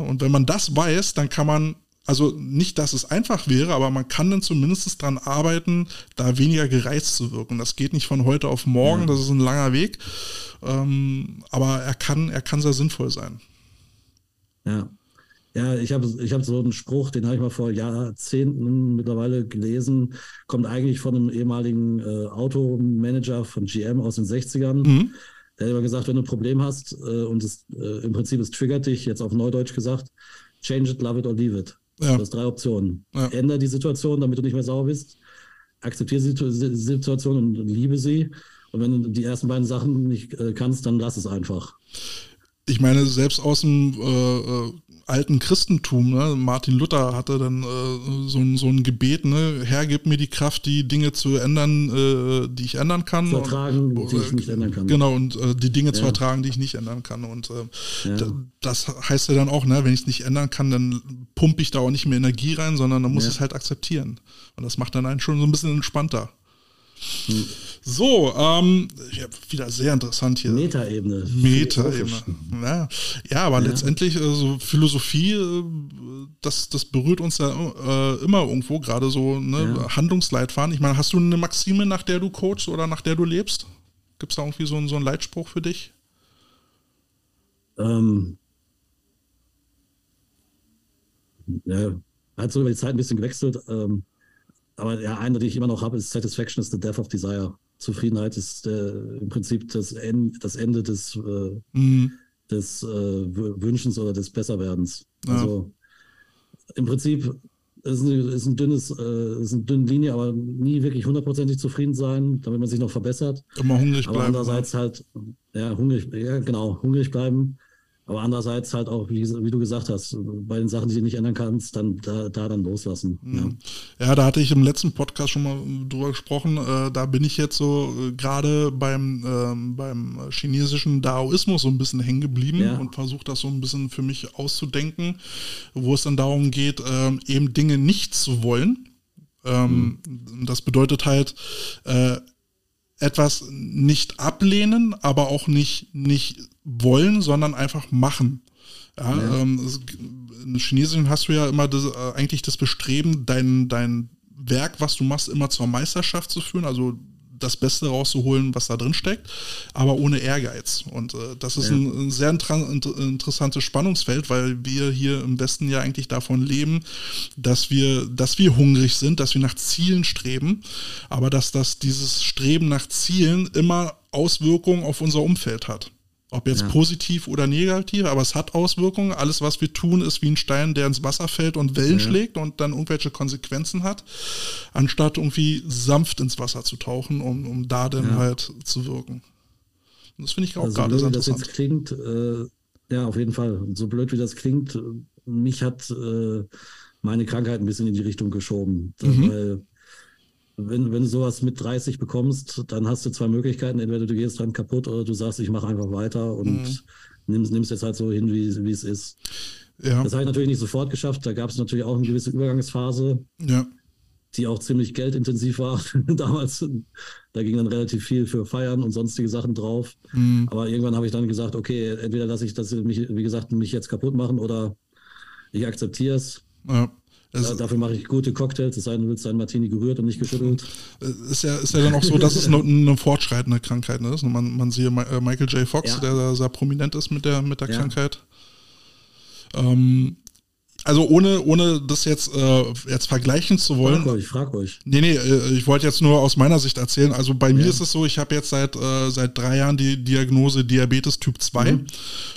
Und wenn man das weiß, dann kann man, also nicht, dass es einfach wäre, aber man kann dann zumindest daran arbeiten, da weniger gereizt zu wirken. Das geht nicht von heute auf morgen, das ist ein langer Weg, ähm, aber er kann, er kann sehr sinnvoll sein. Ja. Ja, ich habe ich hab so einen Spruch, den habe ich mal vor Jahrzehnten mittlerweile gelesen, kommt eigentlich von einem ehemaligen äh, Automanager von GM aus den 60ern. Mhm. Der hat immer gesagt, wenn du ein Problem hast äh, und es, äh, im Prinzip es triggert dich, jetzt auf Neudeutsch gesagt, change it, love it or leave it. Ja. Du hast drei Optionen. Ja. Ändere die Situation, damit du nicht mehr sauer bist. Akzeptiere die Situation und liebe sie. Und wenn du die ersten beiden Sachen nicht äh, kannst, dann lass es einfach. Ich meine, selbst aus dem äh, äh alten Christentum. Ne? Martin Luther hatte dann äh, so, ein, so ein Gebet, ne? Herr, gib mir die Kraft, die Dinge zu ändern, äh, die ich ändern kann. Zu ertragen, und, die ich nicht ändern kann. Genau, und äh, die Dinge ja. zu ertragen, die ich nicht ändern kann. Und äh, ja. das heißt ja dann auch, ne, wenn ich es nicht ändern kann, dann pumpe ich da auch nicht mehr Energie rein, sondern dann muss ja. ich es halt akzeptieren. Und das macht dann einen schon so ein bisschen entspannter. Hm. So, ähm, ja, wieder sehr interessant hier. Metaebene. Metaebene. Ja, ja, aber ja. letztendlich, also Philosophie, äh, das, das berührt uns ja äh, immer irgendwo, gerade so ne, ja. Handlungsleitfaden. Ich meine, hast du eine Maxime, nach der du coachst oder nach der du lebst? Gibt es da irgendwie so, einen, so einen Leitspruch für dich? Ähm, ja, hat so über die Zeit ein bisschen gewechselt. Ähm, aber ja, eine, die ich immer noch habe, ist Satisfaction is the death of desire. Zufriedenheit ist äh, im Prinzip das, End, das Ende des, äh, mhm. des äh, Wünschens oder des Besserwerdens. Ja. Also im Prinzip ist ein, ist ein dünnes, äh, ist eine dünne Linie, aber nie wirklich hundertprozentig zufrieden sein, damit man sich noch verbessert. Immer hungrig aber bleiben. Andererseits halt, ja, hungrig, ja, genau, hungrig bleiben. Aber andererseits halt auch, wie, wie, du gesagt hast, bei den Sachen, die du nicht ändern kannst, dann da, da dann loslassen. Mhm. Ja. ja. da hatte ich im letzten Podcast schon mal drüber gesprochen. Äh, da bin ich jetzt so äh, gerade beim, äh, beim chinesischen Daoismus so ein bisschen hängen geblieben ja. und versuche das so ein bisschen für mich auszudenken, wo es dann darum geht, ähm, eben Dinge nicht zu wollen. Ähm, mhm. Das bedeutet halt, äh, etwas nicht ablehnen, aber auch nicht, nicht wollen, sondern einfach machen. Ja, ja. Ähm, in Chinesischen hast du ja immer das, äh, eigentlich das Bestreben, dein, dein Werk, was du machst, immer zur Meisterschaft zu führen. Also das Beste rauszuholen, was da drin steckt, aber ohne Ehrgeiz. Und äh, das ist ja. ein, ein, sehr inter interessantes Spannungsfeld, weil wir hier im Westen ja eigentlich davon leben, dass wir, dass wir hungrig sind, dass wir nach Zielen streben, aber dass das dieses Streben nach Zielen immer Auswirkungen auf unser Umfeld hat. Ob jetzt ja. positiv oder negativ, aber es hat Auswirkungen. Alles, was wir tun, ist wie ein Stein, der ins Wasser fällt und Wellen ja. schlägt und dann irgendwelche Konsequenzen hat, anstatt irgendwie sanft ins Wasser zu tauchen, um, um da dann ja. halt zu wirken. Und das finde ich auch also gerade sehr interessant. Das jetzt klingt, äh, ja, auf jeden Fall. So blöd wie das klingt, mich hat äh, meine Krankheit ein bisschen in die Richtung geschoben. Mhm. Weil wenn, wenn du sowas mit 30 bekommst, dann hast du zwei Möglichkeiten. Entweder du gehst dran kaputt oder du sagst, ich mache einfach weiter und mhm. nimmst, nimmst jetzt halt so hin, wie, wie es ist. Ja. Das habe ich natürlich nicht sofort geschafft. Da gab es natürlich auch eine gewisse Übergangsphase, ja. die auch ziemlich geldintensiv war *laughs* damals. Da ging dann relativ viel für Feiern und sonstige Sachen drauf. Mhm. Aber irgendwann habe ich dann gesagt, okay, entweder lasse ich das, mich, wie gesagt, mich jetzt kaputt machen oder ich akzeptiere es. Ja. Ja, dafür mache ich gute Cocktails, es sei denn, du willst deinen Martini gerührt und nicht geschüttelt. Ist ja, ist ja dann auch so, dass es eine, eine fortschreitende Krankheit ist. Man, man sieht äh, Michael J. Fox, ja. der sehr prominent ist mit der, mit der ja. Krankheit. Ähm, also ohne, ohne das jetzt, äh, jetzt vergleichen zu wollen. Frag euch, frag euch. Nee, nee, äh, ich wollte jetzt nur aus meiner Sicht erzählen. Also bei ja. mir ist es so, ich habe jetzt seit, äh, seit drei Jahren die Diagnose Diabetes Typ 2. Mhm.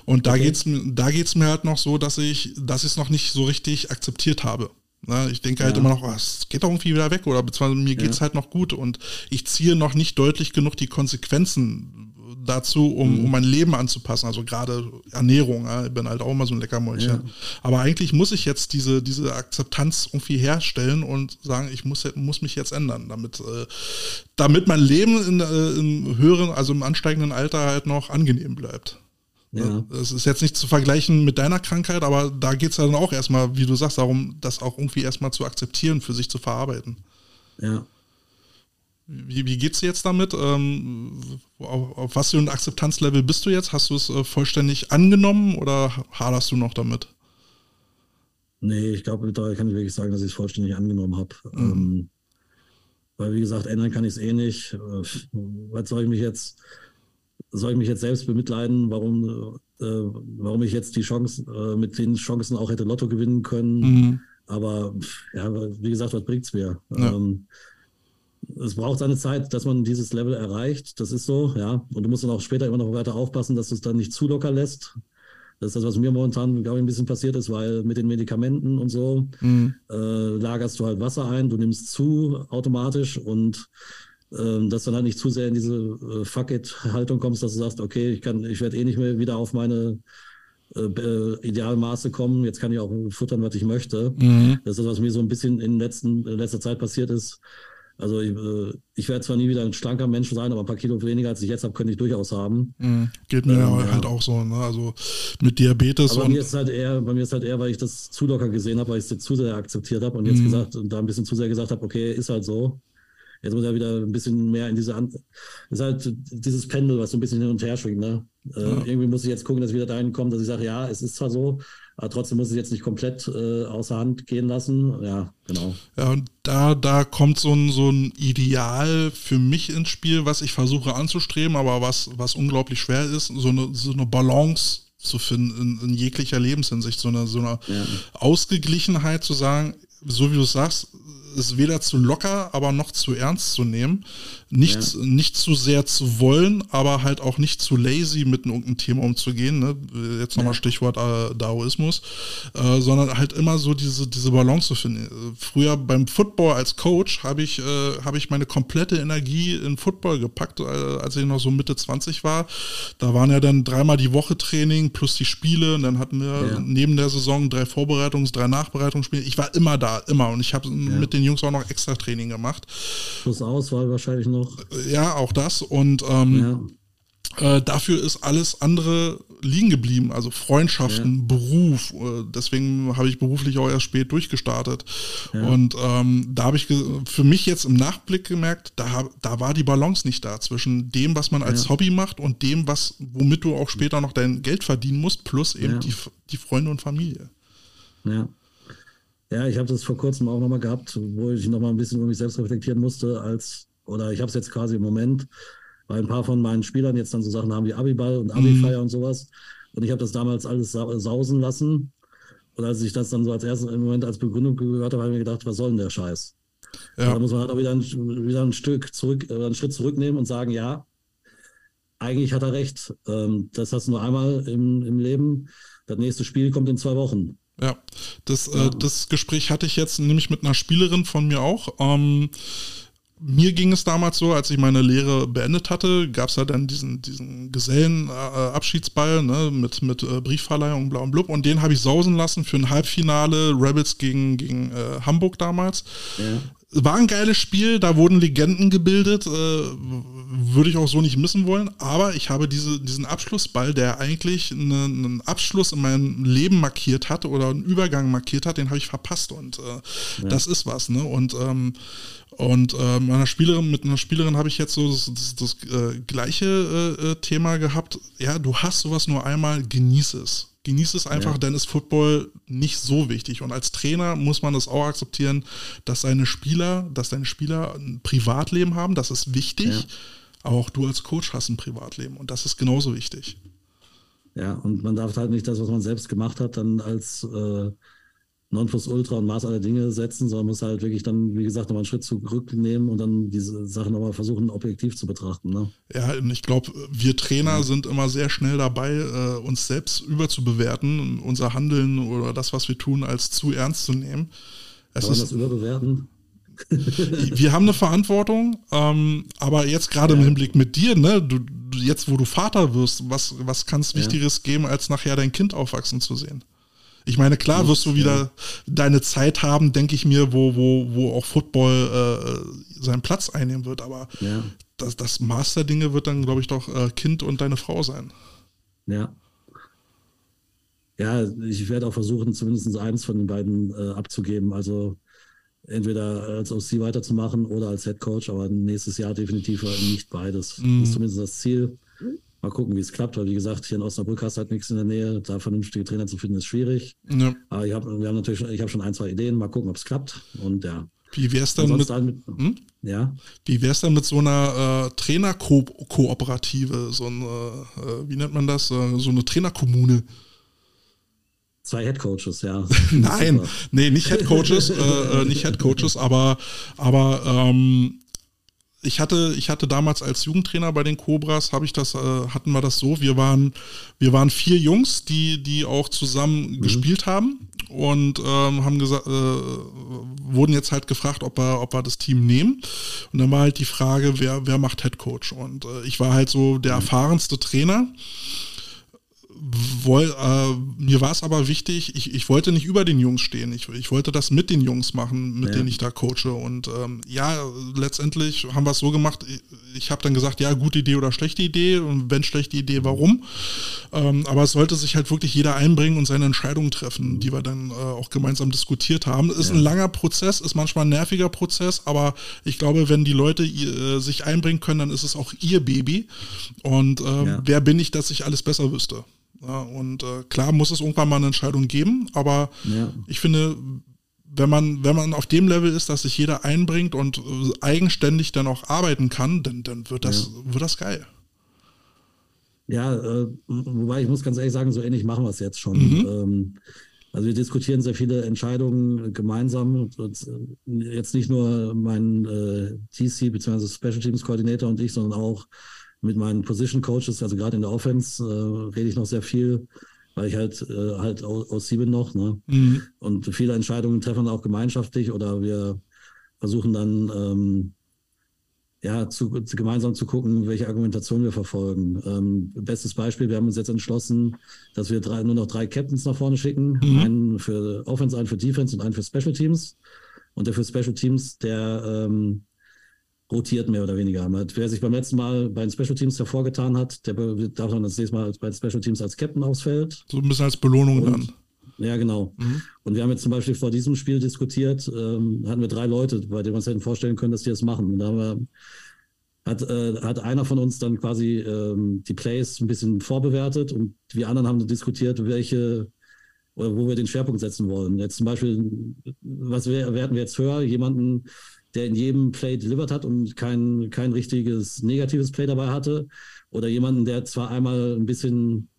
Und da okay. geht's da geht's mir halt noch so, dass ich, dass ich es noch nicht so richtig akzeptiert habe. Ne? Ich denke halt ja. immer noch, oh, es geht doch irgendwie wieder weg oder beziehungsweise mir geht es ja. halt noch gut und ich ziehe noch nicht deutlich genug die Konsequenzen dazu, um, mhm. um mein Leben anzupassen. Also gerade Ernährung, ja? ich bin halt auch immer so ein Leckermäulchen. Ja. Aber eigentlich muss ich jetzt diese, diese Akzeptanz irgendwie herstellen und sagen, ich muss, muss mich jetzt ändern, damit, äh, damit mein Leben in, äh, im höheren, also im ansteigenden Alter halt noch angenehm bleibt. Ja. Das ist jetzt nicht zu vergleichen mit deiner Krankheit, aber da geht es ja dann auch erstmal, wie du sagst, darum, das auch irgendwie erstmal zu akzeptieren, für sich zu verarbeiten. Ja. Wie, wie es dir jetzt damit? Ähm, auf, auf, was für ein Akzeptanzlevel bist du jetzt? Hast du es äh, vollständig angenommen oder haderst du noch damit? Nee, ich glaube, da kann ich wirklich sagen, dass ich es vollständig angenommen habe. Mhm. Ähm, weil, wie gesagt, ändern kann ich es eh nicht. Äh, was soll ich mich jetzt soll ich mich jetzt selbst bemitleiden, warum, äh, warum ich jetzt die Chance, äh, mit den Chancen auch hätte Lotto gewinnen können. Mhm. Aber ja, wie gesagt, was bringt es mir? Ja. Ähm, es braucht seine Zeit, dass man dieses Level erreicht. Das ist so, ja. Und du musst dann auch später immer noch weiter aufpassen, dass du es dann nicht zu locker lässt. Das ist das, was mir momentan, glaube ich, ein bisschen passiert ist, weil mit den Medikamenten und so mhm. äh, lagerst du halt Wasser ein, du nimmst zu automatisch und dass du dann halt nicht zu sehr in diese äh, Fuck-it-Haltung kommst, dass du sagst, okay, ich kann, ich werde eh nicht mehr wieder auf meine äh, äh, Idealmaße kommen, jetzt kann ich auch futtern, was ich möchte. Mhm. Das ist, was mir so ein bisschen in, letzten, in letzter Zeit passiert ist. Also ich, äh, ich werde zwar nie wieder ein schlanker Mensch sein, aber ein paar Kilo weniger, als ich jetzt habe, könnte ich durchaus haben. Mhm. Geht mir ähm, halt ja. auch so, ne? Also mit Diabetes. Aber bei mir ist halt eher, bei mir ist halt eher, weil ich das zu locker gesehen habe, weil ich es zu sehr akzeptiert habe und jetzt mhm. gesagt und da ein bisschen zu sehr gesagt habe, okay, ist halt so. Jetzt muss er wieder ein bisschen mehr in diese, An ist halt dieses Pendel, was so ein bisschen hin und her schwingt. Ne? Äh, ja. Irgendwie muss ich jetzt gucken, dass ich wieder dahin komme, dass ich sage, ja, es ist zwar so, aber trotzdem muss ich jetzt nicht komplett äh, außer Hand gehen lassen. Ja, genau. Ja, und da, da kommt so ein, so ein Ideal für mich ins Spiel, was ich versuche anzustreben, aber was, was unglaublich schwer ist, so eine, so eine Balance zu finden in, in jeglicher Lebenshinsicht, so eine, so eine ja. Ausgeglichenheit zu sagen, so wie du sagst, ist weder zu locker, aber noch zu ernst zu nehmen. Nicht, ja. nicht zu sehr zu wollen, aber halt auch nicht zu lazy mit irgendeinem Thema umzugehen. Ne? Jetzt nochmal ja. Stichwort äh, Daoismus. Äh, sondern halt immer so diese, diese Balance zu finden. Früher beim Football als Coach habe ich, äh, hab ich meine komplette Energie in Football gepackt, äh, als ich noch so Mitte 20 war. Da waren ja dann dreimal die Woche Training plus die Spiele und dann hatten wir ja. neben der Saison drei Vorbereitungs-, drei Nachbereitungsspiele. Ich war immer da, immer und ich habe mit den Jungs auch noch extra Training gemacht. Plus Auswahl wahrscheinlich noch. Ja, auch das und ähm, ja. Äh, dafür ist alles andere liegen geblieben, also Freundschaften, ja. Beruf. Äh, deswegen habe ich beruflich auch erst spät durchgestartet. Ja. Und ähm, da habe ich für mich jetzt im Nachblick gemerkt, da, da war die Balance nicht da zwischen dem, was man als ja. Hobby macht und dem, was, womit du auch später noch dein Geld verdienen musst, plus eben die, die Freunde und Familie. Ja. Ja, ich habe das vor kurzem auch nochmal gehabt, wo ich nochmal ein bisschen über mich selbst reflektieren musste, als, oder ich habe es jetzt quasi im Moment, weil ein paar von meinen Spielern jetzt dann so Sachen haben wie Abiball und Abifeier mhm. und sowas. Und ich habe das damals alles sausen lassen. Und als ich das dann so als ersten Moment als Begründung gehört habe, habe ich mir gedacht, was soll denn der Scheiß? Ja. Da muss man halt auch wieder ein, wieder ein Stück zurück, äh, einen Schritt zurücknehmen und sagen, ja, eigentlich hat er recht. Ähm, das hast du nur einmal im, im Leben. Das nächste Spiel kommt in zwei Wochen. Ja, das, äh. Äh, das Gespräch hatte ich jetzt nämlich mit einer Spielerin von mir auch. Ähm, mir ging es damals so, als ich meine Lehre beendet hatte, gab es ja dann diesen, diesen Gesellenabschiedsball ne, mit, mit äh, Briefverleihung bla und blub und den habe ich sausen lassen für ein Halbfinale Rebels gegen, gegen äh, Hamburg damals. Ja. War ein geiles Spiel, da wurden Legenden gebildet, äh, würde ich auch so nicht missen wollen, aber ich habe diese, diesen Abschlussball, der eigentlich eine, einen Abschluss in meinem Leben markiert hat oder einen Übergang markiert hat, den habe ich verpasst und äh, ja. das ist was, ne? Und ähm, und äh, meiner Spielerin, mit einer Spielerin habe ich jetzt so das, das, das äh, gleiche äh, äh, Thema gehabt. Ja, du hast sowas nur einmal, genieße es. Genieße es einfach, ja. denn ist Football nicht so wichtig. Und als Trainer muss man das auch akzeptieren, dass seine Spieler, dass deine Spieler ein Privatleben haben, das ist wichtig. Ja. Aber auch du als Coach hast ein Privatleben und das ist genauso wichtig. Ja, und man darf halt nicht das, was man selbst gemacht hat, dann als äh, Nonplusultra und Maß aller Dinge setzen, sondern muss halt wirklich dann, wie gesagt, nochmal einen Schritt zurücknehmen und dann diese Sachen nochmal versuchen, objektiv zu betrachten. Ne? Ja, und ich glaube, wir Trainer ja. sind immer sehr schnell dabei, äh, uns selbst überzubewerten, unser Handeln oder das, was wir tun, als zu ernst zu nehmen. Es Kann man das überbewerten? *laughs* wir haben eine Verantwortung, ähm, aber jetzt gerade ja. im Hinblick mit dir, ne, du, jetzt wo du Vater wirst, was, was kann es Wichtigeres ja. geben, als nachher dein Kind aufwachsen zu sehen? Ich meine, klar wirst du wieder deine Zeit haben, denke ich mir, wo, wo, wo auch Football äh, seinen Platz einnehmen wird. Aber ja. das, das Maß der Dinge wird dann, glaube ich, doch äh, Kind und deine Frau sein. Ja. Ja, ich werde auch versuchen, zumindest eins von den beiden äh, abzugeben. Also entweder als OC weiterzumachen oder als Head Coach, aber nächstes Jahr definitiv nicht beides. Mm. Das ist zumindest das Ziel. Mal gucken, wie es klappt, weil wie gesagt, hier in Osnabrück hast du halt nichts in der Nähe. Da vernünftige Trainer zu finden, ist schwierig. Ja. Aber ich habe wir haben natürlich schon, ich habe schon ein, zwei Ideen. Mal gucken, ob es klappt. Und ja. Wie wär's dann mit, mit hm? ja? Wie wär's dann mit so einer äh, Trainerkooperative, so eine, äh, wie nennt man das, äh, so eine Trainerkommune? Zwei Headcoaches, ja. *laughs* Nein, nee, nicht Headcoaches, äh, äh, nicht Headcoaches, aber, aber ähm, ich hatte, ich hatte damals als Jugendtrainer bei den Cobras, habe ich das, äh, hatten wir das so, wir waren, wir waren vier Jungs, die, die auch zusammen mhm. gespielt haben und ähm, haben gesagt, äh, wurden jetzt halt gefragt, ob wir, ob wir das Team nehmen. Und dann war halt die Frage, wer, wer macht Head Coach? Und äh, ich war halt so der mhm. erfahrenste Trainer woll, äh, mir war es aber wichtig, ich, ich wollte nicht über den Jungs stehen. Ich, ich wollte das mit den Jungs machen, mit ja. denen ich da coache. Und ähm, ja, letztendlich haben wir es so gemacht, ich, ich habe dann gesagt, ja, gute Idee oder schlechte Idee. Und wenn schlechte Idee, warum? Ähm, aber es sollte sich halt wirklich jeder einbringen und seine Entscheidungen treffen, die wir dann äh, auch gemeinsam diskutiert haben. Ist ja. ein langer Prozess, ist manchmal ein nerviger Prozess, aber ich glaube, wenn die Leute äh, sich einbringen können, dann ist es auch ihr Baby. Und äh, ja. wer bin ich, dass ich alles besser wüsste? Ja, und äh, klar muss es irgendwann mal eine Entscheidung geben, aber ja. ich finde, wenn man, wenn man auf dem Level ist, dass sich jeder einbringt und äh, eigenständig dann auch arbeiten kann, dann, dann wird das, ja. wird das geil. Ja, äh, wobei ich muss ganz ehrlich sagen, so ähnlich machen wir es jetzt schon. Mhm. Ähm, Also wir diskutieren sehr viele Entscheidungen gemeinsam. Und jetzt nicht nur mein äh, TC bzw. Special Teams Koordinator und ich, sondern auch mit meinen Position Coaches, also gerade in der Offense, äh, rede ich noch sehr viel, weil ich halt äh, halt aus sieben noch. Ne? Mhm. Und viele Entscheidungen treffen auch gemeinschaftlich oder wir versuchen dann ähm, ja, zu, zu, gemeinsam zu gucken, welche Argumentation wir verfolgen. Ähm, bestes Beispiel, wir haben uns jetzt entschlossen, dass wir drei, nur noch drei Captains nach vorne schicken. Mhm. Einen für Offense, einen für Defense und einen für Special Teams. Und der für Special Teams, der ähm, rotiert mehr oder weniger. Wer sich beim letzten Mal bei den Special Teams hervorgetan hat, der darf dann das nächste Mal bei den Special Teams als Captain ausfällt. So ein bisschen als Belohnung und, dann. Ja, genau. Mhm. Und wir haben jetzt zum Beispiel vor diesem Spiel diskutiert, ähm, hatten wir drei Leute, bei denen wir uns hätten vorstellen können, dass die das machen. Und da haben wir, hat, äh, hat einer von uns dann quasi ähm, die Plays ein bisschen vorbewertet und wir anderen haben diskutiert, welche oder wo wir den Schwerpunkt setzen wollen. Jetzt zum Beispiel, was werten wir jetzt höher? Jemanden, der in jedem Play delivered hat und kein, kein richtiges negatives Play dabei hatte. Oder jemanden, der zwar einmal ein bisschen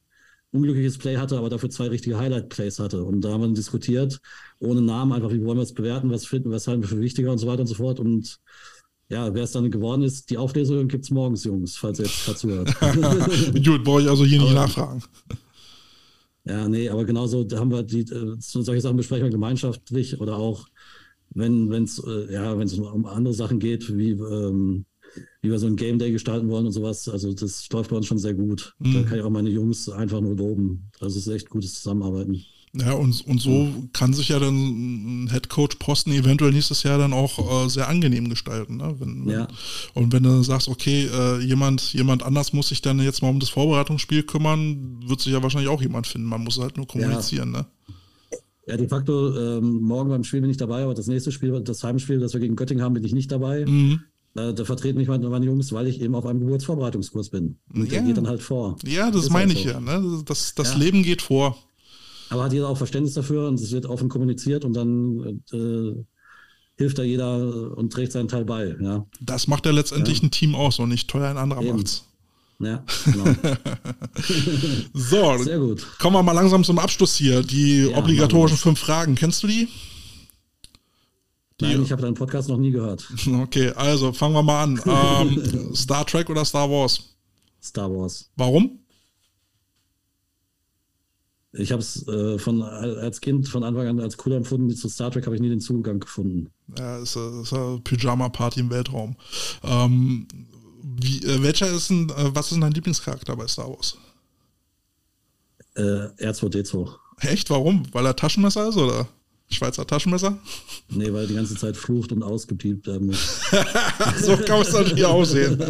unglückliches Play hatte, aber dafür zwei richtige Highlight-Plays hatte. Und da haben wir diskutiert, ohne Namen, einfach, wie wollen wir es bewerten, was finden, was halten wir für wichtiger und so weiter und so fort. Und ja, wer es dann geworden ist, die Auflesung gibt es morgens, Jungs, falls ihr jetzt dazu hört. *laughs* Gut, brauche ich also hier nicht nachfragen. Ja, nee, aber genauso haben wir die, äh, solche Sachen besprechen wir gemeinschaftlich oder auch, wenn es äh, ja, um andere Sachen geht, wie ähm, wie wir so ein Game Day gestalten wollen und sowas. Also das läuft bei uns schon sehr gut. Mhm. Da kann ich auch meine Jungs einfach nur loben. Das ist echt gutes Zusammenarbeiten. Ja, und, und so kann sich ja dann ein Headcoach-Posten eventuell nächstes Jahr dann auch äh, sehr angenehm gestalten. Ne? Wenn, wenn, ja. Und wenn du sagst, okay, äh, jemand, jemand anders muss sich dann jetzt mal um das Vorbereitungsspiel kümmern, wird sich ja wahrscheinlich auch jemand finden. Man muss halt nur kommunizieren. Ja. Ne? Ja, de facto, ähm, morgen beim Spiel bin ich dabei, aber das nächste Spiel, das Heimspiel, das wir gegen Göttingen haben, bin ich nicht dabei. Mhm. Äh, da vertreten mich meine, meine, Jungs, weil ich eben auf einem Geburtsvorbereitungskurs bin. Und ja. der geht dann halt vor. Ja, das ist meine halt ich so. ja. Ne? Das, das ja. Leben geht vor. Aber hat jeder auch Verständnis dafür und es wird offen kommuniziert und dann äh, hilft da jeder und trägt seinen Teil bei. Ja. Das macht ja letztendlich ja. ein Team aus und nicht teuer ein anderer eben. macht's. Ja, genau. *laughs* so, Sehr gut. kommen wir mal langsam zum Abschluss hier. Die ja, obligatorischen fünf Fragen. Kennst du die? Nein, ich habe deinen Podcast noch nie gehört. *laughs* Okay, also fangen wir mal an. *laughs* Ähm, Star Trek oder Star Wars? Star Wars. Warum? Ich habe es äh, von als Kind von Anfang an als cool empfunden. Zu Star Trek habe ich nie den Zugang gefunden. Ja, ist, ist eine Pyjama-Party im Weltraum. Ähm, wie, äh, welcher ist ein, äh, was ist denn dein Lieblingscharakter bei Star Wars? Äh, R2D2. Echt? Warum? Weil er Taschenmesser ist, oder? Schweizer Taschenmesser? Nee, weil er die ganze Zeit flucht und ausgepiept werden muss. *laughs* so kann es natürlich aussehen.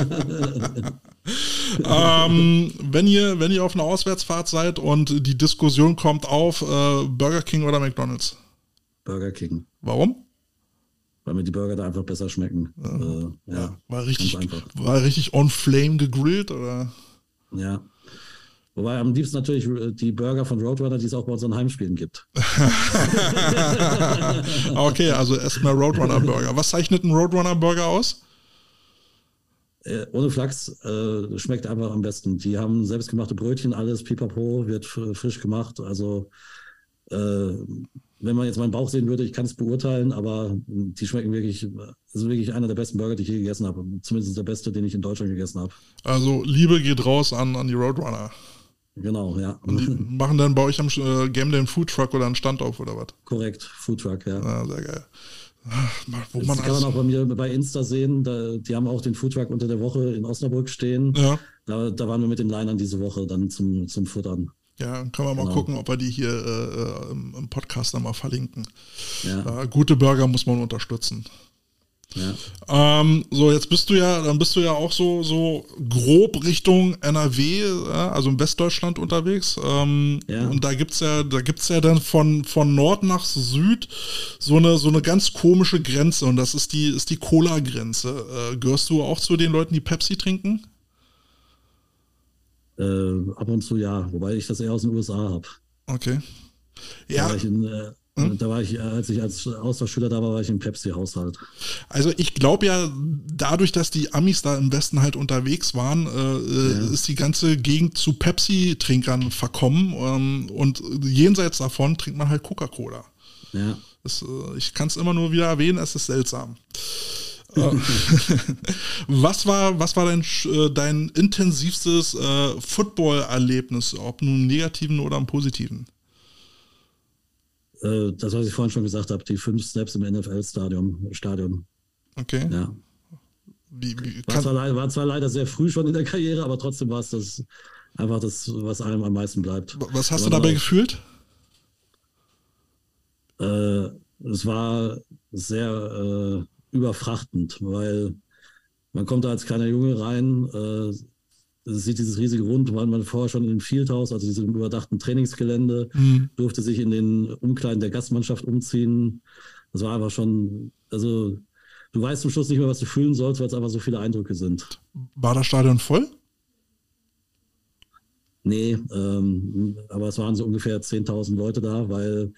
ähm, wenn, ihr, wenn ihr auf einer Auswärtsfahrt seid und die Diskussion kommt auf äh, Burger King oder McDonalds? Burger King. Warum? Weil mir die Burger da einfach besser schmecken. Ja, äh, ja war, richtig, war richtig on flame gegrillt oder? Ja. Wobei am liebsten natürlich äh, die Burger von Roadrunner, die es auch bei unseren Heimspielen gibt. *laughs* okay, also erstmal Roadrunner Burger. Was zeichnet ein Roadrunner Burger aus? Äh, ohne Flachs äh, schmeckt einfach am besten. Die haben selbstgemachte Brötchen, alles pipapo, wird frisch gemacht. Also äh, wenn man jetzt meinen Bauch sehen würde, ich kann es beurteilen, aber die schmecken wirklich, das ist wirklich einer der besten Burger, die ich je gegessen habe. Zumindest der beste, den ich in Deutschland gegessen habe. Also Liebe geht raus an, an die Roadrunner. Genau, ja. Und die *laughs* machen dann bei euch am äh, Game Day einen Foodtruck oder einen Stand auf oder was? Korrekt, Foodtruck, ja. ja. Sehr geil. Wo das man kann man auch bei mir bei Insta sehen. Da, die haben auch den Foodtruck unter der Woche in Osnabrück stehen. Ja. Da, da waren wir mit den Linern diese Woche dann zum, zum Futtern. Ja, können wir mal genau. gucken, ob wir die hier äh, im Podcast dann mal verlinken. Ja. Äh, gute Burger muss man unterstützen. Ja. Ähm, so, jetzt bist du ja, dann bist du ja auch so, so grob Richtung NRW, also in Westdeutschland unterwegs. Ähm, ja. Und da gibt's ja, da gibt's ja dann von, von Nord nach Süd so eine, so eine ganz komische Grenze und das ist die, ist die Cola-Grenze. Äh, gehörst du auch zu den Leuten, die Pepsi trinken? Äh, ab und zu ja, wobei ich das eher aus den USA habe. Okay. Ja. Da war ich in, äh, Hm? Da war ich, als ich als Austauschschüler da war, war ich im Pepsi-Haushalt. Also ich glaube ja, dadurch, dass die Amis da im Westen halt unterwegs waren, äh, ja. ist die ganze Gegend zu Pepsi-Trinkern verkommen ähm, und jenseits davon trinkt man halt Coca-Cola. Ja. Das, äh, ich kann es immer nur wieder erwähnen, es ist seltsam. *laughs* Was war, was war dein, äh, dein intensivstes äh, Football-Erlebnis, ob nun im negativen oder im positiven? Äh, das, was ich vorhin schon gesagt habe, die fünf Snaps im NFL-Stadion. Stadion. Okay. Ja. Wie, wie war, zwar, war, zwar, leider sehr früh schon in der Karriere, aber trotzdem war es das einfach das, was einem am meisten bleibt. Was hast aber du dabei auch, gefühlt? Äh, es war sehr äh, überfrachtend, weil man kommt da als kleiner Junge rein, äh, sieht dieses riesige Rund, war man vorher schon im Fieldhouse, also diesem überdachten Trainingsgelände, mhm. durfte sich in den Umkleiden der Gastmannschaft umziehen. Das war einfach schon, also du weißt zum Schluss nicht mehr, was du fühlen sollst, weil es einfach so viele Eindrücke sind. War das Stadion voll? Nee, ähm, aber es waren so ungefähr 10.000 Leute da, weil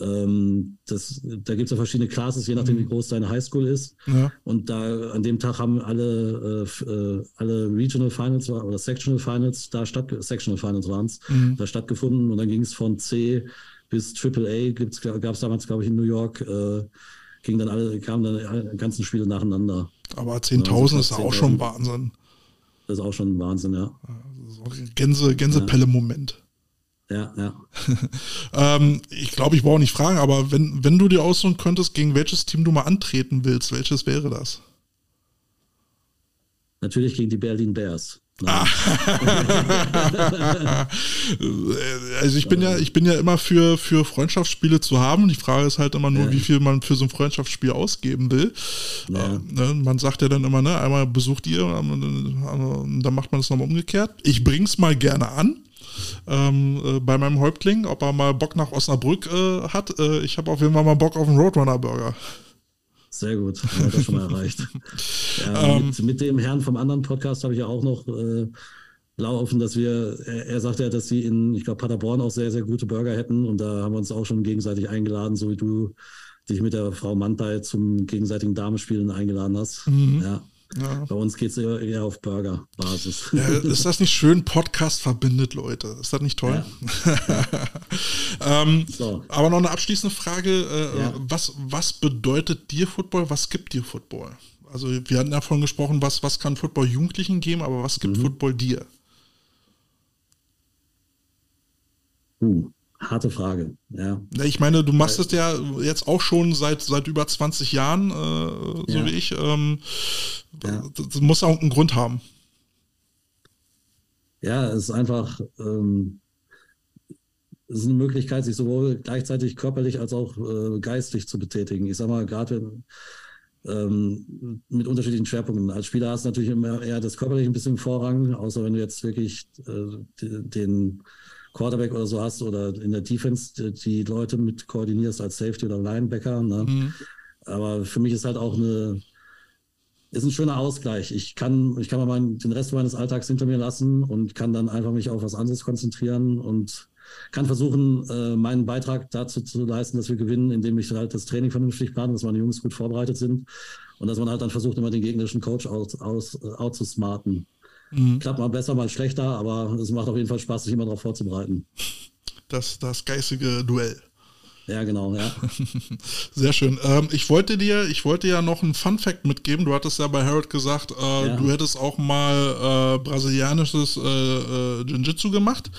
ähm, das, da gibt es ja verschiedene Classes, je nachdem, wie mhm. groß deine Highschool ist. Ja. Und da an dem Tag haben alle, äh, äh alle Regional Finals oder Sectional Finals, da statt Sectional Finals waren es, mhm. da stattgefunden. Und dann ging es von C bis AAA, gab es damals, glaube ich, in New York, äh, ging dann alle, kamen dann alle ganzen Spiele nacheinander. Aber 10.000 also ist auch schon Wahnsinn. Das ist auch schon Wahnsinn, ja. Also Gänse, Gänsepelle-Moment. Ja, ja. *laughs* ähm, ich glaube, ich brauche nicht fragen, aber wenn, wenn du dir aussuchen könntest, gegen welches Team du mal antreten willst, welches wäre das? Natürlich gegen die Berlin Bears. Ah. *laughs* also ich bin ja, ich bin ja immer für, für Freundschaftsspiele zu haben. Die Frage ist halt immer nur, ja. wie viel man für so ein Freundschaftsspiel ausgeben will. Ja. Äh, ne, man sagt ja dann immer, ne, einmal besucht ihr, ähm, dann macht man das nochmal umgekehrt. Ich bring's mal gerne an ähm, äh, bei meinem Häuptling, ob er mal Bock nach Osnabrück äh, hat. Äh, ich habe auf jeden Fall mal Bock auf einen Roadrunner-Burger. Sehr gut, haben wir das schon mal erreicht. *laughs* Ja, ähm, mit, mit, dem Herrn vom anderen Podcast habe ich ja auch noch äh, laufen, dass wir, er, er sagte ja, dass sie in, ich glaube, Paderborn auch sehr, sehr gute Burger hätten und da haben wir uns auch schon gegenseitig eingeladen, so wie du dich mit der Frau Mantai zum gegenseitigen Damenspielen eingeladen hast. Mhm. Ja. Ja. Bei uns geht es eher, auf Burger-Basis. Ja, ist das nicht schön? Podcast verbindet Leute. Ist das nicht toll? Ja. *laughs* ähm, so. Aber noch eine abschließende Frage. Äh, was, was bedeutet dir Football? Was gibt dir Football? Also wir hatten davon gesprochen, was, was kann Football Jugendlichen geben, aber was gibt mhm. Football dir? Uh. Harte Frage, ja. Ich meine, du machst es ja jetzt auch schon seit, seit über 20 Jahren, äh, so ja. wie ich. Ähm, ja. Das muss auch einen Grund haben. Ja, es ist einfach, ähm, es ist eine Möglichkeit, sich sowohl gleichzeitig körperlich als auch äh, geistig zu betätigen. Ich sag mal, gerade ähm, mit unterschiedlichen Schwerpunkten. Als Spieler hast du natürlich immer eher das körperliche ein bisschen Vorrang, außer wenn du jetzt wirklich äh, den Quarterback oder so hast oder in der Defense die, Leute mit koordinierst als Safety oder Linebacker. Ne? Mhm. Aber für mich ist halt auch eine, ist ein schöner Ausgleich. Ich kann, ich kann mal meinen, den Rest meines Alltags hinter mir lassen und kann dann einfach mich auf was anderes konzentrieren und kann versuchen, äh, meinen Beitrag dazu zu leisten, dass wir gewinnen, indem ich halt das Training vernünftig plane, dass meine Jungs gut vorbereitet sind und dass man halt dann versucht, immer den gegnerischen Coach aus, aus, äh, auszusmarten. Mhm. Klappt mal besser, mal schlechter, aber es macht auf jeden Fall Spaß, sich immer darauf vorzubereiten. Das, das geistige Duell. Ja, genau, ja. *laughs* Sehr schön. Ähm, ich wollte dir, ich wollte ja noch einen Fun Fact mitgeben. Du hattest ja bei Harold gesagt, äh, ja. du hättest auch mal äh, brasilianisches äh, äh Jiu-Jitsu gemacht.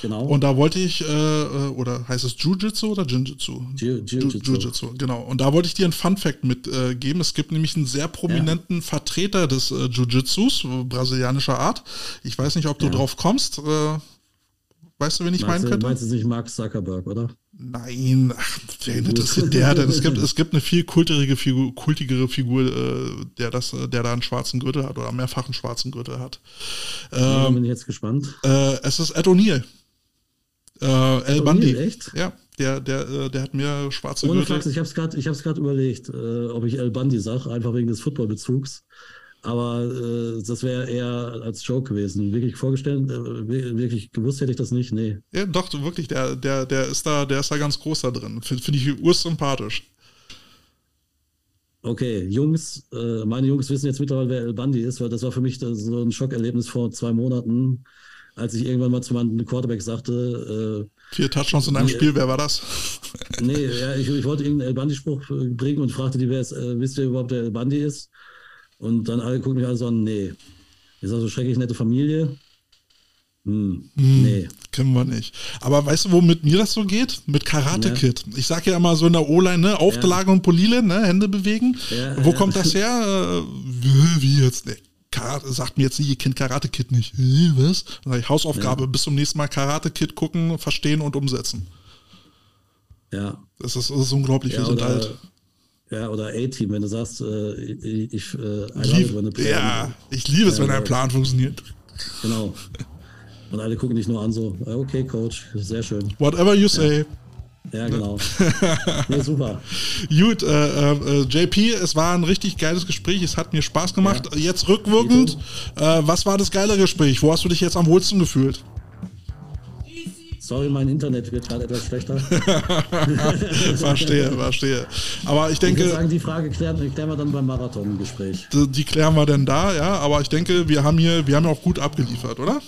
Genau. Und da wollte ich, äh, äh, oder heißt es Jiu-Jitsu oder Jiu-Jitsu? Jiu-Jitsu. genau. Und da wollte ich dir einen Fun Fact mitgeben. es gibt nämlich einen sehr prominenten ja. Vertreter des Jiu-Jitsus, brasilianischer Art. Ich weiß nicht, ob du ja. drauf kommst. weißt du, wen ich meinen könnte? Meinst du nicht Mark Zuckerberg, oder? Nein, ach, wer interessiert der denn? Es gibt, es gibt eine viel kultigere Figur, kultigere Figur, äh, der, das, äh, der da einen schwarzen Gürtel hat oder mehrfach einen schwarzen Gürtel hat. Ähm, bin ich jetzt gespannt. Äh, es ist Ed O'Neill. Äh, El Bundy. Echt? Ja, der, der, äh, der hat mir schwarze Ohne Gürtel. Fax, ich habe es gerade überlegt, äh, ob ich El Bundy sage, einfach wegen des Footballbezugs. Aber äh, das wäre eher als Joke gewesen. Wirklich vorgestellt, äh, wirklich gewusst hätte ich das nicht, nee. Ja, doch, wirklich, der, der, der ist da, der ist da ganz groß da drin. Finde find ich ursympathisch. Okay, Jungs, äh, meine Jungs wissen jetzt mittlerweile, wer El Bandi ist, weil das war für mich so ein Schockerlebnis vor zwei Monaten, als ich irgendwann mal zu meinem Quarterback sagte. Äh, Vier Touchdowns in einem die, Spiel, wer war das? nee, ja, ich, ich wollte irgendeinen El Bandi-Spruch bringen und fragte die, wer ist, äh, wisst ihr überhaupt, wer El Bandi ist? Und dann alle gucken mich alle so an, nee. Ist also schrecklich nette Familie. Hm, hm, nee. Kennen wir nicht. Aber weißt du, womit mir das so geht? Mit Karate ja. Kid. Ich sage ja immer so in der O-Line, ne? Auflage ja. und Polile, ne? Hände bewegen. Ja, Wo kommt das her? Äh, wie jetzt? Nee. Karate, sagt mir jetzt nie, ihr kennt Karate Kid nicht. Was? Hausaufgabe, bis zum nächsten Mal Karate Kid gucken, verstehen und umsetzen. Ja. Das ist, das ist unglaublich, wir sind alt. Ja, oder A-Team, wenn du sagst, äh, ich, äh, Lieb, Ja, ich liebe es, wenn ein Plan funktioniert. Genau. Und alle gucken dich nur an, so, okay, Coach, sehr schön. Whatever you say. Ja, genau. *laughs* ja, super. Gut, äh, äh, JP, es war ein richtig geiles Gespräch. Es hat mir Spaß gemacht. Ja. Jetzt rückwirkend, äh, was war das geile Gespräch? Wo hast du dich jetzt am wohlsten gefühlt? Sorry, mein Internet wird gerade etwas schlechter. *laughs* verstehe, verstehe. Aber ich denke. Ich würde sagen, die Frage klären, klären wir dann beim Marathon-Gespräch. Die, die, klären wir dann da, ja. Aber ich denke, wir haben hier, wir haben auch gut abgeliefert, oder?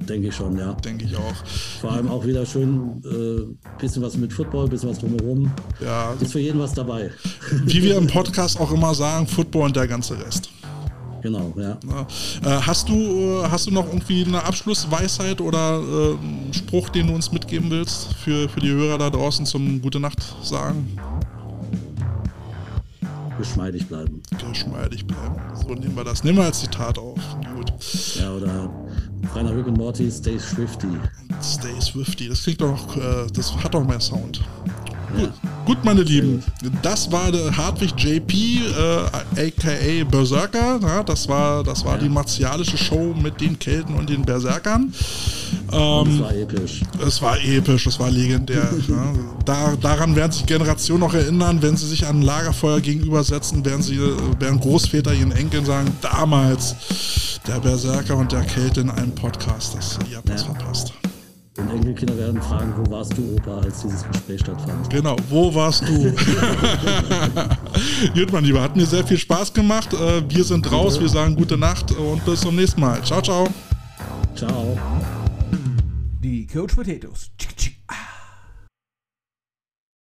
Denke ich schon, ja. Denke ich auch. Vor allem auch wieder schön äh, bisschen was mit Football, bisschen was drumherum. Ja. Ist für jeden was dabei. Wie wir im Podcast auch immer sagen, Football und der ganze Rest. Genau, ja. Äh, hast, du, äh, hast du noch irgendwie eine Abschlussweisheit oder äh, einen Spruch, den du uns mitgeben willst für, für die Hörer da draußen zum Gute Nacht sagen? Geschmeidig bleiben. Geschmeidig bleiben. So nehmen wir das. Nehmen wir als Zitat auf. Gut. Ja, oder Rainer Rick und Morty, Stay Swifty. Stay Swifty, das klingt doch, äh, das hat doch mehr Sound. Gut, gut, meine Lieben, das war der Hartwig JP, äh, aka Berserker. Ja, das war, das war ja. die martialische Show mit den Kelten und den Berserkern. Ähm, das war episch. Es war episch, es war legendär. *laughs* ja. da, daran werden sich Generationen noch erinnern, wenn sie sich an Lagerfeuer gegenübersetzen, werden, sie, werden Großväter ihren Enkeln sagen, damals der Berserker und der Kälte in einem Podcast. Das, ihr habt ja. was verpasst. Und Enkelkinder werden fragen, wo warst du, Opa, als dieses Gespräch stattfand? Genau, wo warst du? *laughs* Gut, mein Lieber, hat mir sehr viel Spaß gemacht. Äh, wir sind raus, wir sagen gute Nacht und bis zum nächsten Mal. Ciao, ciao. Ciao. Die Coach Potatoes.